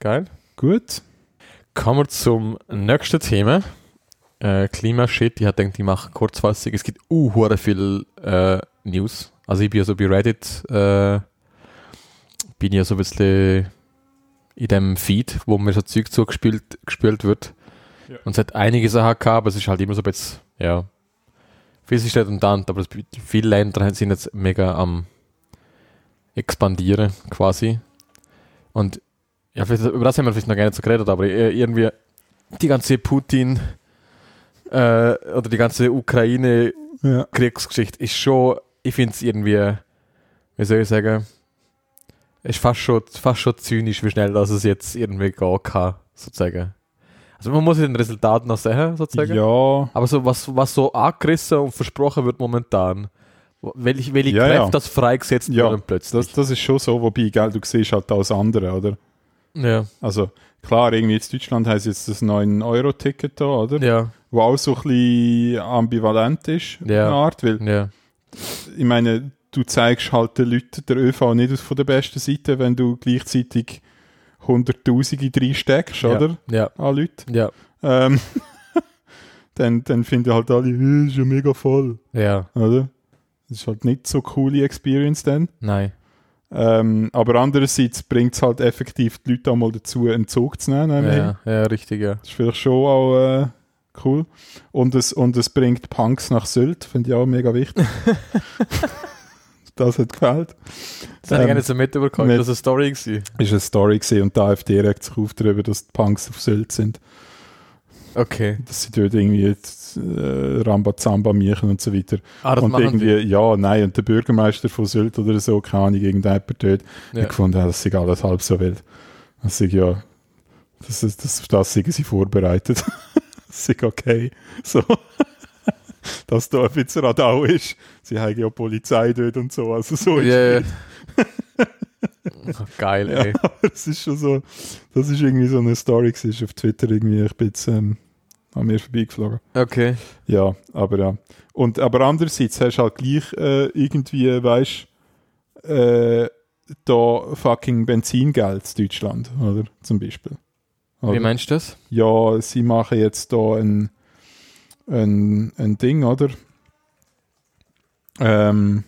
Geil. Gut. Kommen wir zum nächsten Thema. Äh, Klimashit. Ich habe gedacht, ich mache kurzfassig. Es gibt uh, viel äh, News. Also ich bin ja so bei Reddit, äh, bin ja so ein bisschen in dem Feed, wo mir so Zeug zugespielt gespielt wird. Ja. Und es hat einige Sachen gehabt, aber es ist halt immer so ein bisschen, ja, viel ist redundant, aber viele Länder sind jetzt mega am expandieren quasi. Und ja, vielleicht, über das haben wir vielleicht noch gar nicht so geredet, aber irgendwie die ganze Putin äh, oder die ganze Ukraine-Kriegsgeschichte Ja. ist schon, ich finde es irgendwie, wie soll ich sagen, ist fast schon, fast schon zynisch, wie schnell das es jetzt irgendwie gehen kann, sozusagen. Also man muss den Resultat noch sehen, sozusagen. Ja, Aber so was, was so angerissen und versprochen wird momentan, welche, welche Ja, Kräfte ja. das freigesetzt Ja, werden plötzlich. das, das ist schon so, wobei, gell, du siehst halt alles andere, oder? Ja, Also, klar, irgendwie jetzt Deutschland heißt jetzt das 9-Euro-Ticket da, oder? ja, Wo auch so ein bisschen ambivalent ist, Ja. eine Art, weil, ja, ich meine, du zeigst halt den Leuten der ÖV nicht von der besten Seite, wenn du gleichzeitig Hunderttausende reinsteckst, oder? ja, An Leute. ja, Ähm, dann, dann finden halt alle, «Äh, ist ja mega voll, ja, oder? Das ist halt nicht so coole Experience dann. nein, Ähm, aber andererseits bringt es halt effektiv die Leute auch mal dazu, einen Zug zu nehmen. ja, ja, richtig, ja. Das ist vielleicht schon auch äh, cool. Und es, und es bringt Punks nach Sylt, finde ich auch mega wichtig. das hat gefällt. Das habe ich Ähm, gar nicht so mitbekommen, mit- das war eine Story. Gewesen. Ist eine Story gesehen und die AfD regt sich auf darüber, dass die Punks auf Sylt sind. Okay. Dass sie dort irgendwie jetzt, äh, Rambazamba machen und so weiter. Ah, das und irgendwie, die. ja, nein, und der Bürgermeister von Sylt oder so, keine Ahnung, irgendjemand dort, Ja. Ich gefunden, ja, das sei alles halb so wild. Das sei ja, das, ist, das, das sind sie vorbereitet. das ist okay. So. Dass da ein bisschen Radau ist. Sie haben ja Polizei dort und so. Also so ist Ja, ja. es nicht. Oh, Geil, Ja, ey. aber es ist schon so, das ist irgendwie so eine Story gewesen, auf Twitter irgendwie, ich bin jetzt ähm, an mir vorbeigeflogen. Okay. Ja, aber ja. Und, aber andererseits hast du halt gleich äh, irgendwie, weißt äh, da fucking Benzingeld in Deutschland, oder? Zum Beispiel. Oder? Wie meinst du das? ja, sie machen jetzt da ein, ein, ein Ding, oder? Ähm,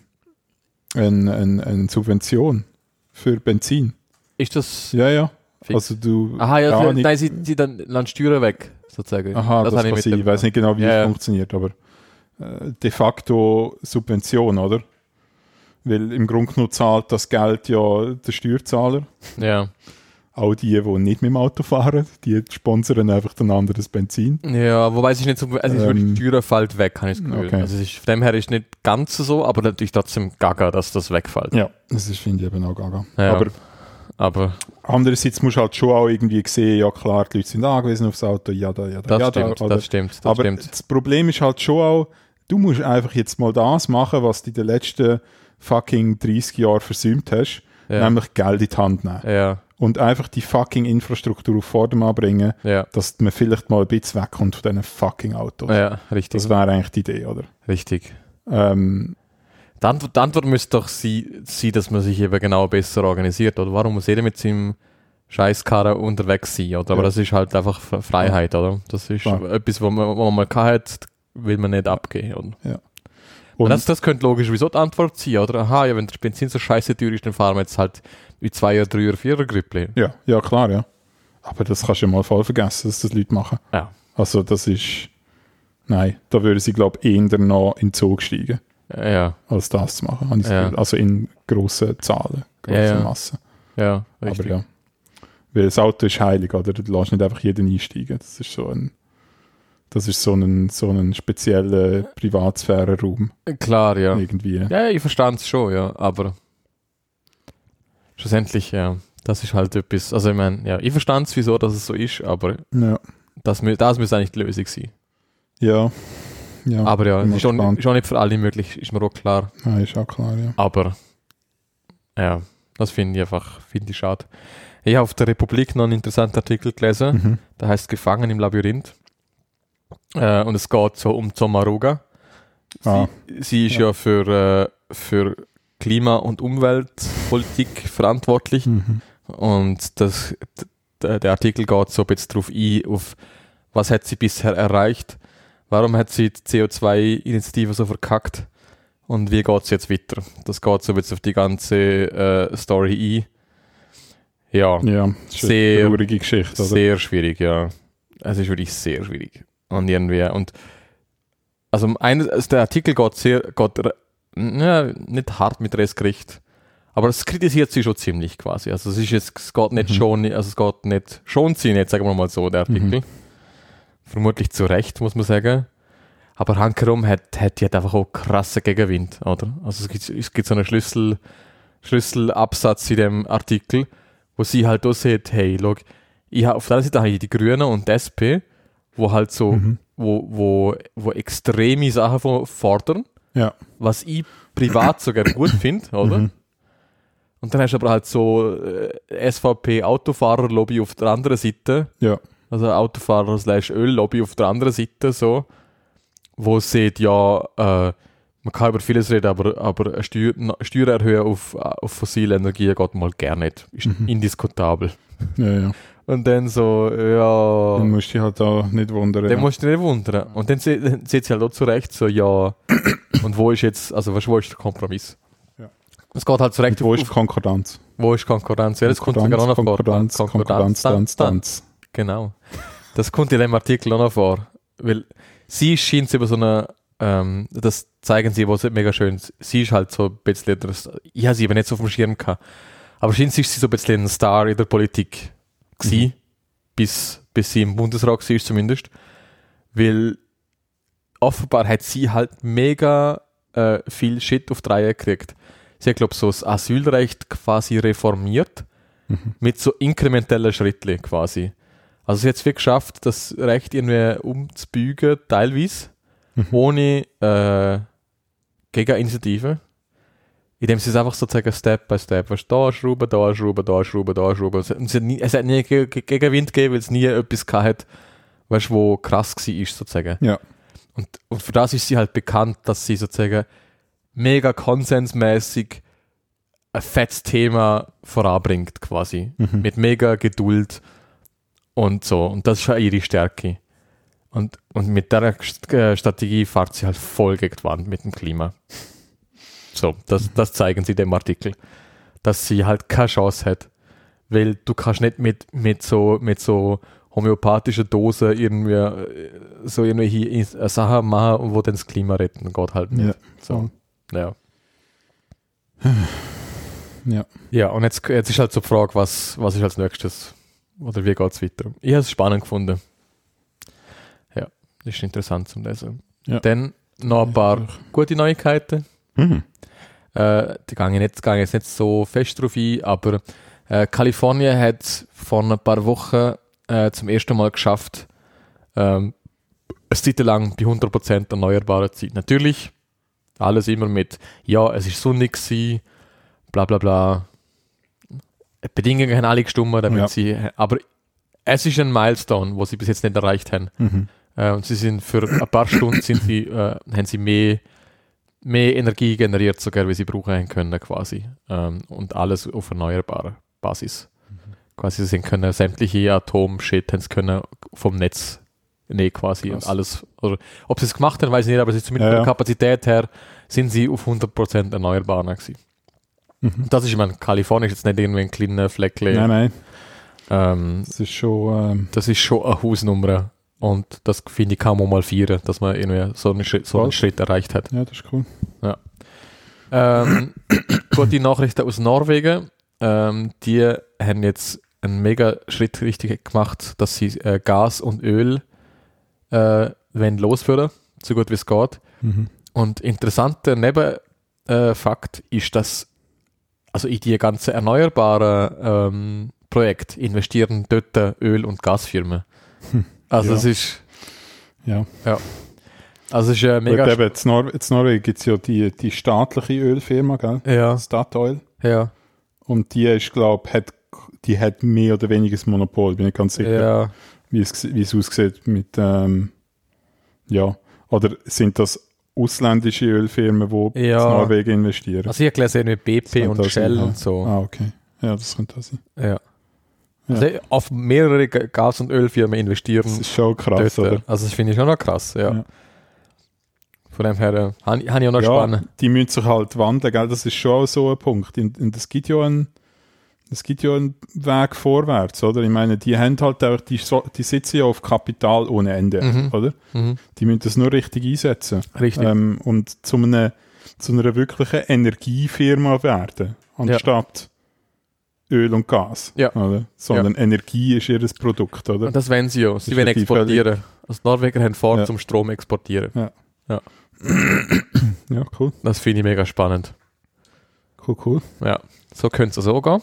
ein, ein, eine Subvention für Benzin. Ist das. Ja, ja. Fix. Also du. Aha, ja, nicht- nein, sie, sie dann lassen Steuern weg, sozusagen. Aha, das, habe kann sein. Ich mitbekommen. weiß nicht genau, wie Ja, funktioniert, aber äh, de facto Subvention, oder? Weil im Grunde genommen zahlt das Geld ja der Steuerzahler. Ja. Auch die, die nicht mit dem Auto fahren, die sponsern einfach ein anderes Benzin. Ja, wobei es ist nicht so, also es ist Ähm, fällt weg, habe ich das Gefühl. okay. Also es ist, von dem her ist nicht ganz so, aber natürlich trotzdem gaga, dass das wegfällt. Ja, das ist, finde ich eben auch gaga. Ja. Aber Aber andererseits musst du halt schon auch irgendwie sehen, ja klar, die Leute sind angewiesen aufs Auto, ja da, ja da, das ja stimmt, da. oder? das stimmt, das Aber stimmt. das Problem ist halt schon auch, du musst einfach jetzt mal das machen, was du in den letzten fucking 30 Jahren versäumt hast, Ja. nämlich Geld in die Hand nehmen. ja, Und einfach die fucking Infrastruktur auf Vordermann bringen, ja, dass man vielleicht mal ein bisschen wegkommt von diesen fucking Autos. ja, richtig, Das wäre eigentlich die Idee, oder? richtig. Ähm, Die Antwort, die Antwort müsste doch sie- sein, dass man sich eben genau besser organisiert, oder? Warum muss jeder mit seinem Scheißkarren unterwegs sein, oder? Aber Ja. das ist halt einfach Freiheit, oder? Das ist Klar. etwas, wo man, wo man mal hat, will man nicht abgeben, oder? Ja. Und Und das, das könnte logisch wieso die Antwort sein, oder? Aha, ja, wenn der Benzin so scheiße teuer ist, dann fahren wir jetzt halt wie zwei oder drei oder vier Grüppli. ja, ja, klar, ja. Aber das kannst du ja mal voll vergessen, dass das Leute machen. Ja. Also das ist, nein, da würden sie, glaube ich, eher noch in den Zug steigen, Ja, als das zu machen. Ja. Also in grossen Zahlen, grossen Ja. Massen. ja, richtig. Aber ja. Weil das Auto ist heilig, oder? Du lässt nicht einfach jeden einsteigen. Das ist so ein, das ist so ein, so ein spezieller Privatsphäre-Raum Klar, ja. irgendwie. Ja, ich verstand es schon, ja, aber schlussendlich, ja, das ist halt etwas, also ich meine, ja, ich verstand es, wieso dass es so ist, aber Ja. das, das müsste eigentlich die Lösung sein. Ja. Ja. Aber ja, ist schon, gespannt. ist auch nicht für alle möglich, ist mir auch klar, ja, ist auch klar, ja. aber ja, das finde ich einfach, finde ich schade. Ich habe auf der Republik noch einen interessanten Artikel gelesen, Mhm. der heißt Gefangen im Labyrinth äh, und es geht so um Zomaruga. Sie, Ah. sie ist Ja. ja, für, äh, für Klima- und Umweltpolitik verantwortlich. Mhm. Und das, der Artikel geht so ein bisschen drauf ein, auf was hat sie bisher erreicht, warum hat sie die CO2-Initiative so verkackt und wie geht es jetzt weiter. Das geht so bisschen auf die ganze äh, Story ein. Ja, Ja, Sehr- traurige Geschichte, oder? sehr schwierig, ja. Es ist wirklich sehr schwierig. Und irgendwie, und also, ein, also der Artikel geht sehr, geht, ja, nicht hart mit Restgericht, aber es kritisiert sie schon ziemlich quasi. Also es ist jetzt, es geht nicht Mhm. schon, also es geht nicht, schon sie nicht, sagen wir mal so, der Artikel. Mhm. Vermutlich zu Recht, muss man sagen. Aber hankerum hat, hat die hat einfach auch krasse Gegenwind, oder? Also es gibt, es gibt so einen Schlüssel, Schlüsselabsatz in dem Artikel, wo sie halt auch sieht, hey, look, ich hab, auf der einen Seite habe ich die Grünen und die SP, wo halt so, Mhm. wo, wo, wo extreme Sachen fordern, Ja. was ich privat sogar gut finde, oder? Mhm. Und dann hast du aber halt so äh, SVP-Autofahrer-Lobby auf der anderen Seite, Ja. Also Autofahrer slash Öl-Lobby auf der anderen Seite, so, wo sieht, ja, äh, man kann über vieles reden, aber, aber eine Steuer, Steuer erhöhen auf, auf fossile Energien geht mal gar nicht. Ist Mhm. indiskutabel. Ja, ja. Und dann so, ja. Dann musst du dich halt auch nicht wundern. Dann musst du dich nicht wundern. Und dann sieht sie halt auch zurecht, so, ja, und wo ist jetzt, also weißt, wo ist der Kompromiss? Ja. Es geht halt zurecht Wo auf, ist Konkordanz? wo ist Konkurrenz? Ja, das kommt sogar noch vor. Konkordanz, Konkordanz, Tanz, Tanz. Genau. Das kommt in dem Artikel auch noch vor. Weil sie scheint über so eine, ähm, das zeigen sie, was mega schön ist. Sie ist halt so ein bisschen, das, ich habe sie aber nicht so auf dem Schirm gehabt. Aber scheint ist sie so ein bisschen ein Star in der Politik gewesen, bis, bis sie im Bundesrat war zumindest. Weil offenbar hat sie halt mega äh, viel Shit auf die Reihe gekriegt. Sie hat, glaube ich, so das Asylrecht quasi reformiert Mhm. mit so inkrementellen Schritten quasi. Also sie hat es wirklich geschafft, das Recht irgendwie umzubügen, teilweise, Mhm. ohne äh, Gegeninitiative. Indem sie es einfach sozusagen Step by Step, weißt, du, da schrauben, da schrauben, da schrauben, da schrauben. Und es hat, nie, es hat nie Ge Ge Gegenwind gegeben, weil es nie etwas gehabt hat, weißt, wo krass war, sozusagen. Ja. Und, und für das ist sie halt bekannt, dass sie sozusagen mega konsensmäßig ein fettes Thema voranbringt, quasi. Mhm. Mit mega Geduld und so. Und das ist ja ihre Stärke. Und, und mit der äh, Strategie fährt sie halt voll gegen die Wand mit dem Klima. So, das, das zeigen sie dem Artikel. Dass sie halt keine Chance hat. Weil du kannst nicht mit, mit so, mit so homöopathischer Dose irgendwie äh, so irgendwelche äh, Sachen machen, wo dann das Klima retten. Geht halt nicht. Ja. So, ja. Ja. Ja, und jetzt, jetzt ist halt so die Frage, was, was ist als nächstes? Oder wie geht es weiter? Ich habe es spannend gefunden. Ja, das ist interessant zum Lesen. Ja. Dann noch ein paar gute Neuigkeiten. Mhm. Äh, die gehen jetzt, gehen jetzt nicht so fest drauf ein, aber äh, Kalifornien hat vor ein paar Wochen äh, zum ersten Mal geschafft, ähm, eine Zeit lang bei 100% erneuerbarer Zeit. Natürlich, alles immer mit, ja, es ist sonnig gewesen, bla bla bla. Bedingungen haben alle gestimmt, damit Ja. sie, aber es ist ein Milestone, wo sie bis jetzt nicht erreicht haben. Mhm. Äh, und sie sind für ein paar Stunden sind sie, äh, haben sie mehr, mehr Energie generiert, sogar wie sie brauchen können quasi. Ähm, und alles auf erneuerbarer Basis. Quasi sie sind können sämtliche Atom-Shit können vom Netz nehmen quasi Krass. und alles. Oder, ob sie es gemacht haben, weiß ich nicht, aber sie sind zumindest Ja, von der. Kapazität her sind sie auf 100% erneuerbar gewesen. Mhm. Das ist, ich meine, Kalifornien ist jetzt nicht irgendwie ein kleiner Fleckchen. Nein, nein, Ähm, das ist schon. Ähm, das ist schon eine Hausnummer. Und das finde ich kaum mal feiern, dass man irgendwie so einen Schritt, so einen. Schritt erreicht hat. ja, das ist cool. Ähm, gute Nachrichten aus Norwegen. Ähm, die haben jetzt einen mega Schritt richtig gemacht, dass sie äh, Gas und Öl äh, losführen, so gut wie es geht. Mhm. Und interessanter Nebenfakt äh, ist, dass also in die ganzen erneuerbaren ähm, Projekte investieren dort Öl- und Gasfirmen. Hm. Also Ja. es ist Ja. also es ist äh, mega eben, in Nor in Norwegen gibt es ja die, die staatliche Ölfirma, gell? ja, Statoil. ja, Und die ist, glaube hat, die hat mehr oder weniger das Monopol. Bin ich ganz sicher, ja, wie, es, wie es aussieht mit, ähm, ja. Oder sind das ausländische Ölfirmen, die Ja. in Norwegen investieren. Also ich gelesen, mit BP und Shell sein, ja. und so. Ah, okay. Ja, das könnte auch sein. Ja. Also auf mehrere Ga- Gas- und Ölfirmen investieren. Das ist schon krass, dort. oder? Also das finde ich schon noch krass, ja. Ja. Von dem her äh, habe ich, auch noch Ja, spannend. die müssen sich halt wandeln, gell? das ist schon auch so ein Punkt. Und es gibt ja einen es gibt ja einen Weg vorwärts, oder? Ich meine, die haben halt auch, die, die sitzen ja auf Kapital ohne Ende, Mhm. oder? Mhm. Die müssen das nur richtig einsetzen. Richtig. Ähm, und zu, einer, zu einer wirklichen Energiefirma werden, anstatt Öl und Gas. Ja. Oder? Sondern Energie ist ihr Produkt, oder? Und das wollen sie ja. Sie wollen ja exportieren. Also die Norweger haben vor, Ja. zum Strom exportieren. Ja, cool. Das finde ich mega spannend. Cool, cool. Ja, so könnte es auch gehen.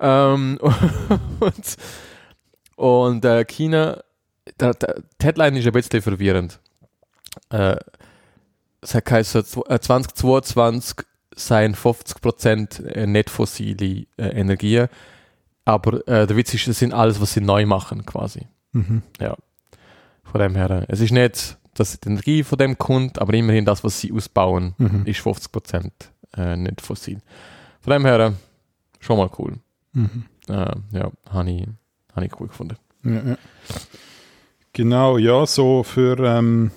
Ähm, und und äh, China, der, der, die Headline ist ein bisschen verwirrend. Äh, es hat geheißen, zw- äh, 2022 seien 50% äh, nicht fossile äh, Energien, aber äh, der Witz ist, das sind alles, was sie neu machen quasi. Mhm. Von dem her, äh, es ist nicht, dass die Energie von dem kommt, aber immerhin das, was sie ausbauen, Mhm. ist 50% äh, nicht fossil. Von dem her, äh, schon mal cool. Mhm. Äh, ja, habe ich, hab ich cool gefunden. Ja, ja. Genau, ja, so für, ähm,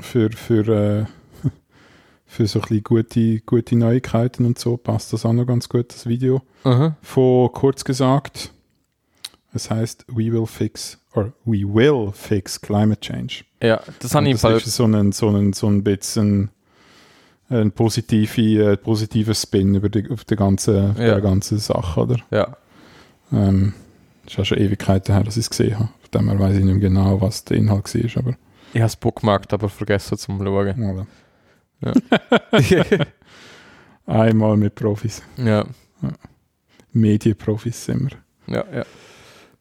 für, für, äh, für so ein bisschen gute, gute Neuigkeiten und so passt das auch noch ganz gut, das Video. Aha. Von kurz gesagt, es heißt We will fix, or We will fix climate change. Ja, das habe ich das ist so ein, so ein, so ein bisschen ein positive, äh, positiver Spin über die, auf die ganze, Ja. die ganze Sache, oder? Ja, Ähm, ist auch schon Ewigkeiten her, dass ich es gesehen habe. Von dem her weiß ich nicht mehr genau, was der Inhalt war, aber ich habe es bookmarkt, aber vergessen zum Schauen. voilà. einmal mit Profis. ja, Medienprofis sind wir. ja, ja.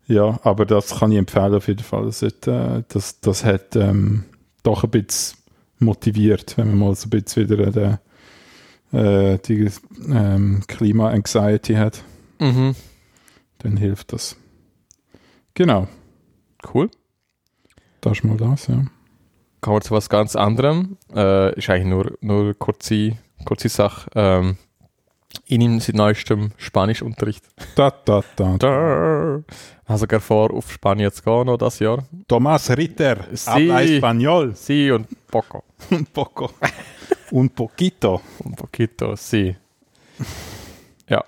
Ja, aber das kann ich empfehlen auf jeden Fall. Das hat, äh, das, das hat ähm, doch ein bisschen motiviert, wenn man mal so ein bisschen wieder äh, die ähm, Klima-Anxiety hat, Mhm. dann hilft das. Genau, Cool. das ist mal das, ja. Kommen wir zu was ganz anderem. Äh, ist eigentlich nur, nur eine kurze, kurze Sache. Ähm, ich nehme seit neuestem Spanischunterricht. Da, da, da. Da. Habe sogar vor, auf Spanien zu gehen noch das Jahr. Tomás Ritter, Sí. habla español. Sie und Poco. Un poco. Un poquito. Un poquito, sie. ja.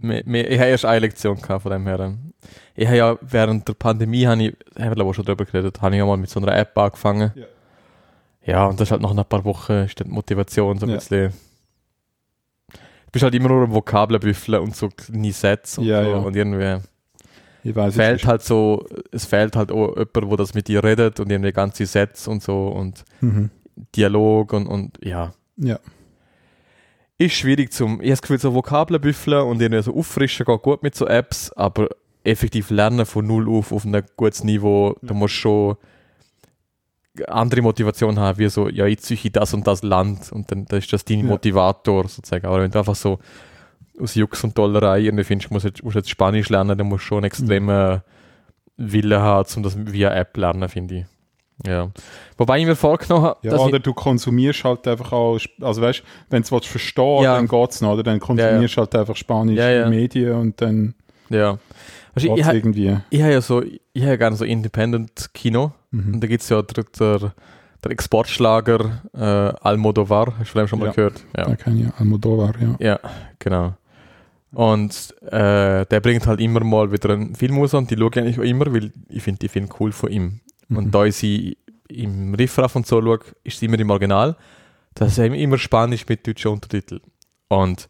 Ich habe erst eine Lektion gehabt von dem her. Ich habe ja während der Pandemie, habe ich, haben wir ich schon drüber geredet, habe ich ja mal mit so einer App angefangen. Ja. Ja, und das ist halt nach ein paar Wochen ist die Motivation so ein Ja. bisschen. Du bist halt immer nur am Vokabeln büffeln und so kleine Sätze und Ja, so. ja. Und irgendwie Ich weiß fehlt es halt so, es fehlt halt auch jemand, der das mit dir redet und irgendwie ganze Sätze und so und Mhm. Dialog und, und ja. Ja. ist schwierig zum, ich habe das Gefühl, so Vokabeln büffeln und irgendwie so auffrischen geht gut mit so Apps, aber effektiv lernen von null auf auf ein gutes Niveau, da musst schon andere Motivation haben, wie so, ja, jetzt suche ich das und das Land und dann das ist das dein Ja. Motivator sozusagen. Aber wenn du einfach so aus Jux und Dollerei irgendwie findest, du musst jetzt, musst jetzt Spanisch lernen, dann musst du schon einen extremen Willen haben, um das via App lernen, finde ich. Ja. Wobei ich mir vorgenommen habe, Ja, oder du konsumierst halt einfach auch, also weißt du, wenn du es verstehen Ja. dann geht's noch, oder? Dann konsumierst du halt einfach spanische Ja, ja. Medien und dann ja. Also ich, irgendwie. ich habe ja so, ich habe ja gerne so Independent-Kino. Mhm. Und da gibt es ja der, der, der Exportschlager äh, Almodovar, hast du vielleicht schon mal Ja. gehört? Ja. Ich Almodovar, ja. ja, genau. Und äh, der bringt halt immer mal wieder einen Film raus und die schaue ich eigentlich auch immer, weil ich finde die Filme cool von ihm. Mhm. Und da ich sie im Riffraff und so schaue, ist sie immer im Original. Das ist eben immer Spanisch mit deutschen Untertiteln. Und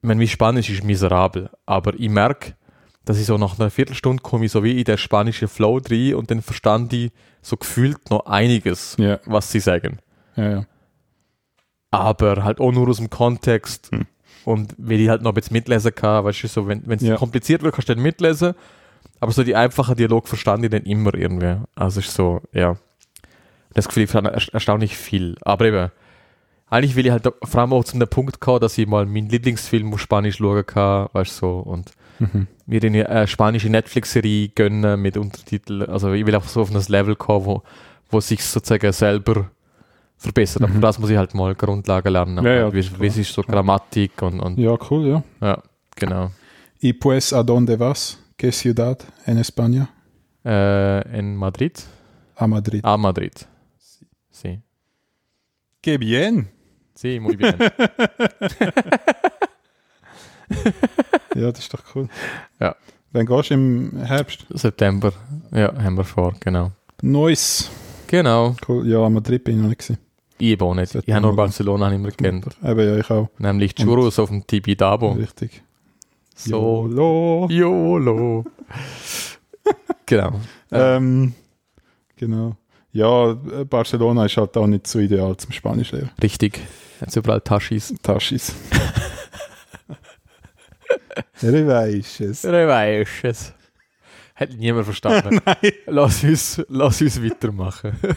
ich meine, mein Spanisch ist miserabel, aber ich merke, dass ich so nach einer Viertelstunde komme ich so wie in der spanischen Flow drin und dann verstand ich so gefühlt noch einiges, Ja, was sie sagen. ja, ja. Aber halt auch nur aus dem Kontext Hm. Und weil ich halt noch bisschen mitlesen kann, weißt du, so, wenn es Ja. kompliziert wird, kannst du dann mitlesen, aber so die einfachen Dialog verstand ich dann immer irgendwie. Also ist so, ja. Das Gefühl, ich ersta- erstaunlich viel. Aber eben, eigentlich will ich halt vor allem auch zu einem Punkt kommen, dass ich mal meinen Lieblingsfilm auf Spanisch schauen kann, weißt du, so, und Mhm. mir eine äh, spanische Netflix-Serie gönnen mit Untertiteln. Also ich will einfach so auf ein Level kommen, wo, wo sich sozusagen selber verbessert. Aber Mhm. das muss ich halt mal Grundlagen lernen. Ja, ja, wie, wie ist so. Grammatik und, und Ja, cool, ja. ja, genau. ¿Y pues a dónde vas? ¿Qué ciudad en España? Äh, in Madrid? A Madrid. A Madrid. Sí. Qué bien. Sí, muy bien. Ja, das ist doch cool. Ja. Wann gehst du im Herbst? September. Ja, haben wir vor, genau. Neues. Genau. Cool. Ja, Madrid bin ich noch nicht. gewesen. Ich auch nicht. Ich habe nur Barcelona ich immer kennt. Eben, ja, ich auch. Nämlich Churros auf dem Tibidabo. Richtig. So. YOLO. YOLO. genau. Ähm, genau. Ja, Barcelona ist halt auch nicht so ideal zum Spanisch lernen. Richtig. Jetzt überall Taschis. Taschis. er weiß es. Wer weiß es. Hätte niemand verstanden. Nein. Lass uns, lass uns weitermachen.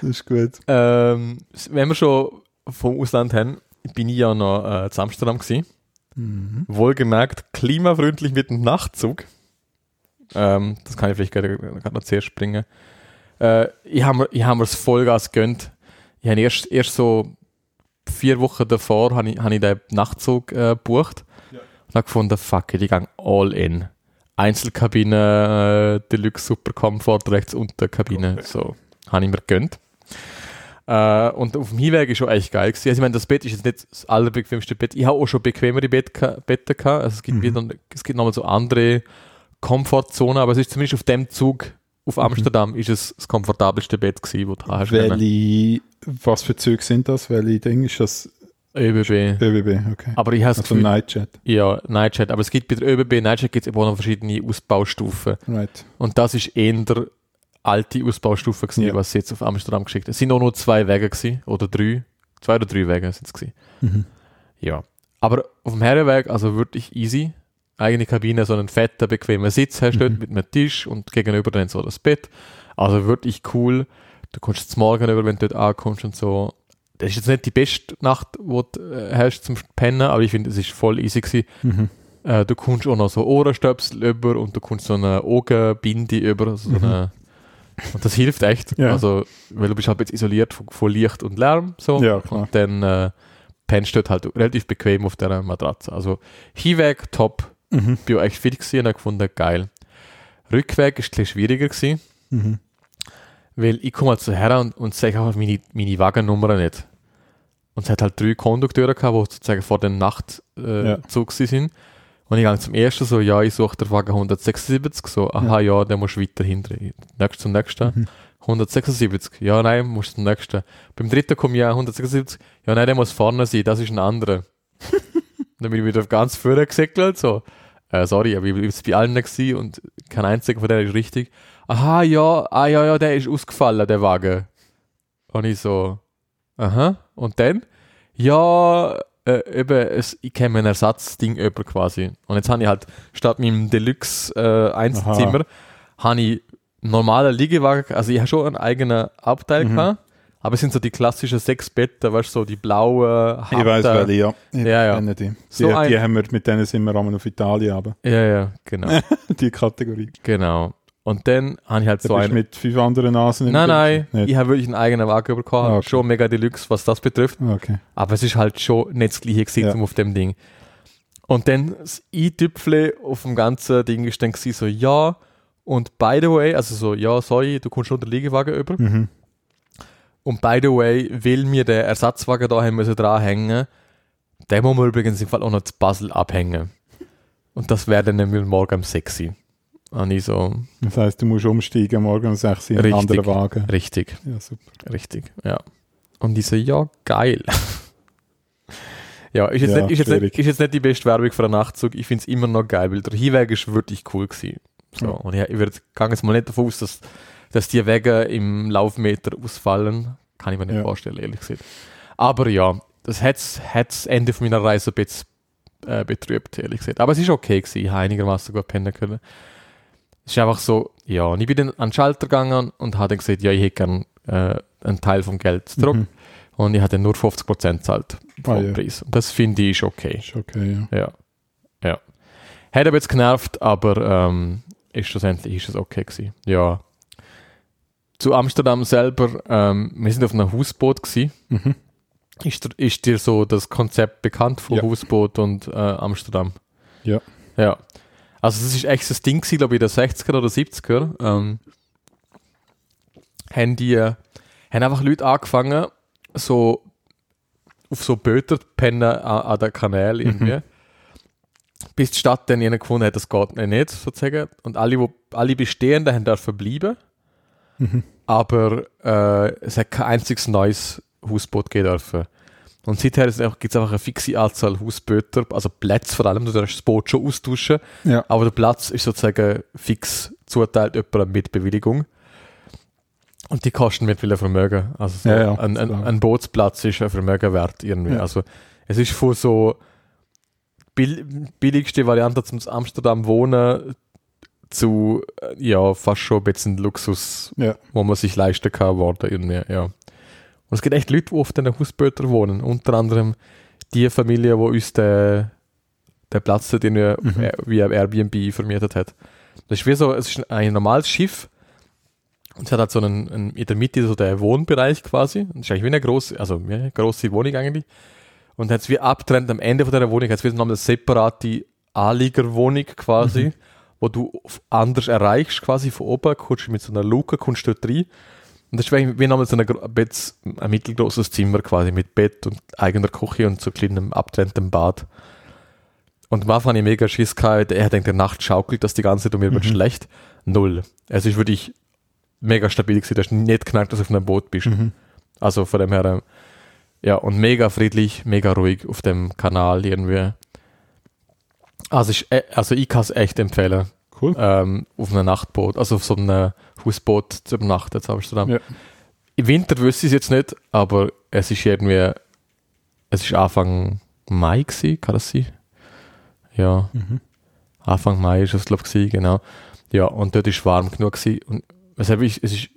Das ist gut. ähm, wenn wir schon vom Ausland haben, bin ich ja noch äh, zu Amsterdam gewesen. Mhm. Wohlgemerkt, klimafreundlich mit dem Nachtzug. Ähm, das kann ich vielleicht gerade gerade noch zuerst springen. Äh, ich habe mir, ich hab mir das Vollgas gönnt. Ich habe erst, erst so vier Wochen davor habe ich, habe ich den Nachtzug äh, gebucht Ja. und habe gefunden, fuck ich gehe all in. Einzelkabine, äh, Deluxe Super Comfort, rechts unter Kabine, so, habe ich mir gegönnt. Äh, und auf dem Hinweg ist schon echt geil gewesen. Also ich meine, das Bett ist jetzt nicht das allerbequemste Bett. Ich habe auch schon bequemere Bett, Betten gehabt. Also es gibt Mhm. wieder, es gibt nochmal so andere Komfortzonen, aber es ist zumindest auf dem Zug auf Amsterdam ist es das komfortabelste Bett gewesen, das du hast. Welche, was für Züge sind das? Welche Dinge ist das? ÖBB. ÖBB, okay. Aber ich habe Also Gefühl, Nightjet. ja, Nightjet. Aber es gibt bei der ÖBB Nightjet gibt es eben auch noch verschiedene Ausbaustufen. Right. Und das ist eher alte Ausbaustufe gewesen, Ja. was sie jetzt auf Amsterdam geschickt haben. Es sind auch nur zwei Wege gewesen, oder drei. Zwei oder drei Wege sind es gewesen. Mhm. Ja. Aber auf dem Herrenweg, also wirklich easy. Eigene Kabine, so einen fetten, bequemen Sitz hast Mhm. mit einem Tisch und gegenüber dann so das Bett. Also wirklich cool. Du kommst zum Morgen über, wenn du dort ankommst und so. Das ist jetzt nicht die beste Nacht, die du äh, hast zum Pennen, aber ich finde, es ist voll easy gewesen. Mhm. Äh, du kommst auch noch so Ohrenstöpsel über und du kommst so eine Augenbinde über. So Mhm. eine, und das hilft echt. Ja. Also, weil du bist halt jetzt isoliert von, von Licht und Lärm. So. Ja, klar. Und dann äh, pennst du halt relativ bequem auf der Matratze. Also Hinweg top, Mhm. bin auch echt fit gewesen und gefunden, geil. Rückweg ist ein bisschen schwieriger gewesen, Mhm. weil ich komme halt so her und, und sage einfach meine, meine Wagennummer nicht. Und es hat halt drei Kondukteure gehabt, die sozusagen vor dem Nachtzug äh, Ja. Zug sind. Und ich gehe zum ersten so, ja, ich suche den Wagen 176, so, aha, ja, der muss weiter hinten. Nächst zum nächsten. Mhm. 176, ja, nein, muss zum nächsten. Beim dritten komme ich ja 176, ja, nein, der muss vorne sein, das ist ein anderer. dann bin ich wieder ganz vorne gesäckelt, so, äh, sorry, aber ich war bei allen gewesen und kein einziger von denen ist richtig. Aha, ja, ah, ja, ja, der ist ausgefallen, der Wagen. Und ich so, aha, und dann? Ja, äh, eben, es, ich kenne ein Ersatzding über quasi. Und jetzt habe ich halt, statt meinem Deluxe äh, Einzelzimmer, habe ich normale Liegewagen, also ich habe schon einen eigenen Abteil Mhm. gehabt, aber es sind so die klassischen sechs Betten, weißt du, so die blauen, Ich weiß harten- welche, ja. Ich Ja, ja. kenne die. Die, So die haben wir, mit denen sind wir einmal auf Italien, aber Ja, ja, genau, die Kategorie. genau. Und dann habe ich halt Du so einen. mit fünf anderen Nasen im Nein, nein, Nicht? ich habe wirklich einen eigenen Wagen bekommen, Ah, okay. schon mega Deluxe, was das betrifft. Okay. Aber es ist halt schon nicht das gleiche gewesen Ja. auf dem Ding. Und dann das i-Tüpfle auf dem ganzen Ding ist dann so, ja, und by the way, also so, ja, sorry, du kommst schon den Liegewagen über. Mhm. Und by the way, weil wir den Ersatzwagen da haben müssen dranhängen, den muss man übrigens im Fall auch noch zu Basel abhängen. Und das wäre dann nämlich morgen um 6 Uhr. Und ich so, Das heisst, du musst umsteigen morgen um 6 Uhr in einen anderen Wagen. richtig, Ja, super. richtig, ja. Und ich so, ja, geil. ja, ist jetzt, Ja, nicht, ist, jetzt nicht, ist jetzt nicht die beste Werbung für einen Nachtzug. Ich finde es immer noch geil, weil der Hinweg ist wirklich cool gewesen. So, Ja. Und ich, ich würde, gehe jetzt mal nicht davon aus, dass, dass die Wege im Laufmeter ausfallen. Kann ich mir nicht Ja. vorstellen, ehrlich gesagt. Aber ja, das hat das Ende von meiner Reise ein bisschen äh, betrübt, ehrlich gesagt. Aber es ist okay gewesen. Ich habe einigermaßen gut pennen können. Es ist einfach so, ja, und ich bin dann an den Schalter gegangen und habe dann gesagt, ja, ich hätte gerne äh, einen Teil vom Geld zurück. Mhm. Und ich hatte nur 50% zahlt vom Ah, ja. Preis. Und das finde ich ist okay. Ist okay, ja. Ja. Ja. Hat aber jetzt genervt, aber ähm, ist schlussendlich ist es okay gewesen. Ja. zu Amsterdam selber, ähm, wir sind auf einem Hausboot gewesen. Mhm. Ist, dir- ist dir so das Konzept bekannt von Ja. Hausboot und äh, Amsterdam? Ja. Ja. Also das ist echt das Ding gewesen, glaube ich, in den 60er oder 70er. Ähm, haben die, äh, haben einfach Leute angefangen, so auf so Böter zu pennen an, an den Kanälen irgendwie. Bis die Stadt dann ihnen gefunden hat, das geht nicht, sozusagen. Und alle, wo, alle Bestehenden haben dürfen bleiben. Mhm. Aber äh, es hat kein einziges neues Hausboot geben dürfen. Und seither gibt es einfach eine fixe Anzahl Hausböter, also Plätze vor allem, du darfst das Boot schon austauschen, Ja. aber der Platz ist sozusagen fix zuteilt jemandem mit Bewilligung. Und die kosten mit viel Vermögen. Also so Ja, ja, ein, ein, ein Bootsplatz ist ein Vermögen wert irgendwie. Also es ist von so bill billigste Variante zum Amsterdam wohnen zu äh, ja fast schon ein bisschen Luxus, wo man sich leisten kann, worden irgendwie, ja. Und es gibt echt Leute, die auf den Hausbötern wohnen. Unter anderem die Familie, die uns den, den Platz irgendwie Mhm. äh, via Airbnb vermietet hat. Das ist wie so, es ist ein normales Schiff und es hat halt so einen, einen in der Mitte so der Wohnbereich quasi. Das ist eigentlich wie eine große, also wie eine große Wohnung eigentlich. Und hat es wie abtrennt am Ende von der Wohnung, hat es wie nochmal eine separate Anliegerwohnung quasi, Mhm. wo du anders erreichst quasi von oben, kommst mit so einer Luke, kommst du dort rein. Und das ist wie, wie nochmal so ein, ein, ein mittelgroßes Zimmer quasi mit Bett und eigener Küche und so kleinem abtrennendem Bad. Und am Anfang hatte ich mega Schiss gehabt, er denkt, der Nacht schaukelt das die ganze Zeit und mir wird Mhm. schlecht. Null. Es ist wirklich mega stabil gewesen. Du hast nicht knackt, dass du auf einem Boot bist. Mhm. Also von dem her, ähm, ja, und mega friedlich, mega ruhig auf dem Kanal irgendwie. Also, ich, äh, also ich kann es echt empfehlen, Cool. ähm, auf einem Nachtboot, also auf so einem Hausboot zu übernachten in Amsterdam. Ja. Im Winter wüsste ich es jetzt nicht, aber es ist irgendwie, es ist Anfang Mai gewesen, kann das sein? Ja, Mhm. Anfang Mai ist es, glaube ich, gewesen, genau. Ja, und dort ist warm genug gewesen. Und weshalb ich, es ist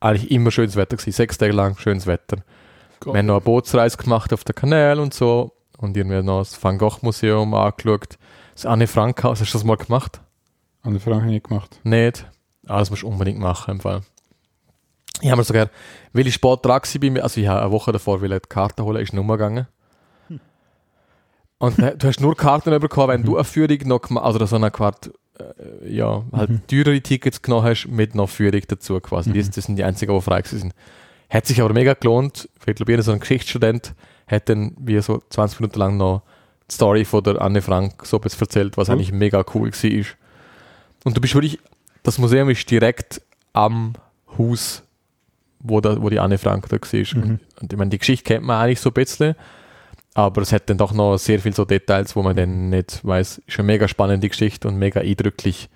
eigentlich immer schönes Wetter gewesen, sechs Tage lang schönes Wetter. Wir haben noch eine Bootsreise gemacht auf den Kanal und so und irgendwie noch das Van Gogh Museum angeschaut. Das Anne Frank Haus, hast du das mal gemacht? An der Frage nicht gemacht. Nicht? Ah, das musst du unbedingt machen im Fall. Ich habe mir sogar, weil ich spät dran war also ich habe eine Woche davor will ich die Karte holen, ist nicht umgegangen. Und äh, du hast nur Karten bekommen, wenn du eine Führung noch gemacht oder so eine Quart, äh, ja, halt Mhm. teurere Tickets genommen hast, mit noch Führung dazu quasi. Mhm. Das, das sind die einzigen, die frei gewesen sind. Hat sich aber mega gelohnt, weil ich glaube, jeder so ein Geschichtsstudent hat dann wie so 20 Minuten lang noch die Story von der Anne Frank so etwas erzählt, was Cool. eigentlich mega cool war. Und du bist wirklich, das Museum ist direkt am Haus, wo, da, wo die Anne Frank da war. Mhm. Und, ich meine, die Geschichte kennt man eigentlich so ein bisschen, aber es hat dann doch noch sehr viel so Details, wo man dann nicht weiß. Ist eine mega spannende Geschichte und mega eindrücklich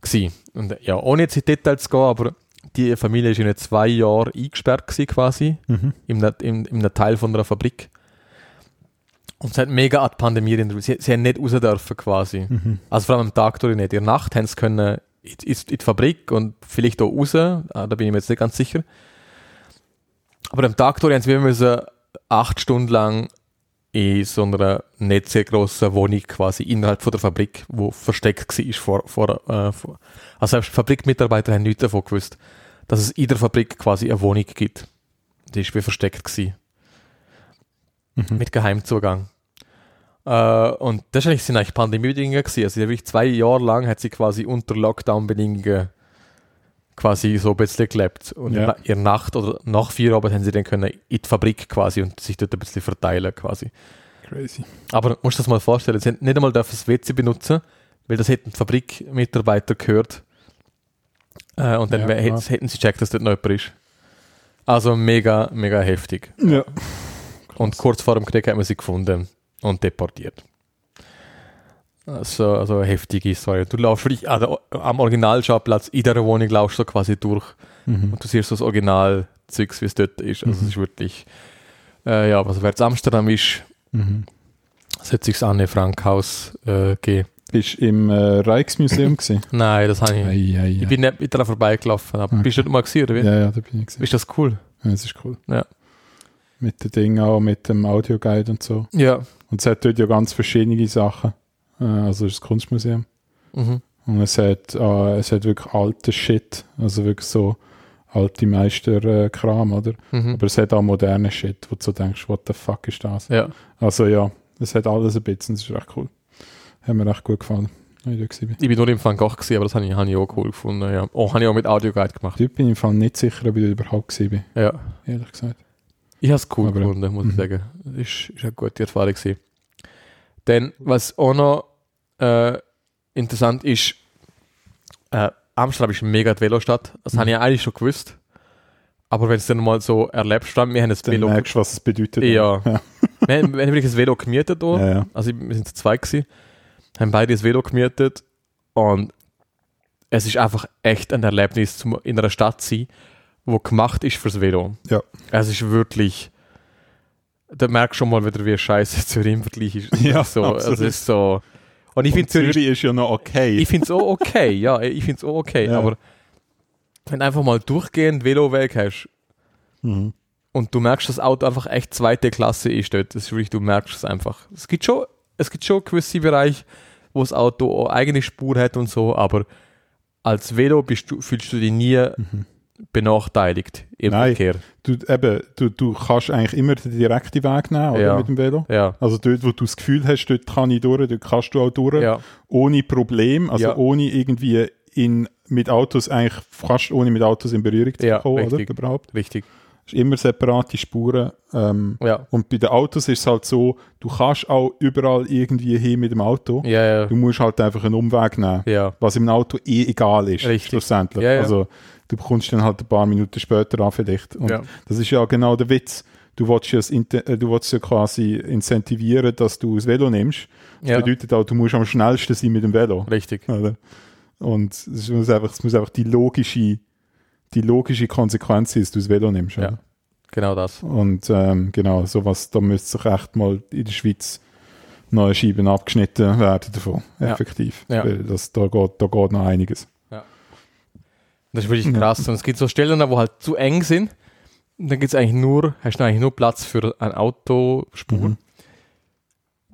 gewesen. Und ja, ohne jetzt in die Details zu gehen, aber die Familie ist in zwei Jahren eingesperrt gewesen quasi, Mhm. in, einem- in, in einem Teil von einer Fabrik. Und es hat mega an die Pandemie erinnert. Sie, sie haben nicht raus dürfen quasi. Mhm. Also vor allem am Tag durch nicht. In der Nacht haben sie können in, in, in die Fabrik und vielleicht auch raus. Ah, Da bin ich mir jetzt nicht ganz sicher. Aber am Tag durch haben sie müssen acht Stunden lang in so einer nicht sehr grossen Wohnung quasi innerhalb von der Fabrik, wo versteckt war vor, vor, äh, vor. Also selbst Fabrikmitarbeiter haben nichts davon gewusst, dass es in der Fabrik quasi eine Wohnung gibt. Die ist wie versteckt gewesen Mhm. mit Geheimzugang. Äh, und das ist eigentlich, sind eigentlich Pandemiebedingungen gewesen. Also wirklich zwei Jahre lang hat sie quasi unter Lockdown-Bedingungen quasi so ein bisschen gelebt. Und Ja. in der Nacht oder nach vier Abend haben sie dann können in die Fabrik quasi und sich dort ein bisschen verteilen quasi. Crazy. Aber musst du das mal vorstellen, sie haben nicht einmal dürfen das WC benutzen, weil das hätten die Fabrikmitarbeiter gehört. Äh, und dann Ja, hätten, hätten sie gecheckt, dass dort noch jemand ist. Also mega, mega heftig. Ja. Und kurz vor dem Krieg haben wir sie gefunden und deportiert. Also, also eine heftige Story. Du laufst wirklich also, am Originalschauplatz in der Wohnung laufst du quasi durch Mhm. und du siehst das Original-Zeugs, wie es dort ist. Also Mhm. es ist wirklich, äh, ja, also wer jetzt Amsterdam ist, Mhm. sollte sich das Anne Frank Haus äh, geben. Bist du im äh, Rijksmuseum gewesen? Nein, das habe ich. Ei, ei, Ich ei. bin nicht daran vorbeigelaufen. Aber Okay. Bist du dort mal gesehen, oder wie? Ja, ja, da bin ich gewesen. Ist das cool? Ja, das ist cool. Ja. Mit den Dingen auch, mit dem Audioguide und so. Ja. Und es hat dort ja ganz verschiedene Sachen. Äh, also es ist das Kunstmuseum. Mhm. Und es hat, äh, es hat wirklich alte Shit. Also wirklich so alte Meister-Kram, oder? Mhm. Aber es hat auch moderne Shit, wo du so denkst, what the fuck ist das? Ja. Also ja, es hat alles ein bisschen, das ist echt cool. Hat mir echt gut gefallen. ich. Ich bin nur im Van Gogh gewesen, aber das habe ich, habe ich auch cool gefunden. Ja. Oh, habe ich auch mit Audioguide gemacht. Dort bin ich im Fall nicht sicher, ob ich da überhaupt bin, Ja. ehrlich gesagt. Ich habe es cool Aber- gefunden, muss ich Mhm. sagen. Ist, ist eine gute Erfahrung gewesen. Dann, was auch noch äh, interessant ist, äh, Amsterdam ist mega die Velostadt. Das Mhm. habe ich eigentlich schon gewusst. Aber wenn du es dann mal so erlebst, dann, wir haben das Dann Velo... merkst du, was es bedeutet. Ja. ja. wir, haben, wir haben wirklich ein Velo gemietet hier. ja, ja. Also wir sind zu zweit gewesen, haben beide das Velo gemietet und es ist einfach echt ein Erlebnis, zum in einer Stadt zu sein, wo gemacht ist fürs Velo. Ja. Es ist wirklich, da merkst du schon mal wieder, wie scheiße Zürich im Vergleich ist. Ja, so, absolut. es ist so. Und ich finde Zürich, Zürich ist ja noch okay. ich finde es auch okay, ja, ich finde es auch okay, Ja. aber wenn du einfach mal durchgehend Veloweg hast mhm. und du merkst, dass das Auto einfach echt zweite Klasse ist dort. Das ist wirklich, du merkst es einfach. Es gibt schon, es gibt schon gewisse Bereiche, wo das Auto eigene Spur hat und so, aber als Velo bist du, fühlst du dich nie Mhm. Benachteiligt im Nein. Verkehr. Du, eben, du, du kannst eigentlich immer den direkten Weg nehmen oder, Ja. mit dem Velo. Ja, Also dort, wo du das Gefühl hast, dort kann ich durch, dort kannst du auch durch. ja, Ohne Problem, also ohne irgendwie in, mit Autos, eigentlich fast ohne mit Autos in Berührung zu kommen, oder? richtig. Überhaupt. richtig. Es ist immer separate Spuren. Ähm, Ja, und bei den Autos ist es halt so, du kannst auch überall irgendwie hin mit dem Auto. Du musst halt einfach einen Umweg nehmen. ja. was im Auto eh egal ist, Richtig. schlussendlich. Also du bekommst dann halt ein paar Minuten später an vielleicht. Und Ja. das ist ja genau der Witz. Du willst ja, äh, du willst ja quasi incentivieren, dass du das Velo nimmst. Das ja. bedeutet auch, du musst am schnellsten sein mit dem Velo. Richtig. Oder? Und es muss einfach, es muss einfach die logische, die logische Konsequenz sein, dass du das Velo nimmst. Ja. oder? Genau das. Und ähm, genau, sowas, da müsste sich echt mal in der Schweiz neue Scheiben abgeschnitten werden davon, Ja. effektiv. Ja. Weil das, da, geht, da geht noch einiges. Das ist wirklich Ja. krass. Und es gibt so Stellen, wo halt zu eng sind. Und dann gibt es eigentlich nur, hast du eigentlich nur Platz für eine Autospur. Mhm.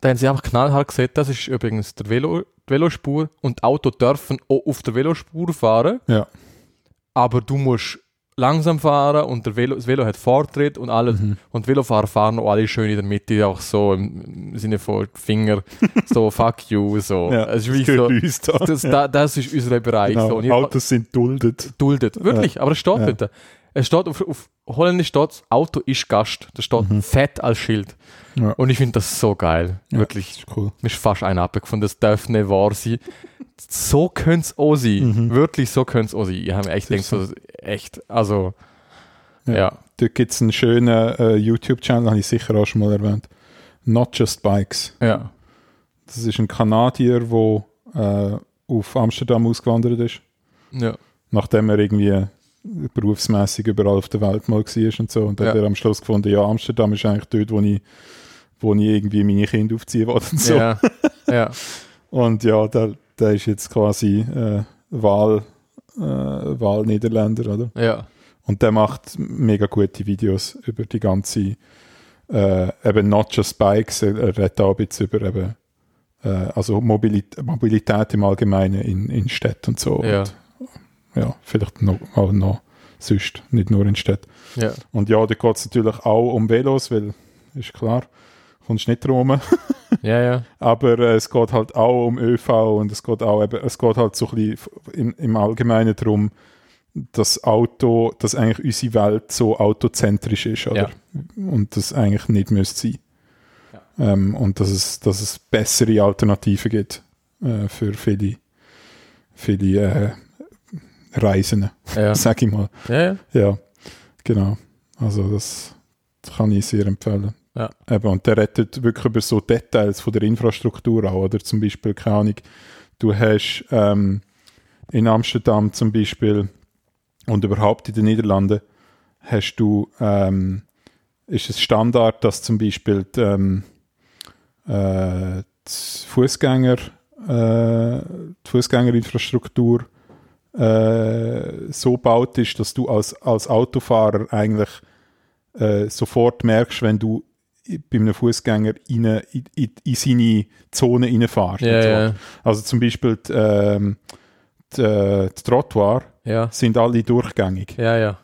Da haben sie einfach knallhart gesagt, das ist übrigens der Velo, die Velospur und Auto dürfen auch auf der Velospur fahren, Ja. aber du musst langsam fahren und der Velo, das Velo hat Vortritt und alles. Mhm. Und Velofahrer fahren auch alle schön in der Mitte, auch so im, im Sinne von Finger, so fuck you, so. Ja, ist das gehört so, da. das, da, das ist unser Bereich. Genau. So. Autos sind duldet. duldet. Wirklich, aber es steht Ja. dort. Es steht auf, auf Holländisch steht, Auto ist Gast. Das steht Mhm. fett als Schild. Ja. Und ich finde das so geil. Ja, Wirklich. Ist cool. Mir ist fast ein abgefunden, das darf nicht wahr sein. So auch sein. Mhm. Wirklich, so sein. Ich habe mir echt ist so, echt, also, Ja. ja. Dort gibt es einen schönen äh, YouTube-Channel, habe ich sicher auch schon mal erwähnt. Not Just Bikes. Ja. Das ist ein Kanadier, der äh, auf Amsterdam ausgewandert ist, Ja. nachdem er irgendwie berufsmäßig überall auf der Welt mal war und so. Und dann Ja. hat er am Schluss gefunden, ja, Amsterdam ist eigentlich dort, wo ich, wo ich irgendwie meine Kinder aufziehen will und so. Ja. ja. Und ja, der, der ist jetzt quasi äh, Wahl, äh, Wahlniederländer, oder? Ja. Und der macht mega gute Videos über die ganze, äh, eben not just Bikes, er, redet auch ein bisschen über eben, äh, also Mobilität, Mobilität im Allgemeinen in, in Städten und so. Ja. Und, ja, vielleicht noch, auch noch sonst, nicht nur in Städten. Ja. Und ja, da geht es natürlich auch um Velos, weil, ist klar, kommst nicht drum. Ja, ja. Aber äh, es geht halt auch um ÖV und es geht auch eben, es geht halt so ein bisschen im, im Allgemeinen darum, dass Auto, dass eigentlich unsere Welt so autozentrisch ist, oder? Und das eigentlich nicht müsste sein. Ähm, und dass es, dass es bessere Alternativen gibt äh, für viele, viele äh, Reisende, Ja. sag ich mal. Ja, ja. Ja, genau. Also das, das kann ich sehr empfehlen. Ja. Eben, und der redet wirklich über so Details von der Infrastruktur auch, oder zum Beispiel, keine Ahnung, du hast ähm, in Amsterdam zum Beispiel und überhaupt in den Niederlanden hast du, ähm, ist es Standard, dass zum Beispiel die, ähm, äh, die Fußgänger, äh, die Fußgängerinfrastruktur äh, so gebaut ist, dass du als, als Autofahrer eigentlich äh, sofort merkst, wenn du bei einem Fußgänger in, in, in, in seine Zone reinfährst. Ja, so. ja. Also zum Beispiel die, ähm, die, äh, die Trottoir Ja. sind alle durchgängig.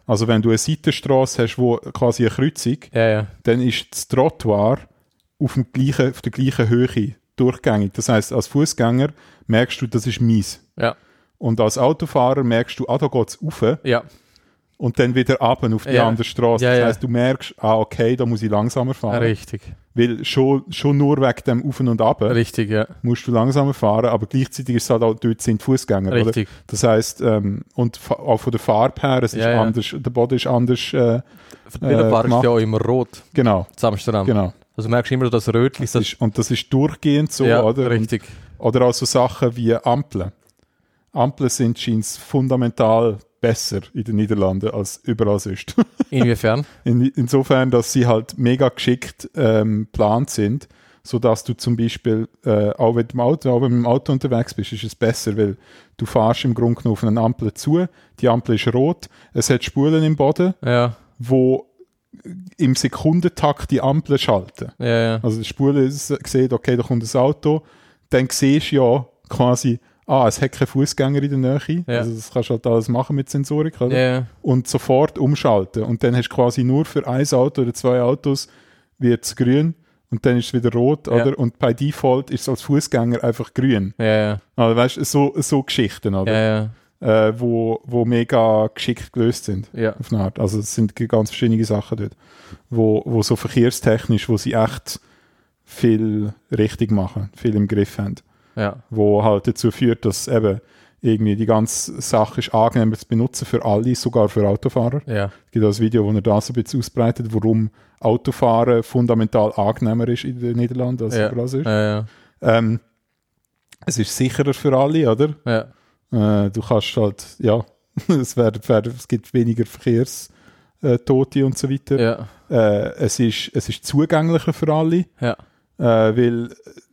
Also wenn du eine Seitenstraße hast, wo quasi eine Kreuzung, dann ist das Trottoir auf, dem gleichen, auf der gleichen Höhe durchgängig. Das heißt, als Fußgänger merkst du, das ist mies. Und als Autofahrer merkst du, ah, da geht es rauf. Und dann wieder ab auf die Ja. andere Straße. Ja, das heißt, du merkst, ah, okay, da muss ich langsamer fahren. Richtig. Weil schon, schon nur wegen dem Auf und Ab Richtig, ja. musst du langsamer fahren, aber gleichzeitig ist es halt auch, dort sind Fußgänger, oder? Richtig. Das heißt, ähm, und auch von der Farbe her, es ist anders, der Boden ist anders, äh, die Velofahrer ist ja auch immer rot genau, zu Amsterdam. genau. Also du merkst immer das Rötchen. Das ist, und das ist durchgehend so, ja, oder? Und, richtig. oder auch so Sachen wie Ampeln. Ampeln sind scheint fundamental besser in den Niederlanden als überall sonst. Inwiefern? In, insofern, dass sie halt mega geschickt ähm, geplant sind, sodass du zum Beispiel, äh, auch, du im Auto, auch wenn du mit dem Auto unterwegs bist, ist es besser, weil du fahrst im Grunde genommen auf eine Ampel zu, die Ampel ist rot, es hat Spulen im Boden, Ja, wo im Sekundentakt die Ampeln schalten. ja, ja. Also die Spule sieht, okay, da kommt ein Auto, dann siehst du ja quasi, ah, es hat keinen Fußgänger in der Nähe, Ja. also das kannst du halt alles machen mit Sensorik, oder? Ja, und sofort umschalten. Und dann hast du quasi nur für ein Auto oder zwei Autos wird es grün und dann ist es wieder rot, Ja. oder? Und bei Default ist es als Fußgänger einfach grün. Ja, ja. Also weißt du, so, so Geschichten, oder? Ja, ja. Äh, wo, wo mega geschickt gelöst sind. Ja. Auf eine Art. Also es sind ganz verschiedene Sachen dort, wo, wo so verkehrstechnisch, wo sie echt viel richtig machen, viel im Griff haben Ja. wo halt dazu führt, dass eben irgendwie die ganze Sache ist angenehmer zu benutzen für alle, sogar für Autofahrer. Ja. Es gibt auch ein Video, wo er das ein bisschen ausbreitet, warum Autofahren fundamental angenehmer ist in den Niederlanden als Ja. überall sonst. Ja. Ähm, es ist sicherer für alle, oder? Äh, du kannst halt, ja, es, werden, es gibt weniger Verkehrstote und so weiter. Ja. Äh, es, ist, es ist zugänglicher für alle. Ja. Äh, weil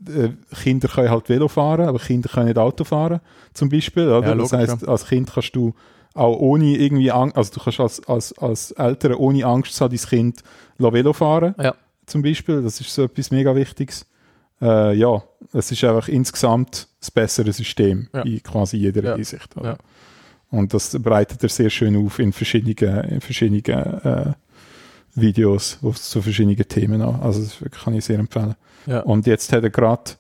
äh, Kinder können halt Velo fahren, aber Kinder können nicht Auto fahren, zum Beispiel. Oder? Ja, das heißt, als Kind kannst du auch ohne irgendwie Angst, also du kannst als, als, als Eltern ohne Angst haben, dein Kind Velo fahren, Ja. zum Beispiel. Das ist so etwas mega Wichtiges. Äh, ja, es ist einfach insgesamt das bessere System Ja. in quasi jeder Ja. Hinsicht. Ja. Und das breitet er sehr schön auf in verschiedenen, in verschiedenen äh, Videos zu verschiedenen Themen an. Also das kann ich sehr empfehlen. Ja. Und jetzt hat er gerade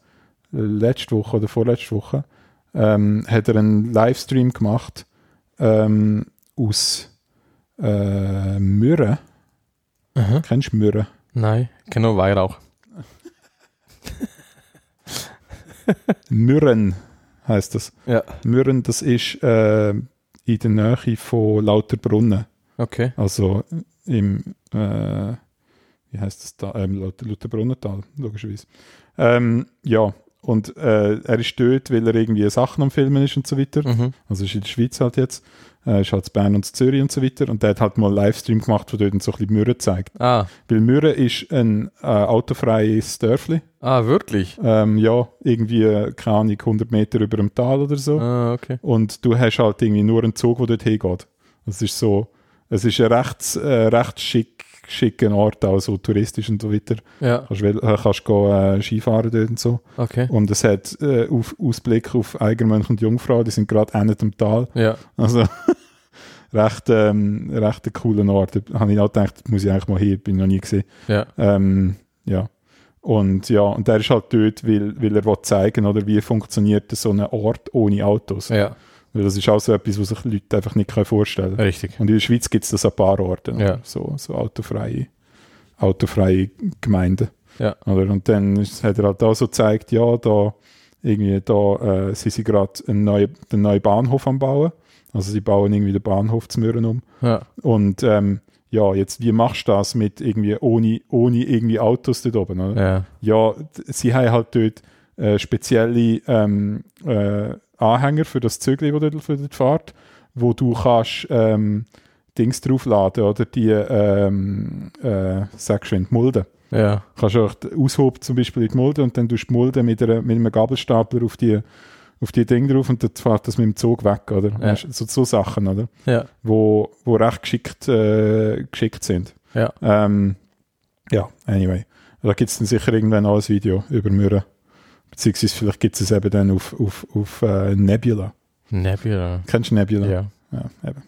letzte Woche oder vorletzte Woche ähm, hat er einen Livestream gemacht ähm, aus äh, Mürren. Aha. Kennst du Mürren? Nein, genau Weihrauch. Mürren heißt das. Ja. Mürren, das ist äh, in der Nähe von Lauterbrunnen. Okay. Also im, äh, wie heißt das da? Ähm, Lauter, Lauterbrunnental, logischerweise. Ähm, ja, und äh, er ist dort, weil er irgendwie Sachen am Filmen ist und so weiter. Mhm. Also ist in der Schweiz halt jetzt. Äh, ist halt Bern und Zürich und so weiter. Und der hat halt mal einen Livestream gemacht, wo dort so ein bisschen Mürren zeigt. Ah. Weil Mürren ist ein äh, autofreies Dörfli. Ah, wirklich? Ähm, ja, irgendwie, äh, keine Ahnung, 100 Meter über dem Tal oder so. Ah, okay. Und du hast halt irgendwie nur einen Zug, der dort hingeht. Es ist so, es ist ein recht, äh, recht schick, schicker Ort, auch so touristisch und so weiter. Ja, Kannst, äh, kannst gehen, äh, Skifahren dort und so. okay. Und es hat äh, auf, Ausblick auf Eigermönch und Jungfrau, die sind gerade Ende am Tal. Ja, Also recht, ähm, recht ein cooler Ort. Da habe ich auch gedacht, muss ich eigentlich mal hier, bin ich noch nie gesehen. ja, Ähm, ja. Und ja, und der ist halt dort, weil, weil er will zeigen, oder wie funktioniert so ein Ort ohne Autos. ja, Weil das ist auch so etwas, was sich Leute einfach nicht vorstellen können. richtig. Und in der Schweiz gibt es das an ein paar Orten. Ja. So, so autofreie, autofreie Gemeinden. Ja. Oder? Und dann hat er halt auch so gezeigt, ja, da irgendwie da äh, sind sie gerade einen neuen, den neuen Bahnhof am bauen. Also sie bauen irgendwie den Bahnhof zu Mürren um. Ja, Und ähm, ja, jetzt, wie machst du das mit irgendwie ohne, ohne irgendwie Autos dort oben? Oder? ja, Ja, sie haben halt dort äh, spezielle ähm, äh, Anhänger für das Zügel, das dort, für dort fährt, wo du kannst ähm, Dings draufladen, oder die, ähm, äh, sag schön, die Mulde. ja, Kannst auch aushoben zum Beispiel in die Mulde und dann tust du die Mulde mit, einer, mit einem Gabelstapler auf die, auf die Ding drauf und dann fährt das mit dem Zug weg, oder? Ja. Du, So, so Sachen, oder? ja, Wo, wo recht geschickt, äh, geschickt sind. ja, Ähm, ja, anyway. Da gibt es dann sicher irgendwann auch ein Video über Mürren. Beziehungsweise vielleicht gibt es es eben dann auf, auf, auf äh, Nebula. Nebula. Kennst du Nebula? Ja. Ja, eben.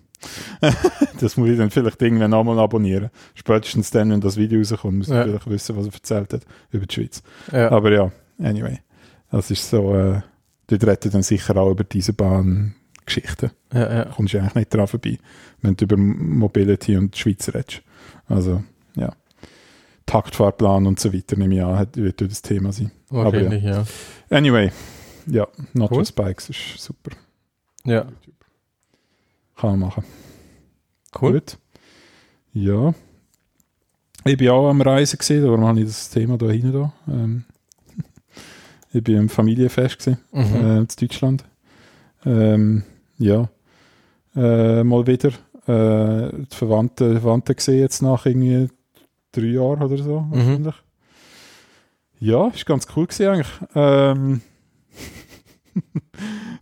das muss ich dann vielleicht irgendwann nochmal abonnieren. Spätestens dann, wenn das Video rauskommt, muss ich Ja. vielleicht wissen, was er erzählt hat über die Schweiz. Ja. Aber ja, anyway. Das ist so, äh, dort redet dann sicher auch über diese Bahngeschichten. ja, ja. Da kommst du eigentlich nicht dran vorbei, wenn du über Mobility und die Schweiz redest. Also, ja. Taktfahrplan und so weiter, nehme ich an, wird das Thema sein. Wahrscheinlich, ja. Anyway, ja, Not Cool. Just Bikes ist super. Ja, Kann man machen. cool. Gut. Ja. Ich bin auch am Reisen gewesen, darum habe ich das Thema da hinten da. Ähm, ich bin im Familienfest gewesen, Mhm. äh, in Deutschland. Ähm, ja. Äh, mal wieder äh, die Verwandten, Verwandten gesehen jetzt nach irgendwie drei Jahren oder so Mhm. wahrscheinlich. Ja, ist ganz cool gewesen eigentlich. Ähm,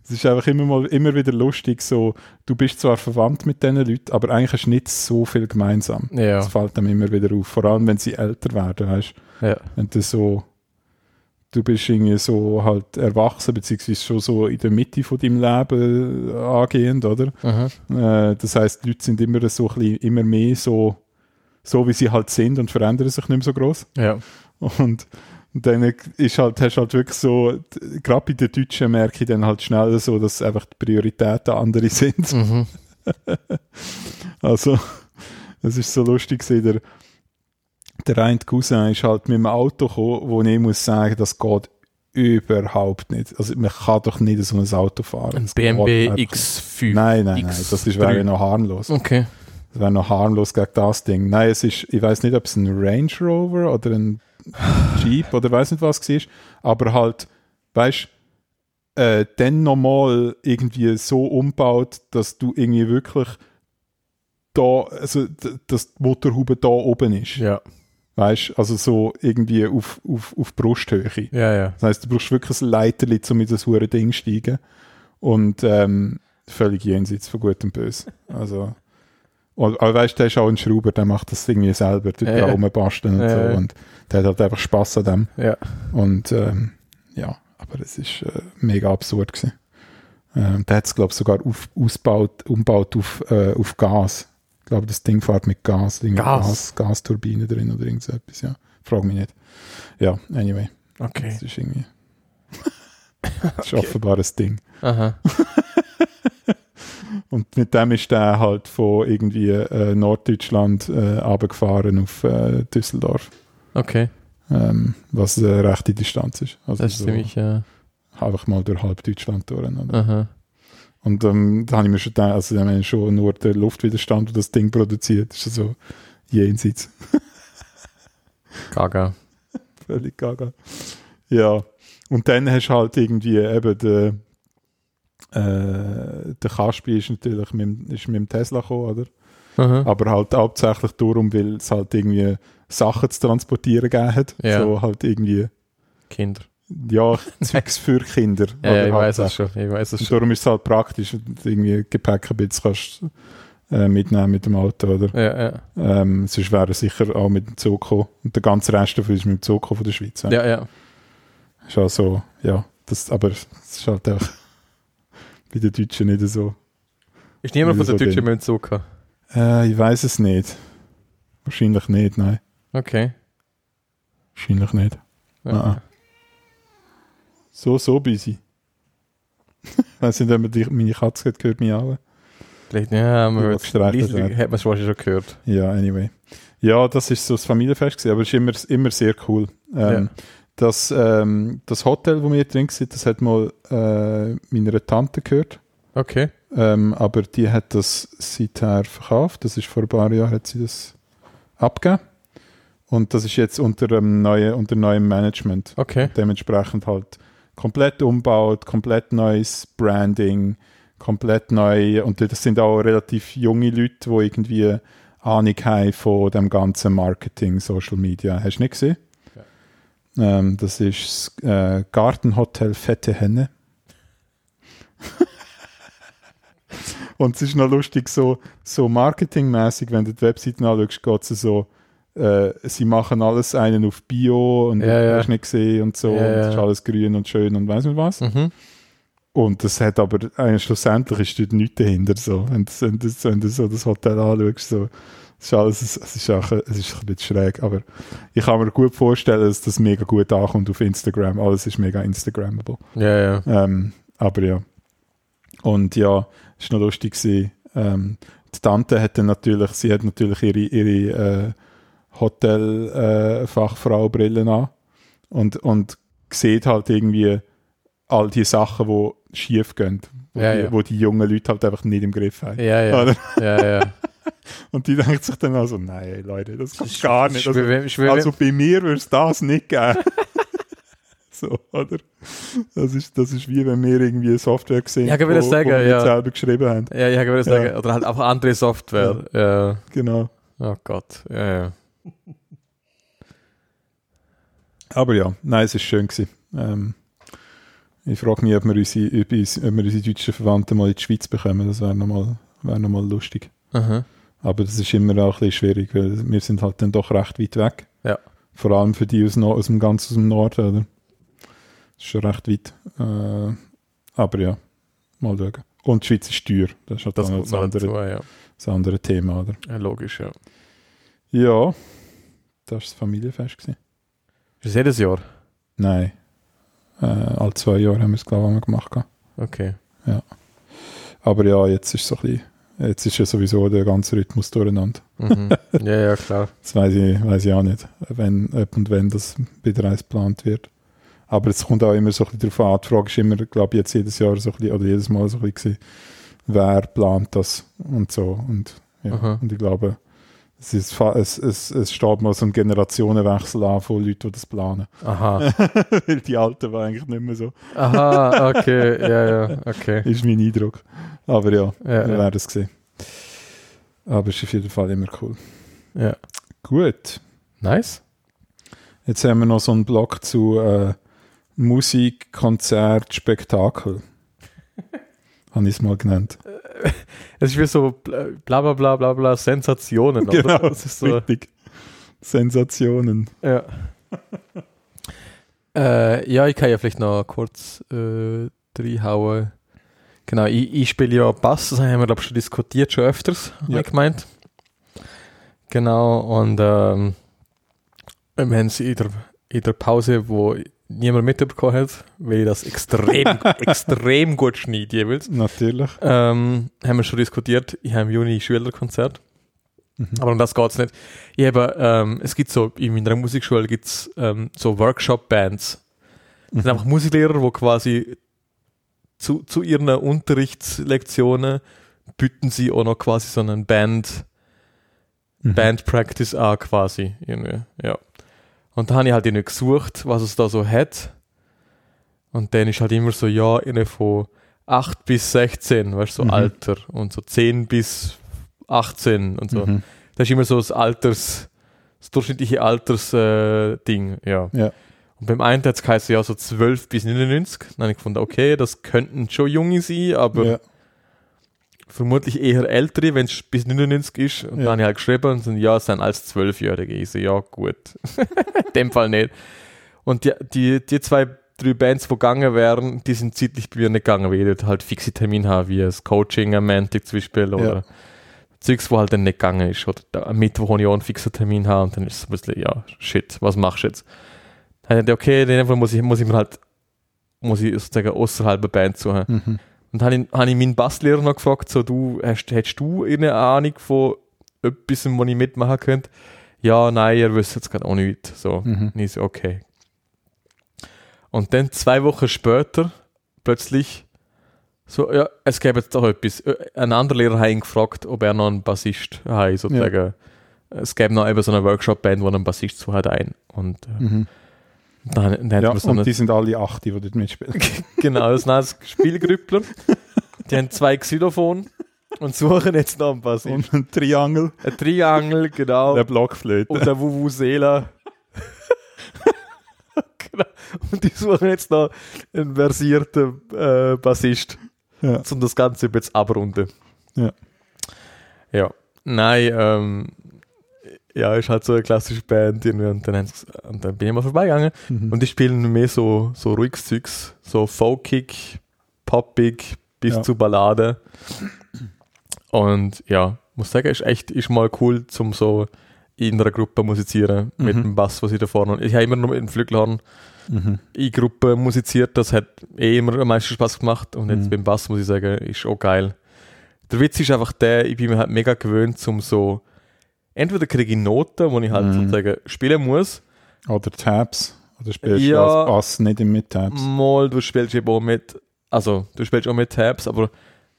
es ist einfach immer mal immer wieder lustig, so du bist zwar verwandt mit diesen Leuten, aber eigentlich hast du nicht so viel gemeinsam. Ja, Das fällt einem immer wieder auf. Vor allem, wenn sie älter werden, weißt ja. Wenn du so, du bist irgendwie so halt erwachsen, beziehungsweise schon so in der Mitte von deinem Leben äh, angehend, oder? Aha. Äh, das heißt, die Leute sind immer so ein bisschen, immer mehr so, so wie sie halt sind und verändern sich nicht mehr so groß. Ja. Und dann ist halt, hast halt wirklich so, gerade bei den Deutschen merke ich dann halt schnell so, dass einfach die Prioritäten andere sind. Mhm. Also, es ist so lustig der, der eine Cousin ist halt mit dem Auto gekommen, wo ich muss sagen, das geht überhaupt nicht. Also, man kann doch nicht so ein Auto fahren. Ein BMW einfach- X5. Nein, nein, nein, X3. das ist, wäre ja noch harmlos. Okay. Das wäre noch harmlos gegen das Ding. Nein, es ist, ich weiß nicht, ob es ein Range Rover oder ein Jeep oder weiß nicht was war, aber halt, weißt äh, dann nochmal irgendwie so umbaut, dass du irgendwie wirklich da, also dass die Motorhaube da oben ist. Ja. Weißt also so irgendwie auf, auf, auf Brusthöhe. Ja, ja. Das heisst, du brauchst wirklich ein Leiterli, um in das hure Ding zu steigen. Und ähm, völlig jenseits von Gut und Böse. Also, und- aber weißt du, der ist auch ein Schrauber, der macht das irgendwie selber, dort Ja, da rumbasteln und so. Und der hat halt einfach Spass an dem. Ja. Und ähm, ja, aber es ist äh, mega absurd gewesen. Ähm, der hat es, glaube ich, sogar auf, ausgebaut, umgebaut auf, äh, auf Gas. Ich glaube, das Ding fährt mit Gas. Gas? Gas Gasturbine drin oder irgend so etwas, ja. Frag mich nicht. Ja, anyway. Okay. Das ist irgendwie. das ist offenbar ein Ding. Aha. Und mit dem ist der halt von irgendwie äh, Norddeutschland äh, runtergefahren auf äh, Düsseldorf. Okay. Ähm, was eine rechte Distanz ist. Also Das ist so ziemlich, äh, einfach mal durch halb Deutschland durch. Oder? aha. Und ähm, da habe ich mir schon gedacht, also wenn schon nur der Luftwiderstand, der das Ding produziert, ist so jenseits. Gaga. Völlig gaga. Ja. Und dann hast du halt irgendwie eben den, äh, der Kaspi ist natürlich mit, dem- ist mit dem Tesla gekommen, oder? Aha. Aber halt hauptsächlich darum, weil es halt irgendwie Sachen zu transportieren gegeben hat. Ja. So halt irgendwie, Kinder. ja, Zeugs für Kinder. Ja, ja, ich weiß es schon. Ich weiß es Und schon. darum ist es halt praktisch, irgendwie Gepäck ein bisschen kannst, äh, mitnehmen mit dem Auto, oder? Ja, ja. Ähm, sonst wäre er sicher auch mit dem Zug gekommen. Und der ganze Rest davon ist mit dem Zug von der Schweiz. Ja. Ja, ja. Ist auch so, ja. Das, aber es ist halt auch bei den Deutschen nicht so. Ist niemand von den Deutschen denn? mit dem Zug? Äh, ich weiß es nicht. Wahrscheinlich nicht, nein. Okay. Wahrscheinlich nicht. Ja. Ah, So, so busy. Weiß nicht, ob man die, meine Katze hat gehört, mich auch. Vielleicht, ja, man hört hat man es wahrscheinlich schon gehört. Ja, anyway. Ja, das ist so das Familienfest gewesen, aber es ist immer, immer sehr cool. Ähm, das, ähm, das Hotel, wo wir drin sind, das hat mal äh, meiner Tante gehört. Okay. Ähm, aber die hat das seither verkauft. Das ist vor ein paar Jahren hat sie das abgegeben. Und das ist jetzt unter einem neuen, unter neuem Management. Okay. Dementsprechend halt komplett umbaut, komplett neues Branding, komplett neu. Und das sind auch relativ junge Leute, die irgendwie Ahnung haben von dem ganzen Marketing, Social Media. Hast du nicht gesehen? Ähm, das ist das äh, Gartenhotel Fette Henne. Und es ist noch lustig, so, so marketingmäßig, wenn du die Webseiten anschaust, geht es so, äh, sie machen alles einen auf Bio und Ja, ja. hast nicht gesehen und so, Ja, und es ist alles grün und schön und weiß nicht was. Mhm. Und das hat aber, eigentlich schlussendlich ist dort nichts dahinter, so. Wenn du, wenn du, wenn du so das Hotel anschaust, so. Es ist alles, es ist auch, es ist ein bisschen schräg, aber ich kann mir gut vorstellen, dass das mega gut ankommt auf Instagram. Alles ist mega Instagrammable. Ja, ja. Ähm, aber ja. Und ja, es war noch lustig gewesen. Ähm, die Tante hat dann natürlich, sie hat natürlich ihre, ihre äh, Hotel-Fachfrau-Brillen an und, und sieht halt irgendwie all die Sachen, die schief gehen, wo, Ja, die, ja. wo die jungen Leute halt einfach nicht im Griff haben. Ja, ja. Ja, ja. Und die denkt sich dann auch so, nein, Leute, das kann gar nicht. Ich Also, also bei mir würde es das nicht geben. so, oder? Das ist, das ist wie wenn wir irgendwie eine Software gesehen Ja, wo, sagen, wo wir ja. selber geschrieben haben. ja, ich würde sagen, oder halt einfach andere Software. Ja. Genau. Oh Gott. Ja, ja. Aber ja, nein, es ist schön gewesen. Ähm, ich frage mich, ob wir, unsere, ob wir unsere deutschen Verwandten mal in die Schweiz bekommen. Das wäre nochmal wär noch mal lustig. Aha. Aber das ist immer auch ein bisschen schwierig, weil wir sind halt dann doch recht weit weg. Ja. Vor allem für die aus, Nor- aus dem ganz aus dem Norden, oder? Das ist schon recht weit. Äh, aber ja, mal schauen. Und die Schweiz ist teuer. Das ist halt Das das andere, dazu, ja. das andere Thema, oder? ja. Logisch, ja. Ja, das war das Familienfest. Gewesen. Ist das jedes Jahr? Nein. Äh, alle zwei Jahre haben wir es, glaube ich, gemacht. Okay. Aber ja, jetzt ist so ein bisschen, jetzt ist ja sowieso der ganze Rhythmus durcheinander. Mhm. ja, ja, klar. Das weiß ich, weiß ich auch nicht, wenn, ob und wenn das wieder eins geplant wird. Aber es kommt auch immer so ein bisschen darauf an. Die Frage ist immer, glaube ich, jetzt jedes Jahr so ein bisschen, oder jedes Mal so ein bisschen, wer plant das und so. Und, ja, und ich glaube, es, ist, es, es, es steht mal so ein Generationenwechsel an von Leuten, die das planen. Aha. Weil die Alten waren eigentlich nicht mehr so, Aha, okay. Ja, ja, okay. ist mein Eindruck. Aber ja, Ja, wir ja. werden es sehen. Aber es ist auf jeden Fall immer cool. ja. Gut. Nice. Jetzt haben wir noch so einen Blog zu äh, Musik, Konzert, Spektakel. Habe ich es mal genannt. Es ist wie so bla bla bla bla bla Sensationen, oder? Genau, Das ist so, richtig. Sensationen. ja. äh, ja, ich kann ja vielleicht noch kurz äh, reinhauen. Genau, ich, ich spiele ja Bass, das haben wir glaube ich schon diskutiert, schon öfters, Ja. ja. ich gemeint. Genau, und ähm, wir haben es in der, in der Pause, wo niemand mitbekommen hat, weil ich das extrem, extrem gut schneide jeweils. Natürlich. Ähm, haben wir schon diskutiert. Ich habe im Juni Schülerkonzert. Mhm. Aber um das geht es nicht. Ich habe, ähm, es gibt so, in meiner Musikschule gibt es ähm, so Workshop-Bands. Das sind einfach Musiklehrer, die quasi zu, zu ihren Unterrichtslektionen bieten sie auch noch quasi so einen Band, Mhm. Band Practice an quasi. Irgendwie. Ja. Und da habe ich halt irgendwie gesucht, was es da so hat. Und dann ist halt immer so, ja, irgendwie von 8 bis 16, weißt du, so Mhm. Alter. Und so 10 bis 18 und so. Mhm. Das ist immer so das Alters, das durchschnittliche Alters-Ding, äh, ja. Ja. Und beim einen hat es geheißen, ja, so 12 bis 99. Dann habe ich gefunden, okay, das könnten schon Junge sein, aber ja. Vermutlich eher ältere, wenn es bis 99 ist. Und Ja. dann habe ich halt geschrieben und sind, ja, es sind als Zwölfjährige. Ich so, ja, gut. In dem Fall nicht. Und die, die, die zwei, drei Bands, die gegangen wären, die sind zeitlich bei mir nicht gegangen, weil ich halt fixe Termine habe, wie das Coaching am Montag zum Beispiel oder Zeugs, wo halt dann nicht gegangen ist. Oder am Mittwoch, wo ich auch einen fixen Termin habe und dann ist es ein bisschen, ja, shit, was machst du jetzt? Dann habe ich okay, in dem Fall muss ich, muss ich mir halt, muss ich sozusagen außerhalb der Band suchen. Mhm. Und dann habe ich, hab ich meinen Basslehrer noch gefragt, so, du, hast, hättest du eine Ahnung von etwas, wo ich mitmachen könnte? Ja, nein, er wüsste jetzt gerade auch nicht. So. Mhm. Und ich so, okay. Und dann zwei Wochen später, plötzlich, so, ja, es gäbe jetzt doch etwas. Ein anderer Lehrer hat ihn gefragt, ob er noch einen Bassist hat, sozusagen. Es gäbe noch eben so eine Workshop-Band, wo ein Bassist zu hat ein. Und äh, Dann, dann Ja, und die sind alle acht, die dort mitspielen. Genau, das sind alles Spielgrüppler. Die haben zwei Xylophon und suchen jetzt noch ein Bassist. Und ein Triangel, Ein Triangel, genau. der Blockflöte. Und der Vuvuzela. genau. Und die suchen jetzt noch einen versierten äh, Bassist, Ja. um das Ganze jetzt abrunden. Ja. Ja. Nein, ähm, ja, ist halt so eine klassische Band irgendwie und dann, und dann bin ich mal vorbeigegangen Mhm. und die spielen mehr so, so ruhiges Zeugs, so folkig, poppig bis Ja. zu Ballade. Und ja, muss sagen, ist echt ist mal cool, zum so in einer Gruppe musizieren mit Mhm. dem Bass, was ich da vorne. Ich habe immer nur mit dem Flügelhorn Mhm. in Gruppe musiziert, das hat eh immer am meisten Spaß gemacht und jetzt Mhm. beim Bass muss ich sagen, ist auch geil. Der Witz ist einfach der, ich bin mir halt mega gewöhnt, zum so entweder kriege ich Noten, wo ich halt Mhm. sozusagen spielen muss, Oder Tabs. Oder spielst Ja. du als Bass nicht mit Tabs? mal du spielst eben auch mit, also du spielst auch mit Tabs, aber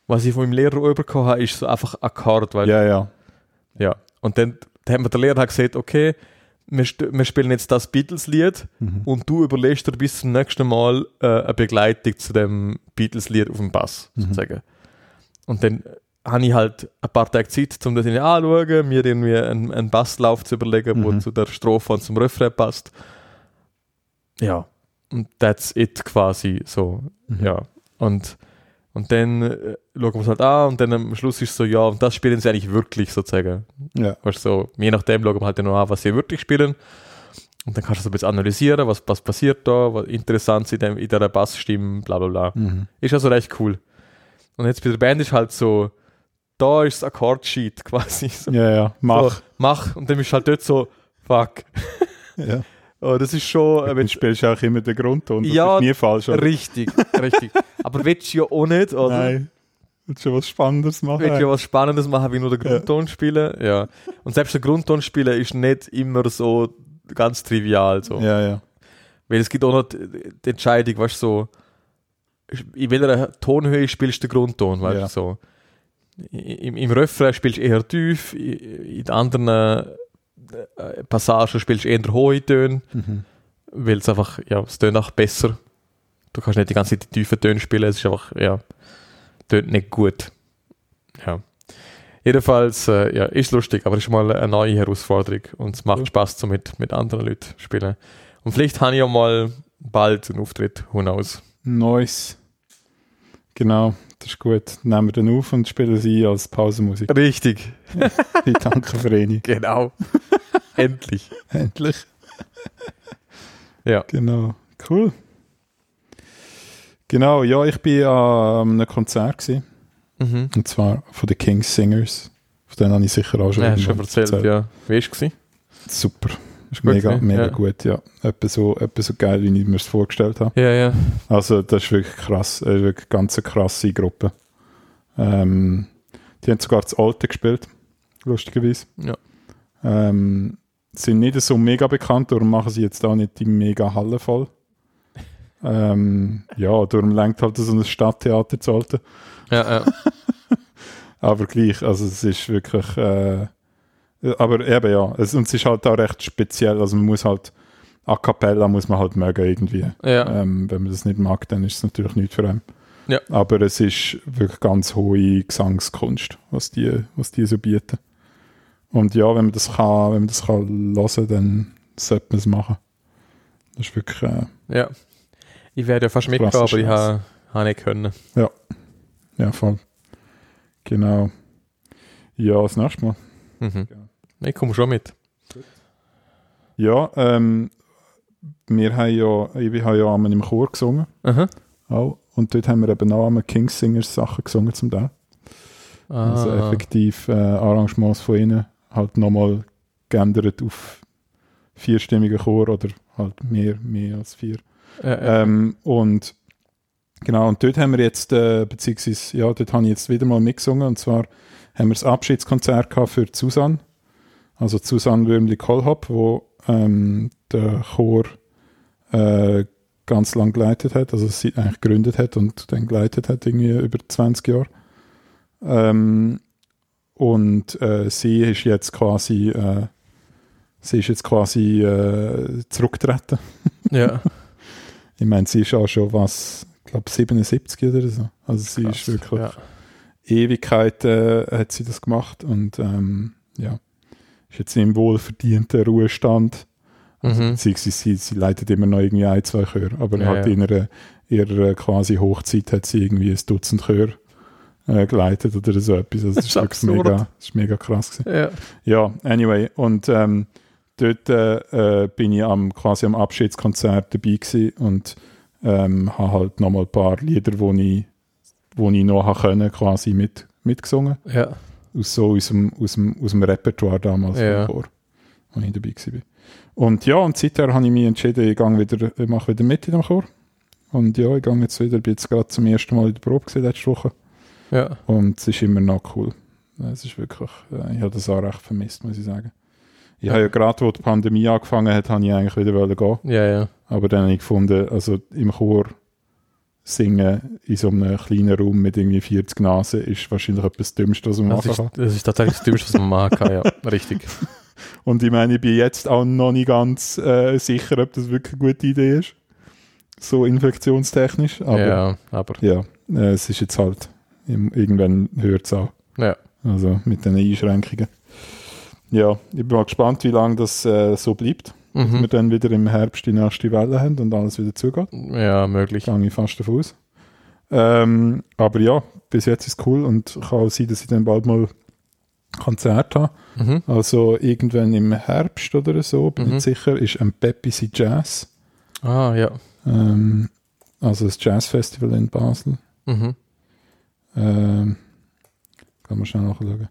was ich von meinem Lehrer überbekommen habe, ist so einfach Akkord, weil Ja, ja. ja. Und dann, dann hat mir der Lehrer halt gesagt, okay, wir, wir spielen jetzt das Beatles-Lied Mhm. und du überlegst dir bis zum nächsten Mal äh, eine Begleitung zu dem Beatles-Lied auf dem Bass, Mhm. sozusagen. Und dann habe ich halt ein paar Tage Zeit, um das anzuschauen, mir irgendwie einen, einen Basslauf zu überlegen, wo Mhm. zu der Strophe und zum Refrain passt. Ja, und that's it quasi so. Mhm. Ja, und, und dann äh, schauen wir es halt an und dann am Schluss ist so, ja, und das spielen sie eigentlich wirklich sozusagen. Ja. Weißt, du, so, je nachdem schauen wir halt dann noch an, was sie wirklich spielen. Und dann kannst du so ein bisschen analysieren, was, was passiert da, was interessant ist in, dem, in der Bassstimme, bla bla bla. Mhm. Ist also recht cool. Und jetzt bei der Band ist halt so, da ist das Akkordsheet quasi. So, Ja, ja. Mach. So, mach. Und dann ist halt dort so, fuck. Ja. Oh, das ist schon. Äh, Du spielst auch immer den Grundton. Das Ja, ist nie falsch. oder? richtig, richtig. Aber willst du ja auch nicht, oder? Nein. Willst du was Spannendes machen? Willst du ja was Spannendes machen, wie nur den Grundton spielen? Ja. Und selbst der Grundton spielen ist nicht immer so ganz trivial. So. Ja, ja. Weil es gibt auch noch die Entscheidung, weißt du, so, in welcher Tonhöhe spielst du den Grundton, weißt Ja. du, so. Im, Im Refrain spielst du eher tief, in den anderen äh, Passagen spielst du eher hohe Töne, Mhm. weil es einfach, ja, es tönt auch besser. Du kannst nicht die ganze Zeit die tiefen Töne spielen, es ist einfach, ja, tönt nicht gut. Ja. Jedenfalls, äh, ja, ist lustig, aber ist mal eine neue Herausforderung und es macht Cool. Spaß, so mit, mit anderen Leuten zu spielen. Und vielleicht habe ich ja mal bald einen Auftritt, who knows. Nice. Genau, das ist gut. Nehmen wir den auf und spielen sie als Pausenmusik. Richtig, Die Tankenvereinigung. genau. Endlich. Endlich. Ja. Genau. Cool. Genau, ja, ich bin an einem Konzert gewesen, Mhm. und zwar von den Kings Singers. Von denen habe ich sicher auch schon, Ja, schon irgendwann erzählt, ja. Wie war es? Super. Mega, gewesen, mega ja. gut, ja. Etwa so, etwa so geil, wie ich mir es vorgestellt habe. Ja, ja. Also, das ist wirklich krass. Das ist wirklich eine ganz krasse Gruppe. Ähm, die haben sogar das Alte gespielt, lustigerweise. Ja. Ähm, sind nicht so mega bekannt, darum machen sie jetzt auch nicht die mega Halle voll. ähm, ja, darum lenkt halt so ein Stadttheater zu Alte. Ja, ja. Aber gleich, also es ist wirklich, äh, aber eben ja, es, und es ist halt auch recht speziell, also man muss halt, a cappella muss man halt mögen irgendwie. ja. Ähm, wenn man das nicht mag, dann ist es natürlich nicht für einen. Ja. Aber es ist wirklich ganz hohe Gesangskunst, was die, was die so bieten. Und ja, wenn man das kann, wenn man das kann hören, dann sollte man es machen. Das ist wirklich, äh, ja. Ich werde ja fast mitgehen, aber ich habe ha nicht können. ja, voll. Genau. Ja, das nächste Mal. Mhm. Ja. Ich komme schon mit. Ja, ähm, wir haben ja, ich habe ja einmal im Chor gesungen. Aha. Auch. Und dort haben wir eben auch einmal Kings Singers Sachen gesungen zum Teil. Also Ah. effektiv äh, Arrangements von ihnen halt nochmal geändert auf vierstimmigen Chor oder halt mehr, mehr als vier. Ja, ja. Ähm, und genau, und dort haben wir jetzt, äh, beziehungsweise, ja, dort habe ich jetzt wieder mal mitgesungen und zwar haben wir das Abschiedskonzert gehabt für Susan, also Susan Würmli-Kohlhopp, wo ähm, der Chor äh, ganz lang geleitet hat, also sie eigentlich gegründet hat und dann geleitet hat, irgendwie über 20 Jahre. Ähm, und äh, sie ist jetzt quasi, äh, sie ist jetzt quasi äh, zurückgetreten. ja. Ich meine, sie ist auch schon was, ich glaube 77 oder so. Also sie Krass, ist wirklich Ja. Ewigkeit äh, hat sie das gemacht und ähm, ja, ist jetzt im wohlverdienten Ruhestand. Also, Mhm. beziehungsweise sie, sie leitet immer noch irgendwie ein, zwei Chöre, aber Ja, halt ja. in ihrer, ihrer quasi Hochzeit hat sie irgendwie ein Dutzend Chöre äh, geleitet oder so etwas. Also das, Das ist ist wirklich absurd. mega, das ist mega krass. Ja. Ja, anyway, und ähm, dort äh, äh, bin ich am, quasi am Abschiedskonzert dabei gewesen und ähm, habe halt nochmal ein paar Lieder, die ich wo ich noch können, quasi mit, mitgesungen. Ja. Aus so aus dem, aus dem, aus dem Repertoire damals Ja. Chor, wo ich dabei war. Und ja, und seither habe ich mich entschieden, ich, wieder, ich mache wieder mit in dem Chor. Und ja, ich gehe jetzt wieder, bin jetzt gerade zum ersten Mal in der Probe gewesen, letzte Woche. Ja. Und es ist immer noch cool. Es ist wirklich, äh, ich habe das auch recht vermisst, muss ich sagen. Ich habe ja gerade, wo die Pandemie angefangen hat, habe ich eigentlich wieder gehen. Ja, ja. Aber dann habe ich gefunden, also im Chor singen in so einem kleinen Raum mit irgendwie 40 Nasen ist wahrscheinlich etwas das Dümmste, was man Das machen ist, kann. das ist tatsächlich das Dümmste, was man machen kann, ja. Richtig. Und ich meine, ich bin jetzt auch noch nicht ganz äh, sicher, ob das wirklich eine gute Idee ist. So infektionstechnisch. Aber ja, ja, aber. äh, es ist jetzt halt, irgendwann hört es auch. Ja. Also mit den Einschränkungen. Ja, ich bin mal gespannt, wie lange das äh, so bleibt. Dass wir Mhm. dann wieder im Herbst die nächste Welle haben und alles wieder zugeht. Ja, möglich. Gehe ich fast davon aus. Ähm, aber ja, bis jetzt ist es cool und kann auch sein, dass ich dann bald mal Konzert habe. Mhm. Also irgendwann im Herbst oder so, bin Mhm. ich sicher, ist ein Pepsi Jazz. Ah, ja. Ähm, also das Jazzfestival in Basel. Mhm. Ähm, kann man schnell nachschauen.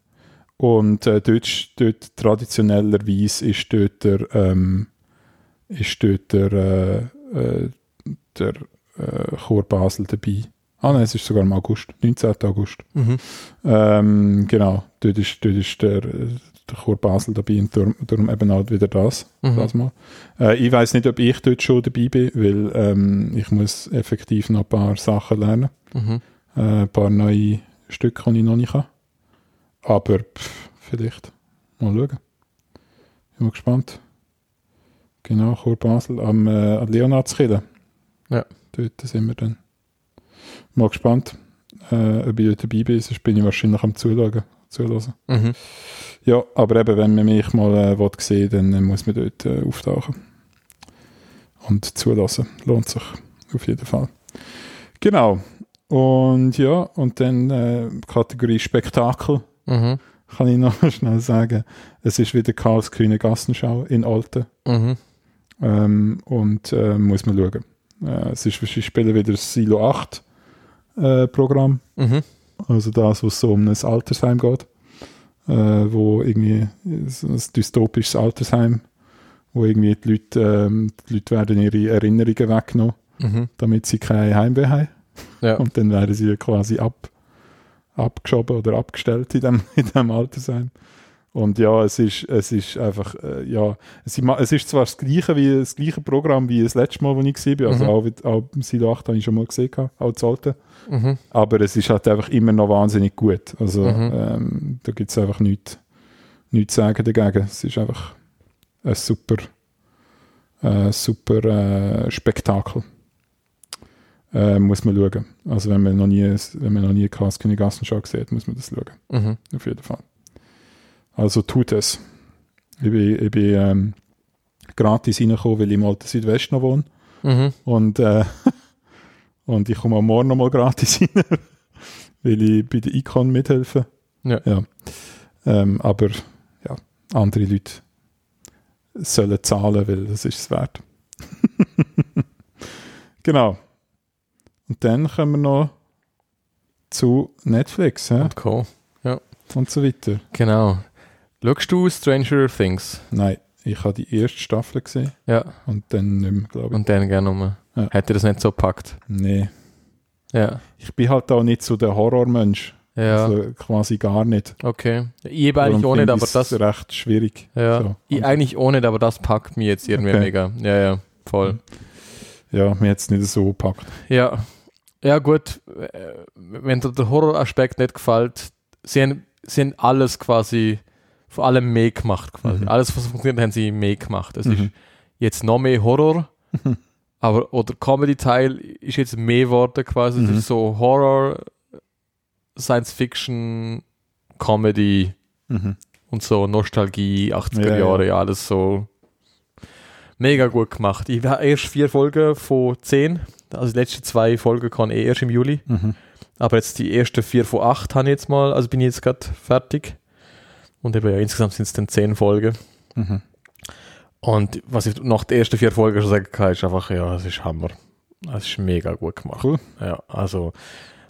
Und äh, dort, dort traditionellerweise ist dort der, ähm, ist dort der, äh, äh, der äh, Chor Basel dabei. Ah nein, es ist sogar im August, 19. August. Mhm. Ähm, genau, dort ist, dort ist der, der Chor Basel dabei und darum, darum eben halt wieder das, Mhm. das mal. Äh, ich weiß nicht, ob ich dort schon dabei bin, weil ähm, ich muss effektiv noch ein paar Sachen lernen Mhm. äh, ein paar neue Stücke, die ich noch nicht kann. Aber pff, vielleicht. Mal schauen. Bin mal gespannt. Genau, Chor Basel am äh, Leonardskirche. Ja. Dort sind wir dann. Mal gespannt, äh, ob ich dabei bin, sonst bin ich wahrscheinlich am Zuschauen. Zuhören. Mhm. Ja, aber eben, wenn man mich mal äh, will sehen dann äh, muss man dort äh, auftauchen. Und zulassen. Lohnt sich auf jeden Fall. Genau. Und ja, und dann äh, Kategorie Spektakel Mhm. kann ich noch schnell sagen. Es ist wieder Karlsgrüne Gassenschau in Alten. Mhm. Ähm, und äh, muss man schauen. Äh, es ist, sie spielen wieder das Silo 8 äh, Programm. Mhm. Also das, wo es so um ein Altersheim geht, äh, wo irgendwie so ein dystopisches Altersheim, wo irgendwie die Leute, ähm, die Leute werden ihre Erinnerungen weggenommen, Mhm. damit sie kein Heimweh haben. Ja. Und dann werden sie quasi ab, abgeschoben oder abgestellt in dem, in dem Altersheim. Und ja, es ist, es ist einfach, äh, ja, es, es ist zwar das gleiche, wie, das gleiche Programm wie das letzte Mal, wo ich gesehen bin, also Mhm. auch, auch Silo 8 habe ich schon mal gesehen, auch das alte. Mhm. Aber es ist halt einfach immer noch wahnsinnig gut. Also Mhm. ähm, da gibt es einfach nichts, nichts zu sagen dagegen. Es ist einfach ein super, äh, super äh, Spektakel. Äh, muss man schauen. Also wenn man noch nie, wenn man noch nie Kaskönig Gassenschau gesehen hat, muss man das schauen. Mhm. Auf jeden Fall. Also tut es. Ich bin, ich bin ähm, gratis reingekommen, weil ich im alten Südwest noch wohne. Mhm. Und, äh, und ich komme am Morgen nochmal gratis rein, weil ich bei der Icon mithelfe. Ja. Ähm, aber ja, andere Leute sollen zahlen, weil das ist es wert. genau. Und dann kommen wir noch zu Netflix hä? Und Co. und so weiter. Genau. Schaust du Stranger Things? Nein, ich habe die erste Staffel gesehen Ja. und dann nicht mehr, glaube ich. Und dann gerne um. Ja. Hätte das nicht so gepackt. Nee. Ja. Ich bin halt auch nicht so der Horrormensch. Ja. Also quasi gar nicht. Okay. Ich eben eigentlich ohne, aber das. recht schwierig. Ja. So. Ich eigentlich ohne, aber das packt mich jetzt irgendwie Okay. mega. Ja, ja. Voll. Ja, mir es nicht so gepackt. Ja. Ja, gut. äh, Wenn dir der Horroraspekt nicht gefällt, sie haben, sie haben alles quasi vor allem mehr gemacht quasi. Mhm. Alles, was funktioniert, haben sie mehr gemacht. Es ist Mhm. jetzt noch mehr Horror, aber oder Comedy-Teil ist jetzt mehr geworden quasi. Mhm. ist so Horror, Science-Fiction, Comedy Mhm. und so Nostalgie, 80er Ja, ja. Jahre, ja, alles so mega gut gemacht. Ich habe erst vier Folgen von zehn, also die letzten zwei Folgen kann eh erst im Juli, Mhm. aber jetzt die ersten vier von acht habe ich jetzt mal, also bin ich jetzt gerade fertig. Und eben ja, insgesamt sind es dann zehn Folgen. Mhm. Und was ich nach den ersten vier Folgen schon sagen kann, ist einfach, ja, es ist Hammer. Es ist mega gut gemacht. Cool. Ja, also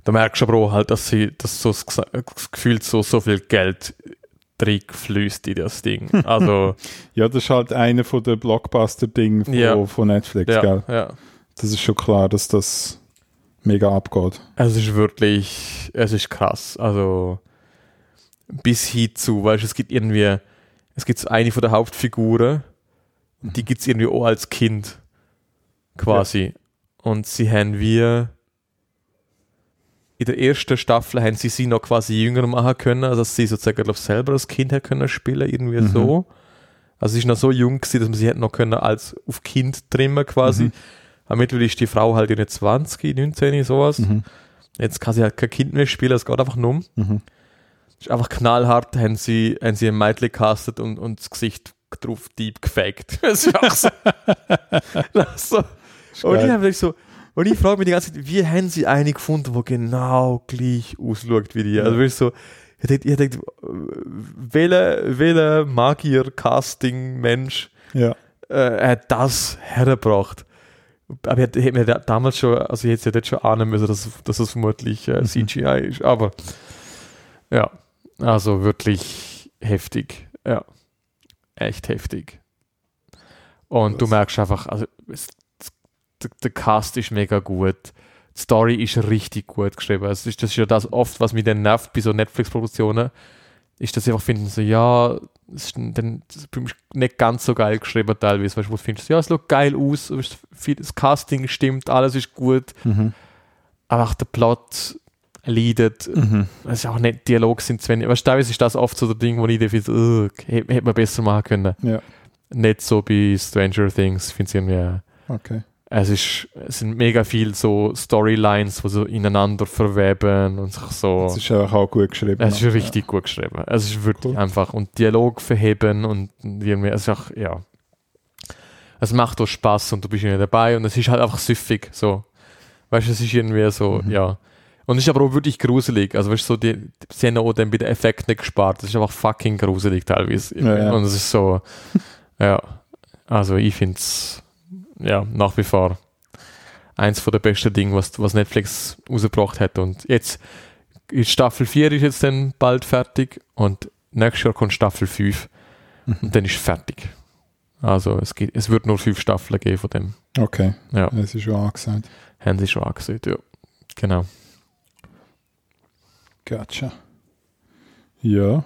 Da merkst du aber auch halt, dass sie, dass so das das Gefühl so, so viel Geld drin fließt in das Ding. Also, Ja, das ist halt einer von den Blockbuster-Dingen von, Ja. von Netflix, ja, gell? ja. Das ist schon klar, dass das mega abgeht. Es ist wirklich, es ist krass. Also bis hin zu, weißt du, es gibt irgendwie, es gibt so eine von der Hauptfiguren, und die gibt es irgendwie auch als Kind quasi. Und sie haben wir in der ersten Staffel haben sie sie noch quasi jünger machen können, also dass sie sozusagen glaub, selber als Kind hätte können spielen, irgendwie Mhm. so. Also sie ist noch so jung gewesen, dass man sie hätte noch können als auf Kind trimmen quasi. Mhm. Aber mittlerweile ist die Frau halt in den 20, 19, sowas. Mhm. Jetzt kann sie halt kein Kind mehr spielen, es geht einfach nur um. Mhm. Ist einfach knallhart, haben sie, haben sie ein Mädchen castet und, und das Gesicht drauf deep gefaked. Das ist auch so. So. Ist Und ich habe so, und ich frage mich die ganze Zeit, wie haben sie eine gefunden, die genau gleich ausschaut wie die? Also wirklich so, ich denke, ich denk, welcher, welcher Magier-Casting-Mensch Ja. äh, hat das hergebracht? Aber ich hätte mir da- damals schon, also ich hätte es ja jetzt schon ahnen müssen, dass, dass es vermutlich äh, Mhm. CGI ist, aber ja, also wirklich heftig, ja, echt heftig. Und du Was? merkst einfach, also es, der, Cast ist mega gut, die Story ist richtig gut geschrieben. Also ist, das ist ja das oft, was mich dann nervt bei so Netflix-Produktionen, ist, dass sie einfach finden, so, ja, es ist dann das ist nicht ganz so geil geschrieben teilweise, weißt du, wo du findest, ja, es sieht geil aus, das Casting stimmt, alles ist gut, Mhm. aber auch der Plot leidet, Mhm. es ist auch nicht, Dialog sind zu wenig, du, teilweise ist das oft so der Ding, wo ich finde, uh, hätte man besser machen können. Ja. Nicht so bei Stranger Things, finde ich irgendwie, Okay. es, ist, es sind mega viel so Storylines, die so ineinander verweben und sich so. Das ist einfach auch gut geschrieben. Es ist richtig gut geschrieben. Es ist wirklich Cool. einfach. Und Dialog verheben und irgendwie, es ist auch, ja. Es macht auch Spaß und du bist irgendwie dabei und es ist halt einfach süffig. So. Weißt du, es ist irgendwie so, Mhm. ja. Und ist aber auch wirklich gruselig. Also, weißt du, so, die, die sie haben auch dann bei den Effekten nicht gespart. Das ist einfach fucking gruselig teilweise. Ja, ja. Und es ist so, ja. Also, ich finde es, ja, nach wie vor eins von der besten Dinge, was, was Netflix rausgebracht hat. Und jetzt, ist Staffel 4 ist jetzt dann bald fertig und nächstes Jahr kommt Staffel 5 Mhm. und dann ist fertig. Also es, gibt, es wird nur fünf Staffeln geben von dem. Okay, Ja, das ist schon angesagt. haben sie schon angesehen, ja. Genau. Gotcha. Ja.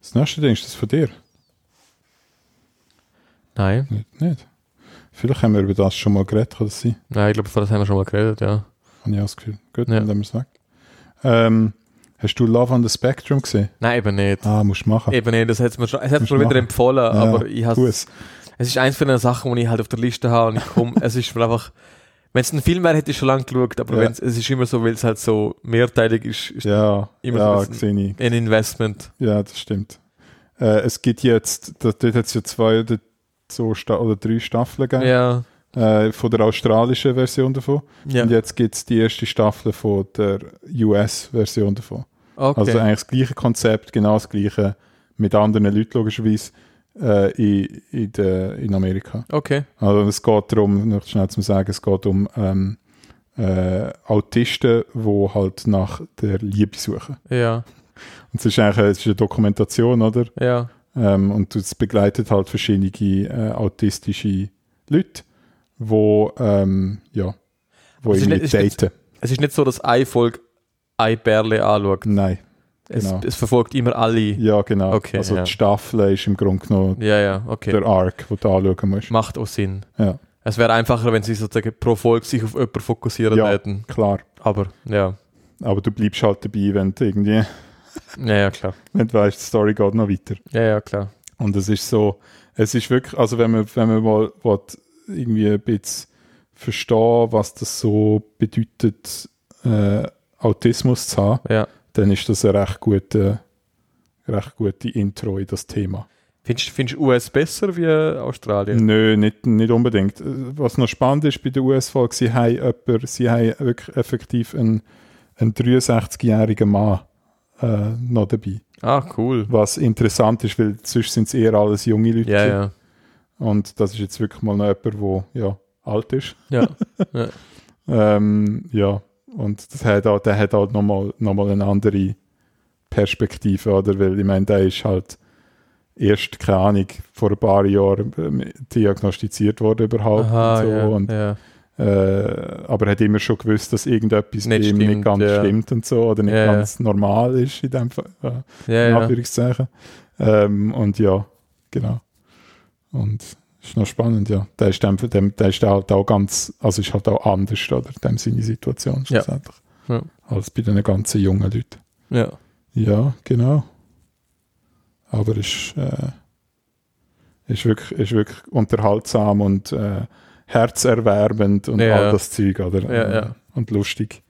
Das nächste Ding ist das von dir? Nein, Nicht? nicht. Vielleicht haben wir über das schon mal geredet, kann das sein? nein, ich glaube, vor das haben wir schon mal geredet, ja. Habe ich auch das Gefühl. Gut, Ja. dann lassen wir es weg. Ähm, hast du Love on the Spectrum gesehen? Nein, eben nicht. Ah, musst du machen. Eben nicht, das hat mir schon, es hat mir Musst schon wieder empfohlen, Ja, aber ich habe es. es ist eins von den Sachen, die ich halt auf der Liste habe und ich komme, es ist mir einfach, wenn es ein Film wäre, hätte ich schon lange geschaut, aber Ja. es ist immer so, weil es halt so mehrteilig ist, ist Ja, Immer ja, so ein ein Investment. Ja, das stimmt. Äh, es gibt jetzt, da- dort hat es ja zwei oder, so oder drei Staffeln gegeben, Ja, äh, von der australischen Version davon. ja. Und jetzt gibt es die erste Staffel von der US-Version davon. okay. Also eigentlich das gleiche Konzept, genau das gleiche, mit anderen Leuten logischerweise, äh, in, in, der, in Amerika. okay. Also es geht darum, noch schnell zu sagen, es geht um ähm, äh, Autisten, die halt nach der Liebe suchen. Ja, Und es ist eigentlich eine, es ist eine Dokumentation, oder? ja. Ähm, und es begleitet halt verschiedene äh, autistische Leute, wo ähm, ja, wo Es ist irgendwie nicht- es daten. Es ist nicht so, dass ein Volk ein Bärle anschaut. Nein, Es, Genau. es verfolgt immer alle. ja genau. Okay, also ja. die Staffel ist im Grunde genommen Ja, ja, okay. der Arc, den du anschauen musst. Macht auch Sinn. Ja, Es wäre einfacher, wenn sie sozusagen pro Volk sich auf jemanden fokussieren Ja. hätten. klar. Aber ja, Aber du bleibst halt dabei, wenn du irgendwie, ja, ja, klar. wenn du weißt, die Story geht noch weiter. Ja, ja, klar. Und es ist so, es ist wirklich, also wenn man, wenn man mal will, irgendwie ein bisschen verstehen, was das so bedeutet, äh, Autismus zu haben, Ja. Dann ist das eine recht gute, recht gute Intro in das Thema. Findest findest du US besser wie Australien? Nö, nicht, nicht unbedingt. Was noch spannend ist bei der US-Folge, sie haben, jemanden, sie haben wirklich effektiv einen, einen 63-jährigen Mann äh, noch dabei. Ah, cool. Was interessant ist, weil sonst sind es eher alles junge Leute. Ja, ja. Und das ist jetzt wirklich mal noch jemand, der ja, alt ist. Ja, Ähm, ja, Und das hat auch, der hat halt nochmal noch mal eine andere Perspektive, oder? Weil ich meine, der ist halt erst, keine Ahnung, vor ein paar Jahren äh, diagnostiziert worden überhaupt Aha, und so. ja, Und, ja. äh, aber er hat immer schon gewusst, dass irgendetwas Nicht bei ihm stimmt, nicht ganz ja. stimmt und so, oder nicht ganz normal ist in dem Fall. Ja, in. Anführungszeichen. Ähm, und ja, genau. Und ist noch spannend, ja. Der ist, dem, dem, der ist halt auch ganz, also ist halt auch anders, oder? Dem seine Situation Ja. schlussendlich. Ja. Als bei den ganzen jungen Leuten. ja. Ja, genau. Aber ist, äh, ist, wirklich, ist wirklich unterhaltsam und äh, herzerwärmend und Ja. all das Zeug, oder? Ja, ja. Und lustig.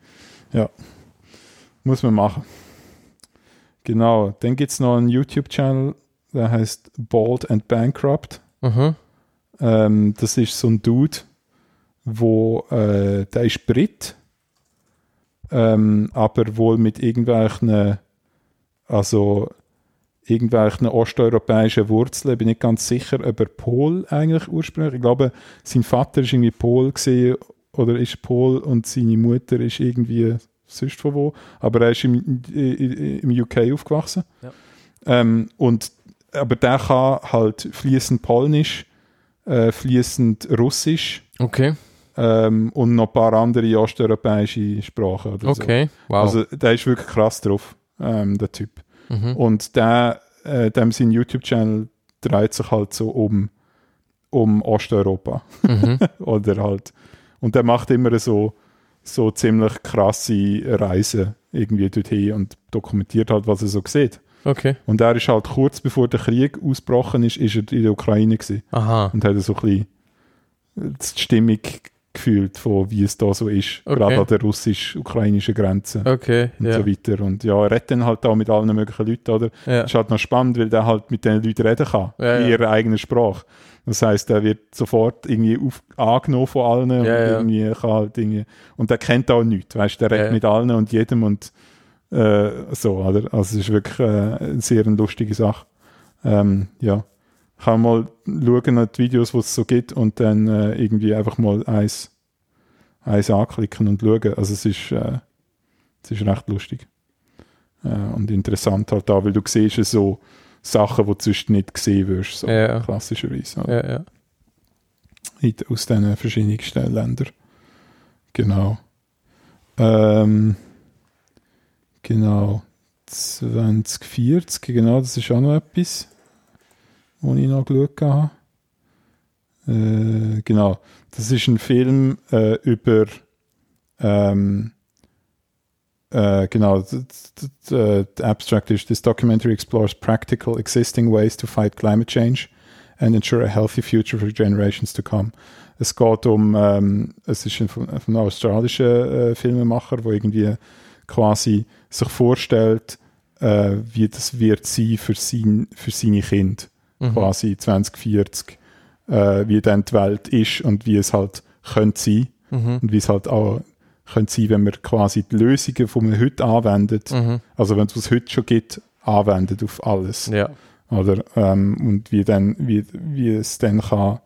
Ja. Muss man machen. Genau. Dann gibt es noch einen YouTube-Channel, der heißt Bald and Bankrupt. Mhm. Ähm, das ist so ein Dude, wo äh, der ist Brit, ähm, aber wohl mit irgendwelchen, also irgendwelchen osteuropäischen Wurzeln. Bin nicht ganz sicher, ob er Pol eigentlich ursprünglich. Ich glaube, sein Vater ist irgendwie Pol gesehen oder ist Pol und seine Mutter ist irgendwie sonst von wo. Aber er ist im, im UK aufgewachsen. Ja. Ähm, und aber der kann halt fließend Polnisch, äh, fließend Russisch Okay. ähm, und noch ein paar andere osteuropäische Sprachen. Oder Okay. So. Wow. Also der ist wirklich krass drauf, ähm, der Typ. mhm. Und der, äh, dem sein YouTube-Channel dreht sich halt so um, um Osteuropa. mhm. Oder halt. Und der macht immer so, so ziemlich krasse Reisen irgendwie dorthin und dokumentiert halt, was er so sieht. Okay. Und er ist halt kurz bevor der Krieg ausgebrochen ist, ist er in der Ukraine gewesen. Aha. und hat so ein bisschen die Stimmung gefühlt, von wie es da so ist, Okay. gerade an der russisch-ukrainischen Grenze Okay. und Ja. so weiter. Und ja, er redet dann halt auch mit allen möglichen Leuten, oder? ja. Das ist halt noch spannend, weil der halt mit den Leuten reden kann, Ja, in ihrer eigenen Sprache. Das heißt, er wird sofort irgendwie auf, angenommen von allen und irgendwie kann halt irgendwie, und der kennt auch nichts, weißt der redet mit allen und jedem und äh, so, oder? Also es ist wirklich äh, eine sehr lustige Sache. Ähm, ja. Kann mal schauen an die Videos, die es so gibt und dann äh, irgendwie einfach mal eins, eins anklicken und schauen. Also es ist, äh, es ist recht lustig. Äh, und interessant halt da, weil du siehst so Sachen, die du sonst nicht gesehen wirst, so Ja. klassischerweise. oder? Ja, ja. in- aus diesen verschiedensten Ländern. Genau. Ähm, genau. 2040, genau, das ist auch noch etwas, wo ich noch geschaut habe. Äh, genau. Das ist ein Film äh, über ähm, äh, genau, d- the abstract is this documentary explores practical existing ways to fight climate change and ensure a healthy future for generations to come. Es geht um, ähm, es ist ein, einem australischen äh, Filmemacher, der irgendwie quasi sich vorstellt, äh, wie das wird sein für, sein, für seine Kinder, Mhm. quasi 2040, äh, wie dann die Welt ist und wie es halt könnte sein Mhm. und wie es halt auch könnte sein, wenn man quasi die Lösungen, die man heute anwendet, Mhm. also wenn es was heute schon gibt, anwendet auf alles. Ja. Oder, ähm, und wie, dann, wie, wie es dann kann,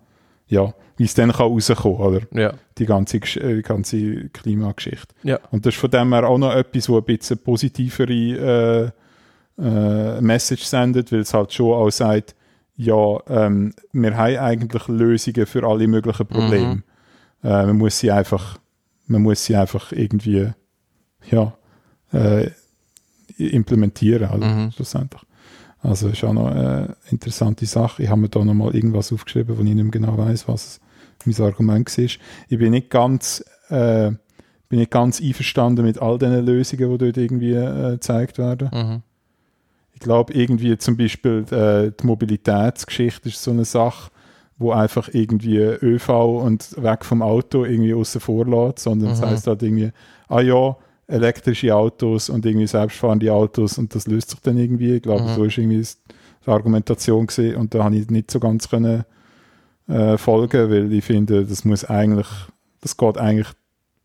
ja, wie es dann kann rauskommen, oder? Ja. Die ganze, äh, die ganze Klimageschichte. Ja. Und das ist von dem her auch noch etwas, wo ein bisschen positivere äh, äh, Message sendet, weil es halt schon auch sagt, ja, ähm, wir haben eigentlich Lösungen für alle möglichen Probleme. Mhm. Äh, man muss sie einfach, man muss sie einfach irgendwie, ja, äh, implementieren, also, Mhm. schlussendlich. Also ist auch noch eine interessante Sache. Ich habe mir da noch mal irgendwas aufgeschrieben, wo ich nicht mehr genau weiß, was mein Argument war. Ich bin nicht ganz, äh, bin nicht ganz einverstanden mit all den Lösungen, die dort irgendwie äh, gezeigt werden. Mhm. Ich glaube, irgendwie zum Beispiel äh, die Mobilitätsgeschichte ist so eine Sache, wo einfach irgendwie ÖV und weg vom Auto irgendwie außen vor lässt, sondern es Mhm. heißt halt irgendwie, ah ja, elektrische Autos und irgendwie selbstfahrende Autos und das löst sich dann irgendwie. Ich glaube, Mhm. so ist irgendwie die Argumentation gesehen und da habe ich nicht so ganz können äh, folgen, weil ich finde, das muss eigentlich, das geht eigentlich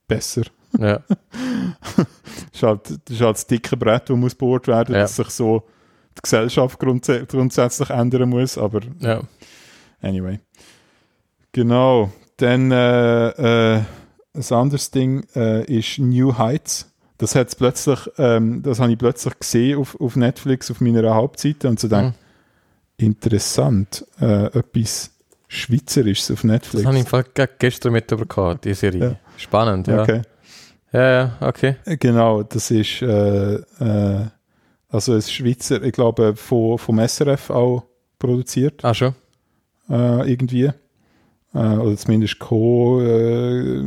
besser. Ja. Das ist halt, das ist halt das dicke Brett, das muss gebohrt werden, Ja. dass sich so die Gesellschaft grundsä grundsätzlich ändern muss, aber Ja. anyway. Genau, dann äh, äh, ein anderes Ding äh, ist New Heights. Das hat's plötzlich, ähm, das habe ich plötzlich gesehen auf, auf Netflix auf meiner Hauptseite und so denke, Mhm. interessant, äh, etwas Schweizerisches auf Netflix. Das habe ich im Fall gestern mitbekommen, die Serie. Ja. Spannend, ja. Okay. Ja, ja, okay. Äh, Genau, das ist äh, äh, also ein Schweizer, ich glaube von, vom SRF auch produziert, Ah, schon? äh, irgendwie. Äh, oder zumindest co äh,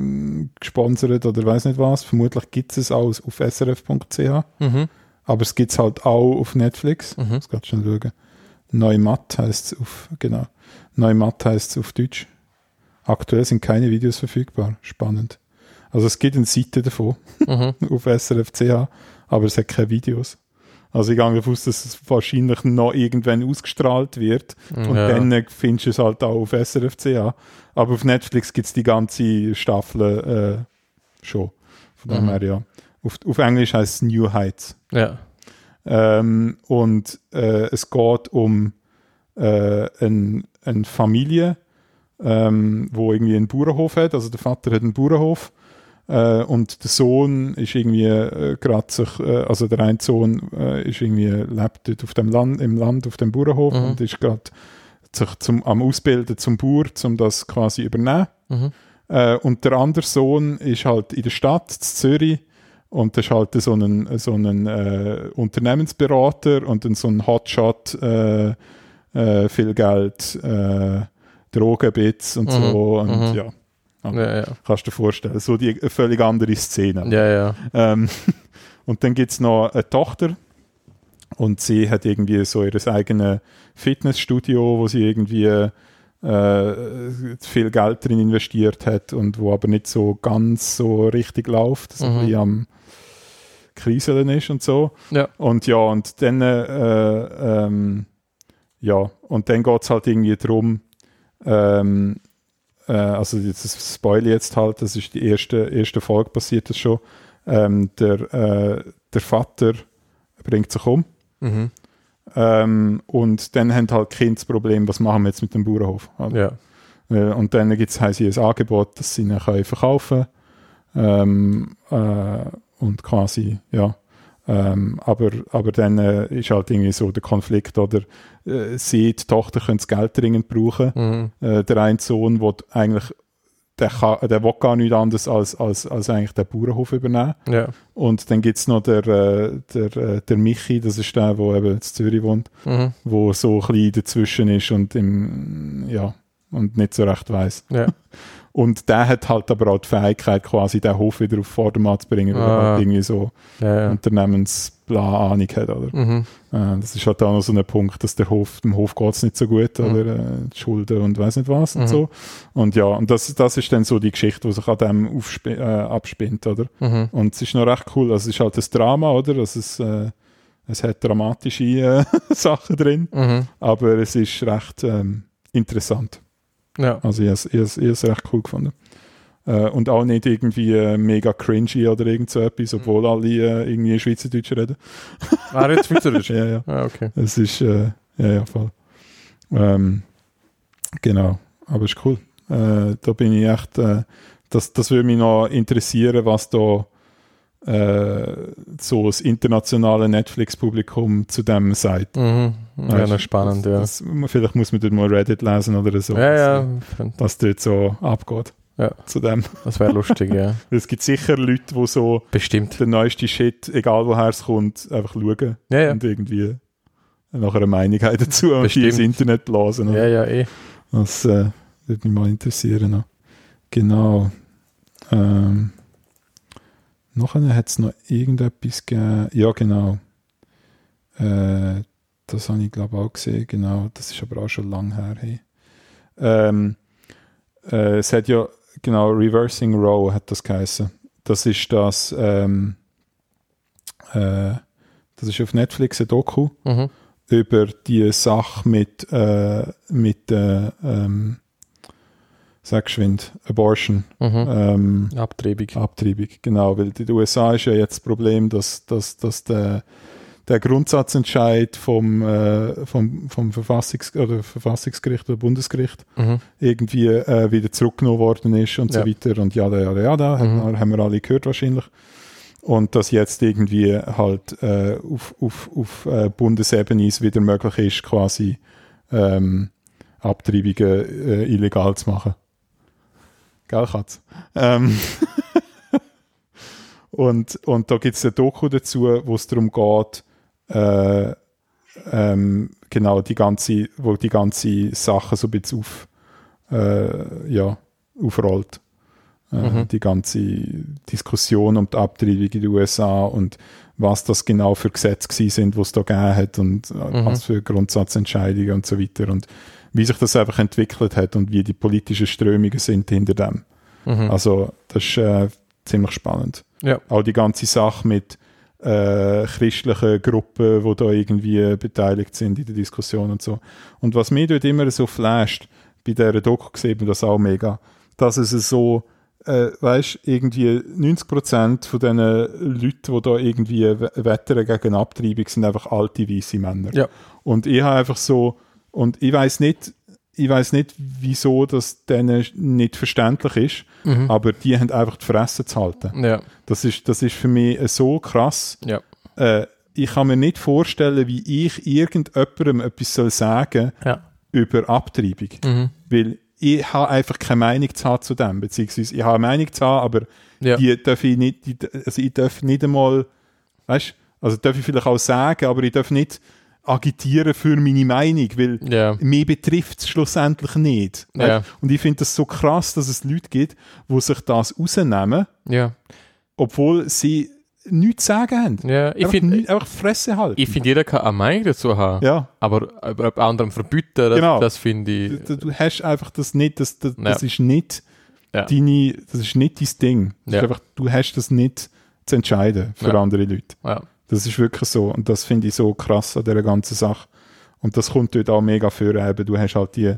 gesponsert oder weiß nicht was. Vermutlich gibt es es auch auf srf.ch, Mhm. aber es gibt es halt auch auf Netflix. Mhm. Das kannst du schon schauen. Neumatt heißt es auf, genau. Neumatt heißt es auf Deutsch. Aktuell sind keine Videos verfügbar. Spannend. Also es gibt eine Seite davon Mhm. auf SRF.ch, aber es hat keine Videos. Also ich gehe davon aus, dass es wahrscheinlich noch irgendwann ausgestrahlt wird und ja. dann findest du es halt auch auf SRF.ch. Aber auf Netflix gibt es die ganze Staffel äh, schon. Von dem Mhm. her, ja. Auf, auf Englisch heißt es New Heights. Ja. Ähm, und äh, es geht um äh, ein, eine Familie, ähm, wo irgendwie einen Bauernhof hat. Also der Vater hat einen Bauernhof äh, und der Sohn ist irgendwie äh, gerade sich, äh, also der eine Sohn äh, ist irgendwie lebt dort auf dem Land, im Land auf dem Bauernhof Mhm. und ist gerade sich zum, am Ausbilden zum Bauer, um das quasi übernehmen. Mhm. Äh, und der andere Sohn ist halt in der Stadt, in Zürich. Und das ist halt so ein, so ein äh, Unternehmensberater und dann so ein Hotshot, äh, äh, viel Geld, äh, Drogenbits und Mhm, so. Und mhm. ja, Ja, ja. kannst du dir vorstellen. So die eine völlig andere Szene. Ja, ja. Ähm, und dann gibt es noch eine Tochter und sie hat irgendwie so ihr eigenes Fitnessstudio, wo sie irgendwie äh, viel Geld drin investiert hat und wo aber nicht so ganz so richtig läuft, so Mhm. bisschen am Kriseln ist und so. Ja. Und ja, und dann äh, ähm, ja, und dann geht es halt irgendwie darum, ähm, äh, also jetzt das spoil ich jetzt halt, das ist die erste, erste Folge passiert das schon, ähm, der, äh, der Vater bringt sich um Mhm. ähm, und dann haben halt Kinder das Problem, was machen wir jetzt mit dem Bauernhof? Ja. Äh, Und dann haben sie ein Angebot, das sie dann können verkaufen ähm, äh, und quasi, ja. Ähm, aber, aber dann äh, ist halt irgendwie so der Konflikt, oder äh, sie, die Tochter, können das Geld dringend brauchen. Mhm. Äh, der eine Sohn will eigentlich, der, kann, der will gar nichts anderes als, als, als eigentlich den Bauernhof übernehmen. Ja. Und dann gibt's noch der, äh, der, äh, der Michi, das ist der, der eben in Zürich wohnt Mhm. wo so ein bisschen dazwischen ist und im, ja, und nicht so recht weiß. Ja. Und der hat halt aber auch die Fähigkeit, quasi den Hof wieder auf Vordermann zu bringen, weil er Ah. halt irgendwie so Ja, ja. Unternehmensplan Ahnung hat, oder? Mhm. Äh, das ist halt auch noch so ein Punkt, dass der Hof, dem Hof geht's nicht so gut, Mhm. oder äh, Schulden und weiß nicht was Mhm. und so. Und ja, und das, das ist dann so die Geschichte, die sich an dem äh, abspinnt, oder? Mhm. Und es ist noch recht cool, also es ist halt ein Drama, oder? Also es, äh, es hat dramatische äh, Sachen drin. Mhm. aber es ist recht ähm, interessant. Ja. Also ich habe es- recht cool gefunden. Äh, und auch nicht irgendwie äh, mega cringy oder irgend so etwas, obwohl alle äh, irgendwie Schweizerdeutsch reden. Ah, jetzt Schweizerisch. Ja, ja. Ah, okay. Es ist, äh, ja, ja, voll. Ähm, genau, aber es ist cool. Äh, da bin ich echt, das, das würde mich noch interessieren, was da äh, so das internationale Netflix-Publikum zu dem sagt. Mhm. Ja, Weißt, spannend, ja. Das, vielleicht muss man dort mal Reddit lesen oder so. Ja, ja. was dort so abgeht. Ja. Zu dem. Das wäre lustig, ja. Es gibt sicher Leute, die so Bestimmt. den neuesten Shit, egal woher es kommt, einfach schauen Ja, ja. und irgendwie nachher eine Meinung haben dazu und die ins Internet blasen. Ja, ja, eh. Das äh, würde mich mal interessieren. Genau. Ähm, nachher hat es noch irgendetwas gegeben. Ja, genau. Äh, das habe ich glaube auch gesehen. Genau. Das ist aber auch schon lang her. Hey. Ähm, äh, es hat ja, genau, Reversing Row hat das geheißen. Das ist das, ähm, äh, das ist auf Netflix ein Doku Mhm. über die Sache mit, äh, mit äh, ähm, sag geschwind, Abortion, Mhm. ähm, Abtreibung. Abtreibung, genau, weil in den USA ist ja jetzt das Problem, dass, dass, dass der, der Grundsatzentscheid vom, äh, vom, vom Verfassungs oder Verfassungsgericht oder Bundesgericht Mhm. irgendwie äh, wieder zurückgenommen worden ist und Ja. so weiter und ja, ja, ja, da Mhm. haben wir alle gehört wahrscheinlich. Und dass jetzt irgendwie halt äh, auf, auf, auf äh, Bundesebene es wieder möglich ist, quasi ähm, Abtreibungen äh, illegal zu machen. Gell, Katz? Ähm, und, und da gibt es ein Doku dazu, wo es darum geht, äh, ähm, genau die ganze, wo die ganze Sache so ein bisschen auf, äh, ja, aufrollt. Äh, Mhm. Die ganze Diskussion um die Abtreibung in den USA und was das genau für Gesetze sind, die es da gegeben hat und äh, Mhm. was für Grundsatzentscheidungen und so weiter und wie sich das einfach entwickelt hat und wie die politischen Strömungen sind hinter dem. Mhm. Also das ist äh, ziemlich spannend. Ja. Auch die ganze Sache mit äh, christlichen Gruppen, die da irgendwie beteiligt sind in der Diskussion und so. Und was mir dort immer so flasht, bei dieser Doku gesehen das auch mega, dass es so, äh, weißt irgendwie 90% von diesen Leuten, die da irgendwie we- wettern gegen Abtreibung, sind einfach alte weiße Männer. Ja. Und ich habe einfach so, und ich weiß nicht, ich weiß nicht, wieso das denen nicht verständlich ist, Mhm. aber die haben einfach die Fresse zu halten. Ja. Das ist, das ist für mich äh, so krass. Ja. Äh, ich kann mir nicht vorstellen, wie ich irgendjemandem etwas soll sagen Ja. über Abtreibung. Mhm. Weil ich habe einfach keine Meinung zu zu dem. Beziehungsweise ich habe eine Meinung zu haben, aber Ja. die darf ich nicht, die, also ich darf nicht einmal, weißt also darf ich vielleicht auch sagen, aber ich darf nicht agitieren für meine Meinung, weil Ja. mich betrifft es schlussendlich nicht. Ja. Und ich finde das so krass, dass es Leute gibt, die sich das rausnehmen, Ja. obwohl sie nichts zu sagen haben. Ja. Ich einfach, nicht- einfach Fresse halten. ich finde, jeder kann eine Meinung dazu haben. ja, Aber über anderen verbieten, das, Genau. das finde ich. du, du hast einfach das nicht, das, das, das ist nicht deine, das ist nicht dein Ding. Einfach, du hast das nicht zu entscheiden für andere Leute. Das ist wirklich so. Und das finde ich so krass an dieser ganzen Sache. Und das kommt dort auch mega für. Eben, du hast halt die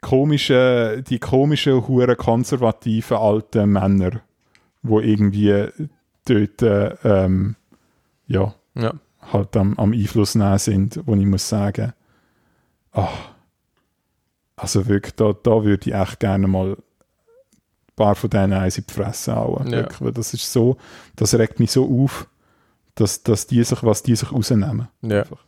komischen, die komischen, hure konservativen alten Männer, wo irgendwie dort, äh, ähm, ja, Ja. halt am, am Einfluss nehmen sind, wo ich muss sagen, ah, also wirklich, da, da würde ich echt gerne mal ein paar von denen eins in die Fresse hauen. Ja. Wirklich, weil das ist so, das regt mich so auf, dass, dass die sich, was die sich rausnehmen. ja. Einfach.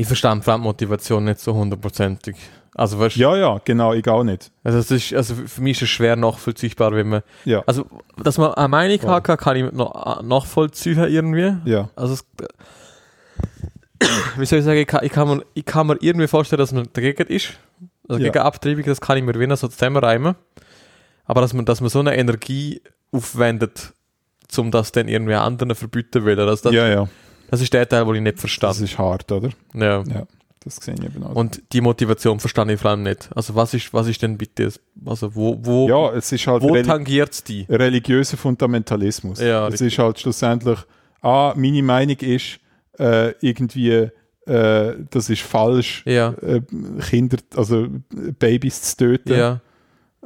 Ich verstehe die Motivation nicht so hundertprozentig. Also, weißt, Ja, ja, genau, ich auch nicht. also, es ist, also für mich ist es schwer nachvollziehbar, wenn man. Ja, Also, dass man eine Meinung Voll. haben kann, kann ich noch nachvollziehen irgendwie. ja, Also, es, wie soll ich sagen, ich kann, ich, kann mir, ich kann mir irgendwie vorstellen, dass man dagegen ist. Also Ja. gegen Abtreibung, das kann ich mir wieder so zusammenreimen. Aber dass man, dass man so eine Energie aufwendet, um das dann irgendwie anderen verbieten will, das, das, ja, ja, das ist der Teil, den ich nicht das verstehe. ist hart, oder? Ja. Ja, das sehe ich eben auch. Und die Motivation verstehe ich vor allem nicht. Also was ist, was ist denn bitte, also wo, wo, ja, es ist halt wo tangiert es die? religiöser Fundamentalismus. Ja, es richtig. ist halt schlussendlich, ah, meine Meinung ist, äh, irgendwie, äh, das ist falsch, Ja, äh, Kinder, also Babys zu töten. ja,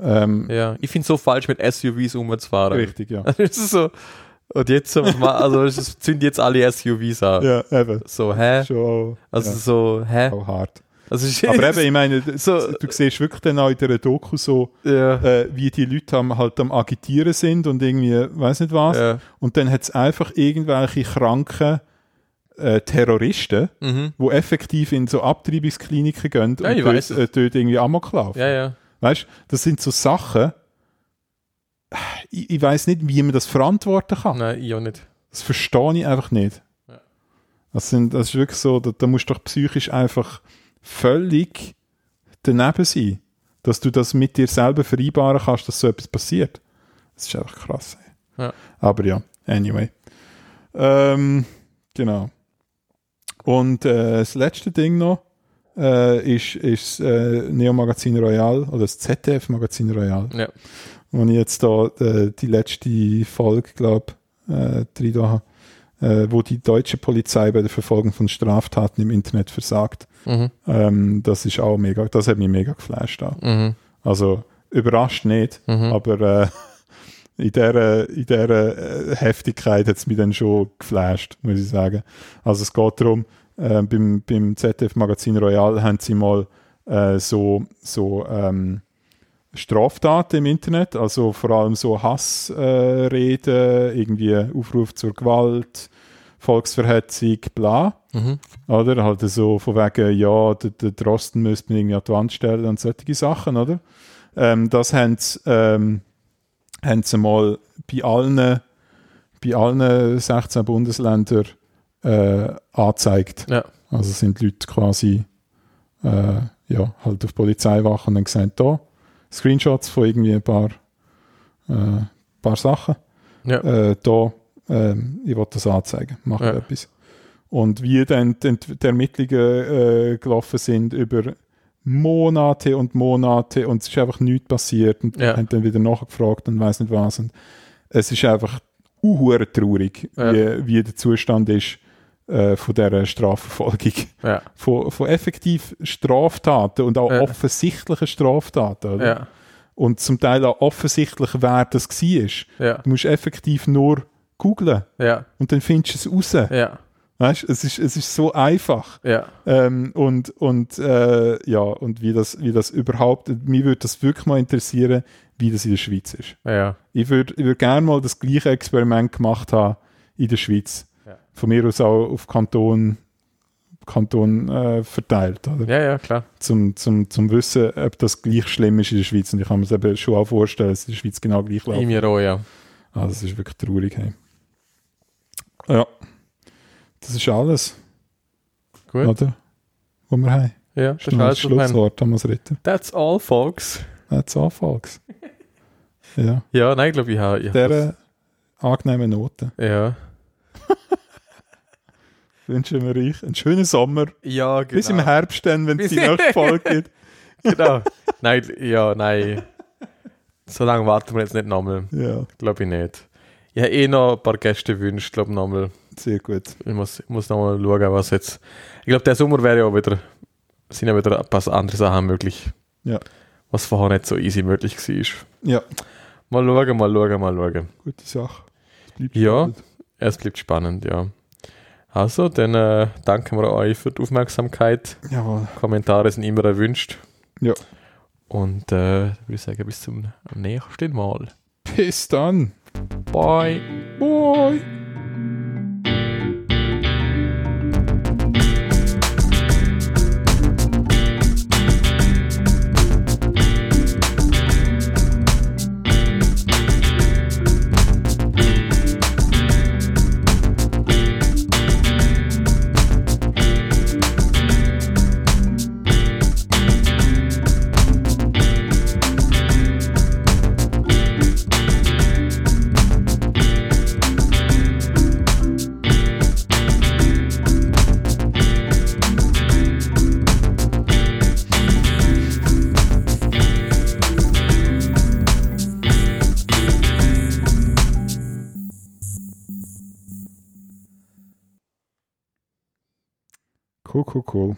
Ähm, ja. Ich finde es so falsch, mit SUVs umzufahren. Richtig, ja. Das ist so, und jetzt, also es sind jetzt alle SUVs an. ja, eben. So, hä? Schon Also ja, so, hä? auch hart. Also Aber eben, ich meine, So- du siehst wirklich dann auch in dieser Doku so, ja, äh, wie die Leute am, halt am Agitieren sind und irgendwie, weiß nicht was. ja. Und dann hat es einfach irgendwelche kranken äh, Terroristen, Mhm. die effektiv in so Abtreibungskliniken gehen Ja, und dort, äh, dort irgendwie Amok laufen. ja, ja. Weißt das sind so Sachen, ich, ich weiß nicht, wie man das verantworten kann. Nein, ich auch nicht. Das verstehe ich einfach nicht. Ja. Das, sind, das ist wirklich so, da, da musst du doch psychisch einfach völlig daneben sein, dass du das mit dir selber vereinbaren kannst, dass so etwas passiert. Das ist einfach krass. Ja. Aber ja, anyway. Ähm, genau. Und äh, das letzte Ding noch äh, ist, ist äh, Neo Magazin Royal oder das ZDF Magazin Royal Ja. ich jetzt da äh, die letzte Folge, glaube äh, drin da habe, äh, wo die deutsche Polizei bei der Verfolgung von Straftaten im Internet versagt. Mhm. Ähm, das ist auch mega, das hat mich mega geflasht. Auch. Mhm. Also überrascht nicht, Mhm. aber äh, in dieser, in äh, Heftigkeit hat es mich dann schon geflasht, muss ich sagen. Also es geht darum, äh, beim, beim ZDF-Magazin Royal haben sie mal äh, so, so ähm, Straftaten im Internet, also vor allem so Hassreden, äh, irgendwie Aufruf zur Gewalt, Volksverhetzung, bla. Mhm. Oder? Halt so von wegen, ja, der, der Drosten müsste man irgendwie an die Wand stellen und solche Sachen, oder? Ähm, das haben sie, ähm, haben sie mal bei allen, bei allen 16 Bundesländern äh, angezeigt. Ja. Also sind die Leute quasi äh, ja, halt auf Polizeiwachen und haben gesagt, da, Screenshots von irgendwie ein paar, äh, paar Sachen. Ja. Äh, da, ähm, ich will das anzeigen, mache Ja. etwas. Und wie dann die, die Ermittlungen äh, gelaufen sind über Monate und Monate und es ist einfach nichts passiert und Ja. haben dann wieder nachgefragt und weiß nicht was. Und es ist einfach uhuere traurig, Ja. wie, wie der Zustand ist äh, von dieser Strafverfolgung. Ja. Von, von effektiv Straftaten und auch Ja. offensichtlichen Straftaten. Oder? Ja. Und zum Teil auch offensichtlich, wer das war. Ja. Du musst effektiv nur googlen Ja. und dann findest du es raus. Ja. Weißt? Es, ist, es ist so einfach. Ja. Ähm, und und äh, ja, und wie das, wie das überhaupt, mich würde das wirklich mal interessieren, wie das in der Schweiz ist. Ja. Ich würde ich würd gerne mal das gleiche Experiment gemacht haben in der Schweiz. Von mir aus auch auf Kanton, Kanton äh, verteilt. Oder? Ja, ja, klar. Zum, zum, zum Wissen, ob das gleich schlimm ist in der Schweiz. Und ich kann mir es eben schon auch vorstellen, dass es in der Schweiz genau gleich läuft. In mir auch, ja. Also das ist wirklich traurig. Hey. Ja, das ist alles, Gut. oder? Was wir haben. Ja, das ist alles, wir haben. Schlusswort, Thomas Ritter. That's all, folks. That's all, folks. Ja, Ja, nein, ich glaube, ich habe. Ich habe dieser angenehmen Note ja. wünschen wir euch einen schönen Sommer. Ja, genau. Bis im Herbst dann, wenn es die nächste Folge gibt. Genau. nein, ja, nein. So lange warten wir jetzt nicht nochmal. Ja, Glaube ich nicht. Ich habe eh noch ein paar Gäste gewünscht, glaube nochmal. sehr gut. Ich muss, ich muss nochmal schauen, was jetzt. Ich glaube, der Sommer wäre ja auch wieder. Sind ja wieder ein paar andere Sachen möglich. Ja. Was vorher nicht so easy möglich war. Ja, Mal schauen, mal schauen, mal schauen. gute Sache. Es bleibt Ja. spannend. Es bleibt spannend, ja. Also, dann äh, danken wir euch für die Aufmerksamkeit. Jawohl. Kommentare sind immer erwünscht. Ja. Und äh, würde ich sagen, bis zum nächsten Mal. Bis dann. Bye. Bye. Cool, cool, cool.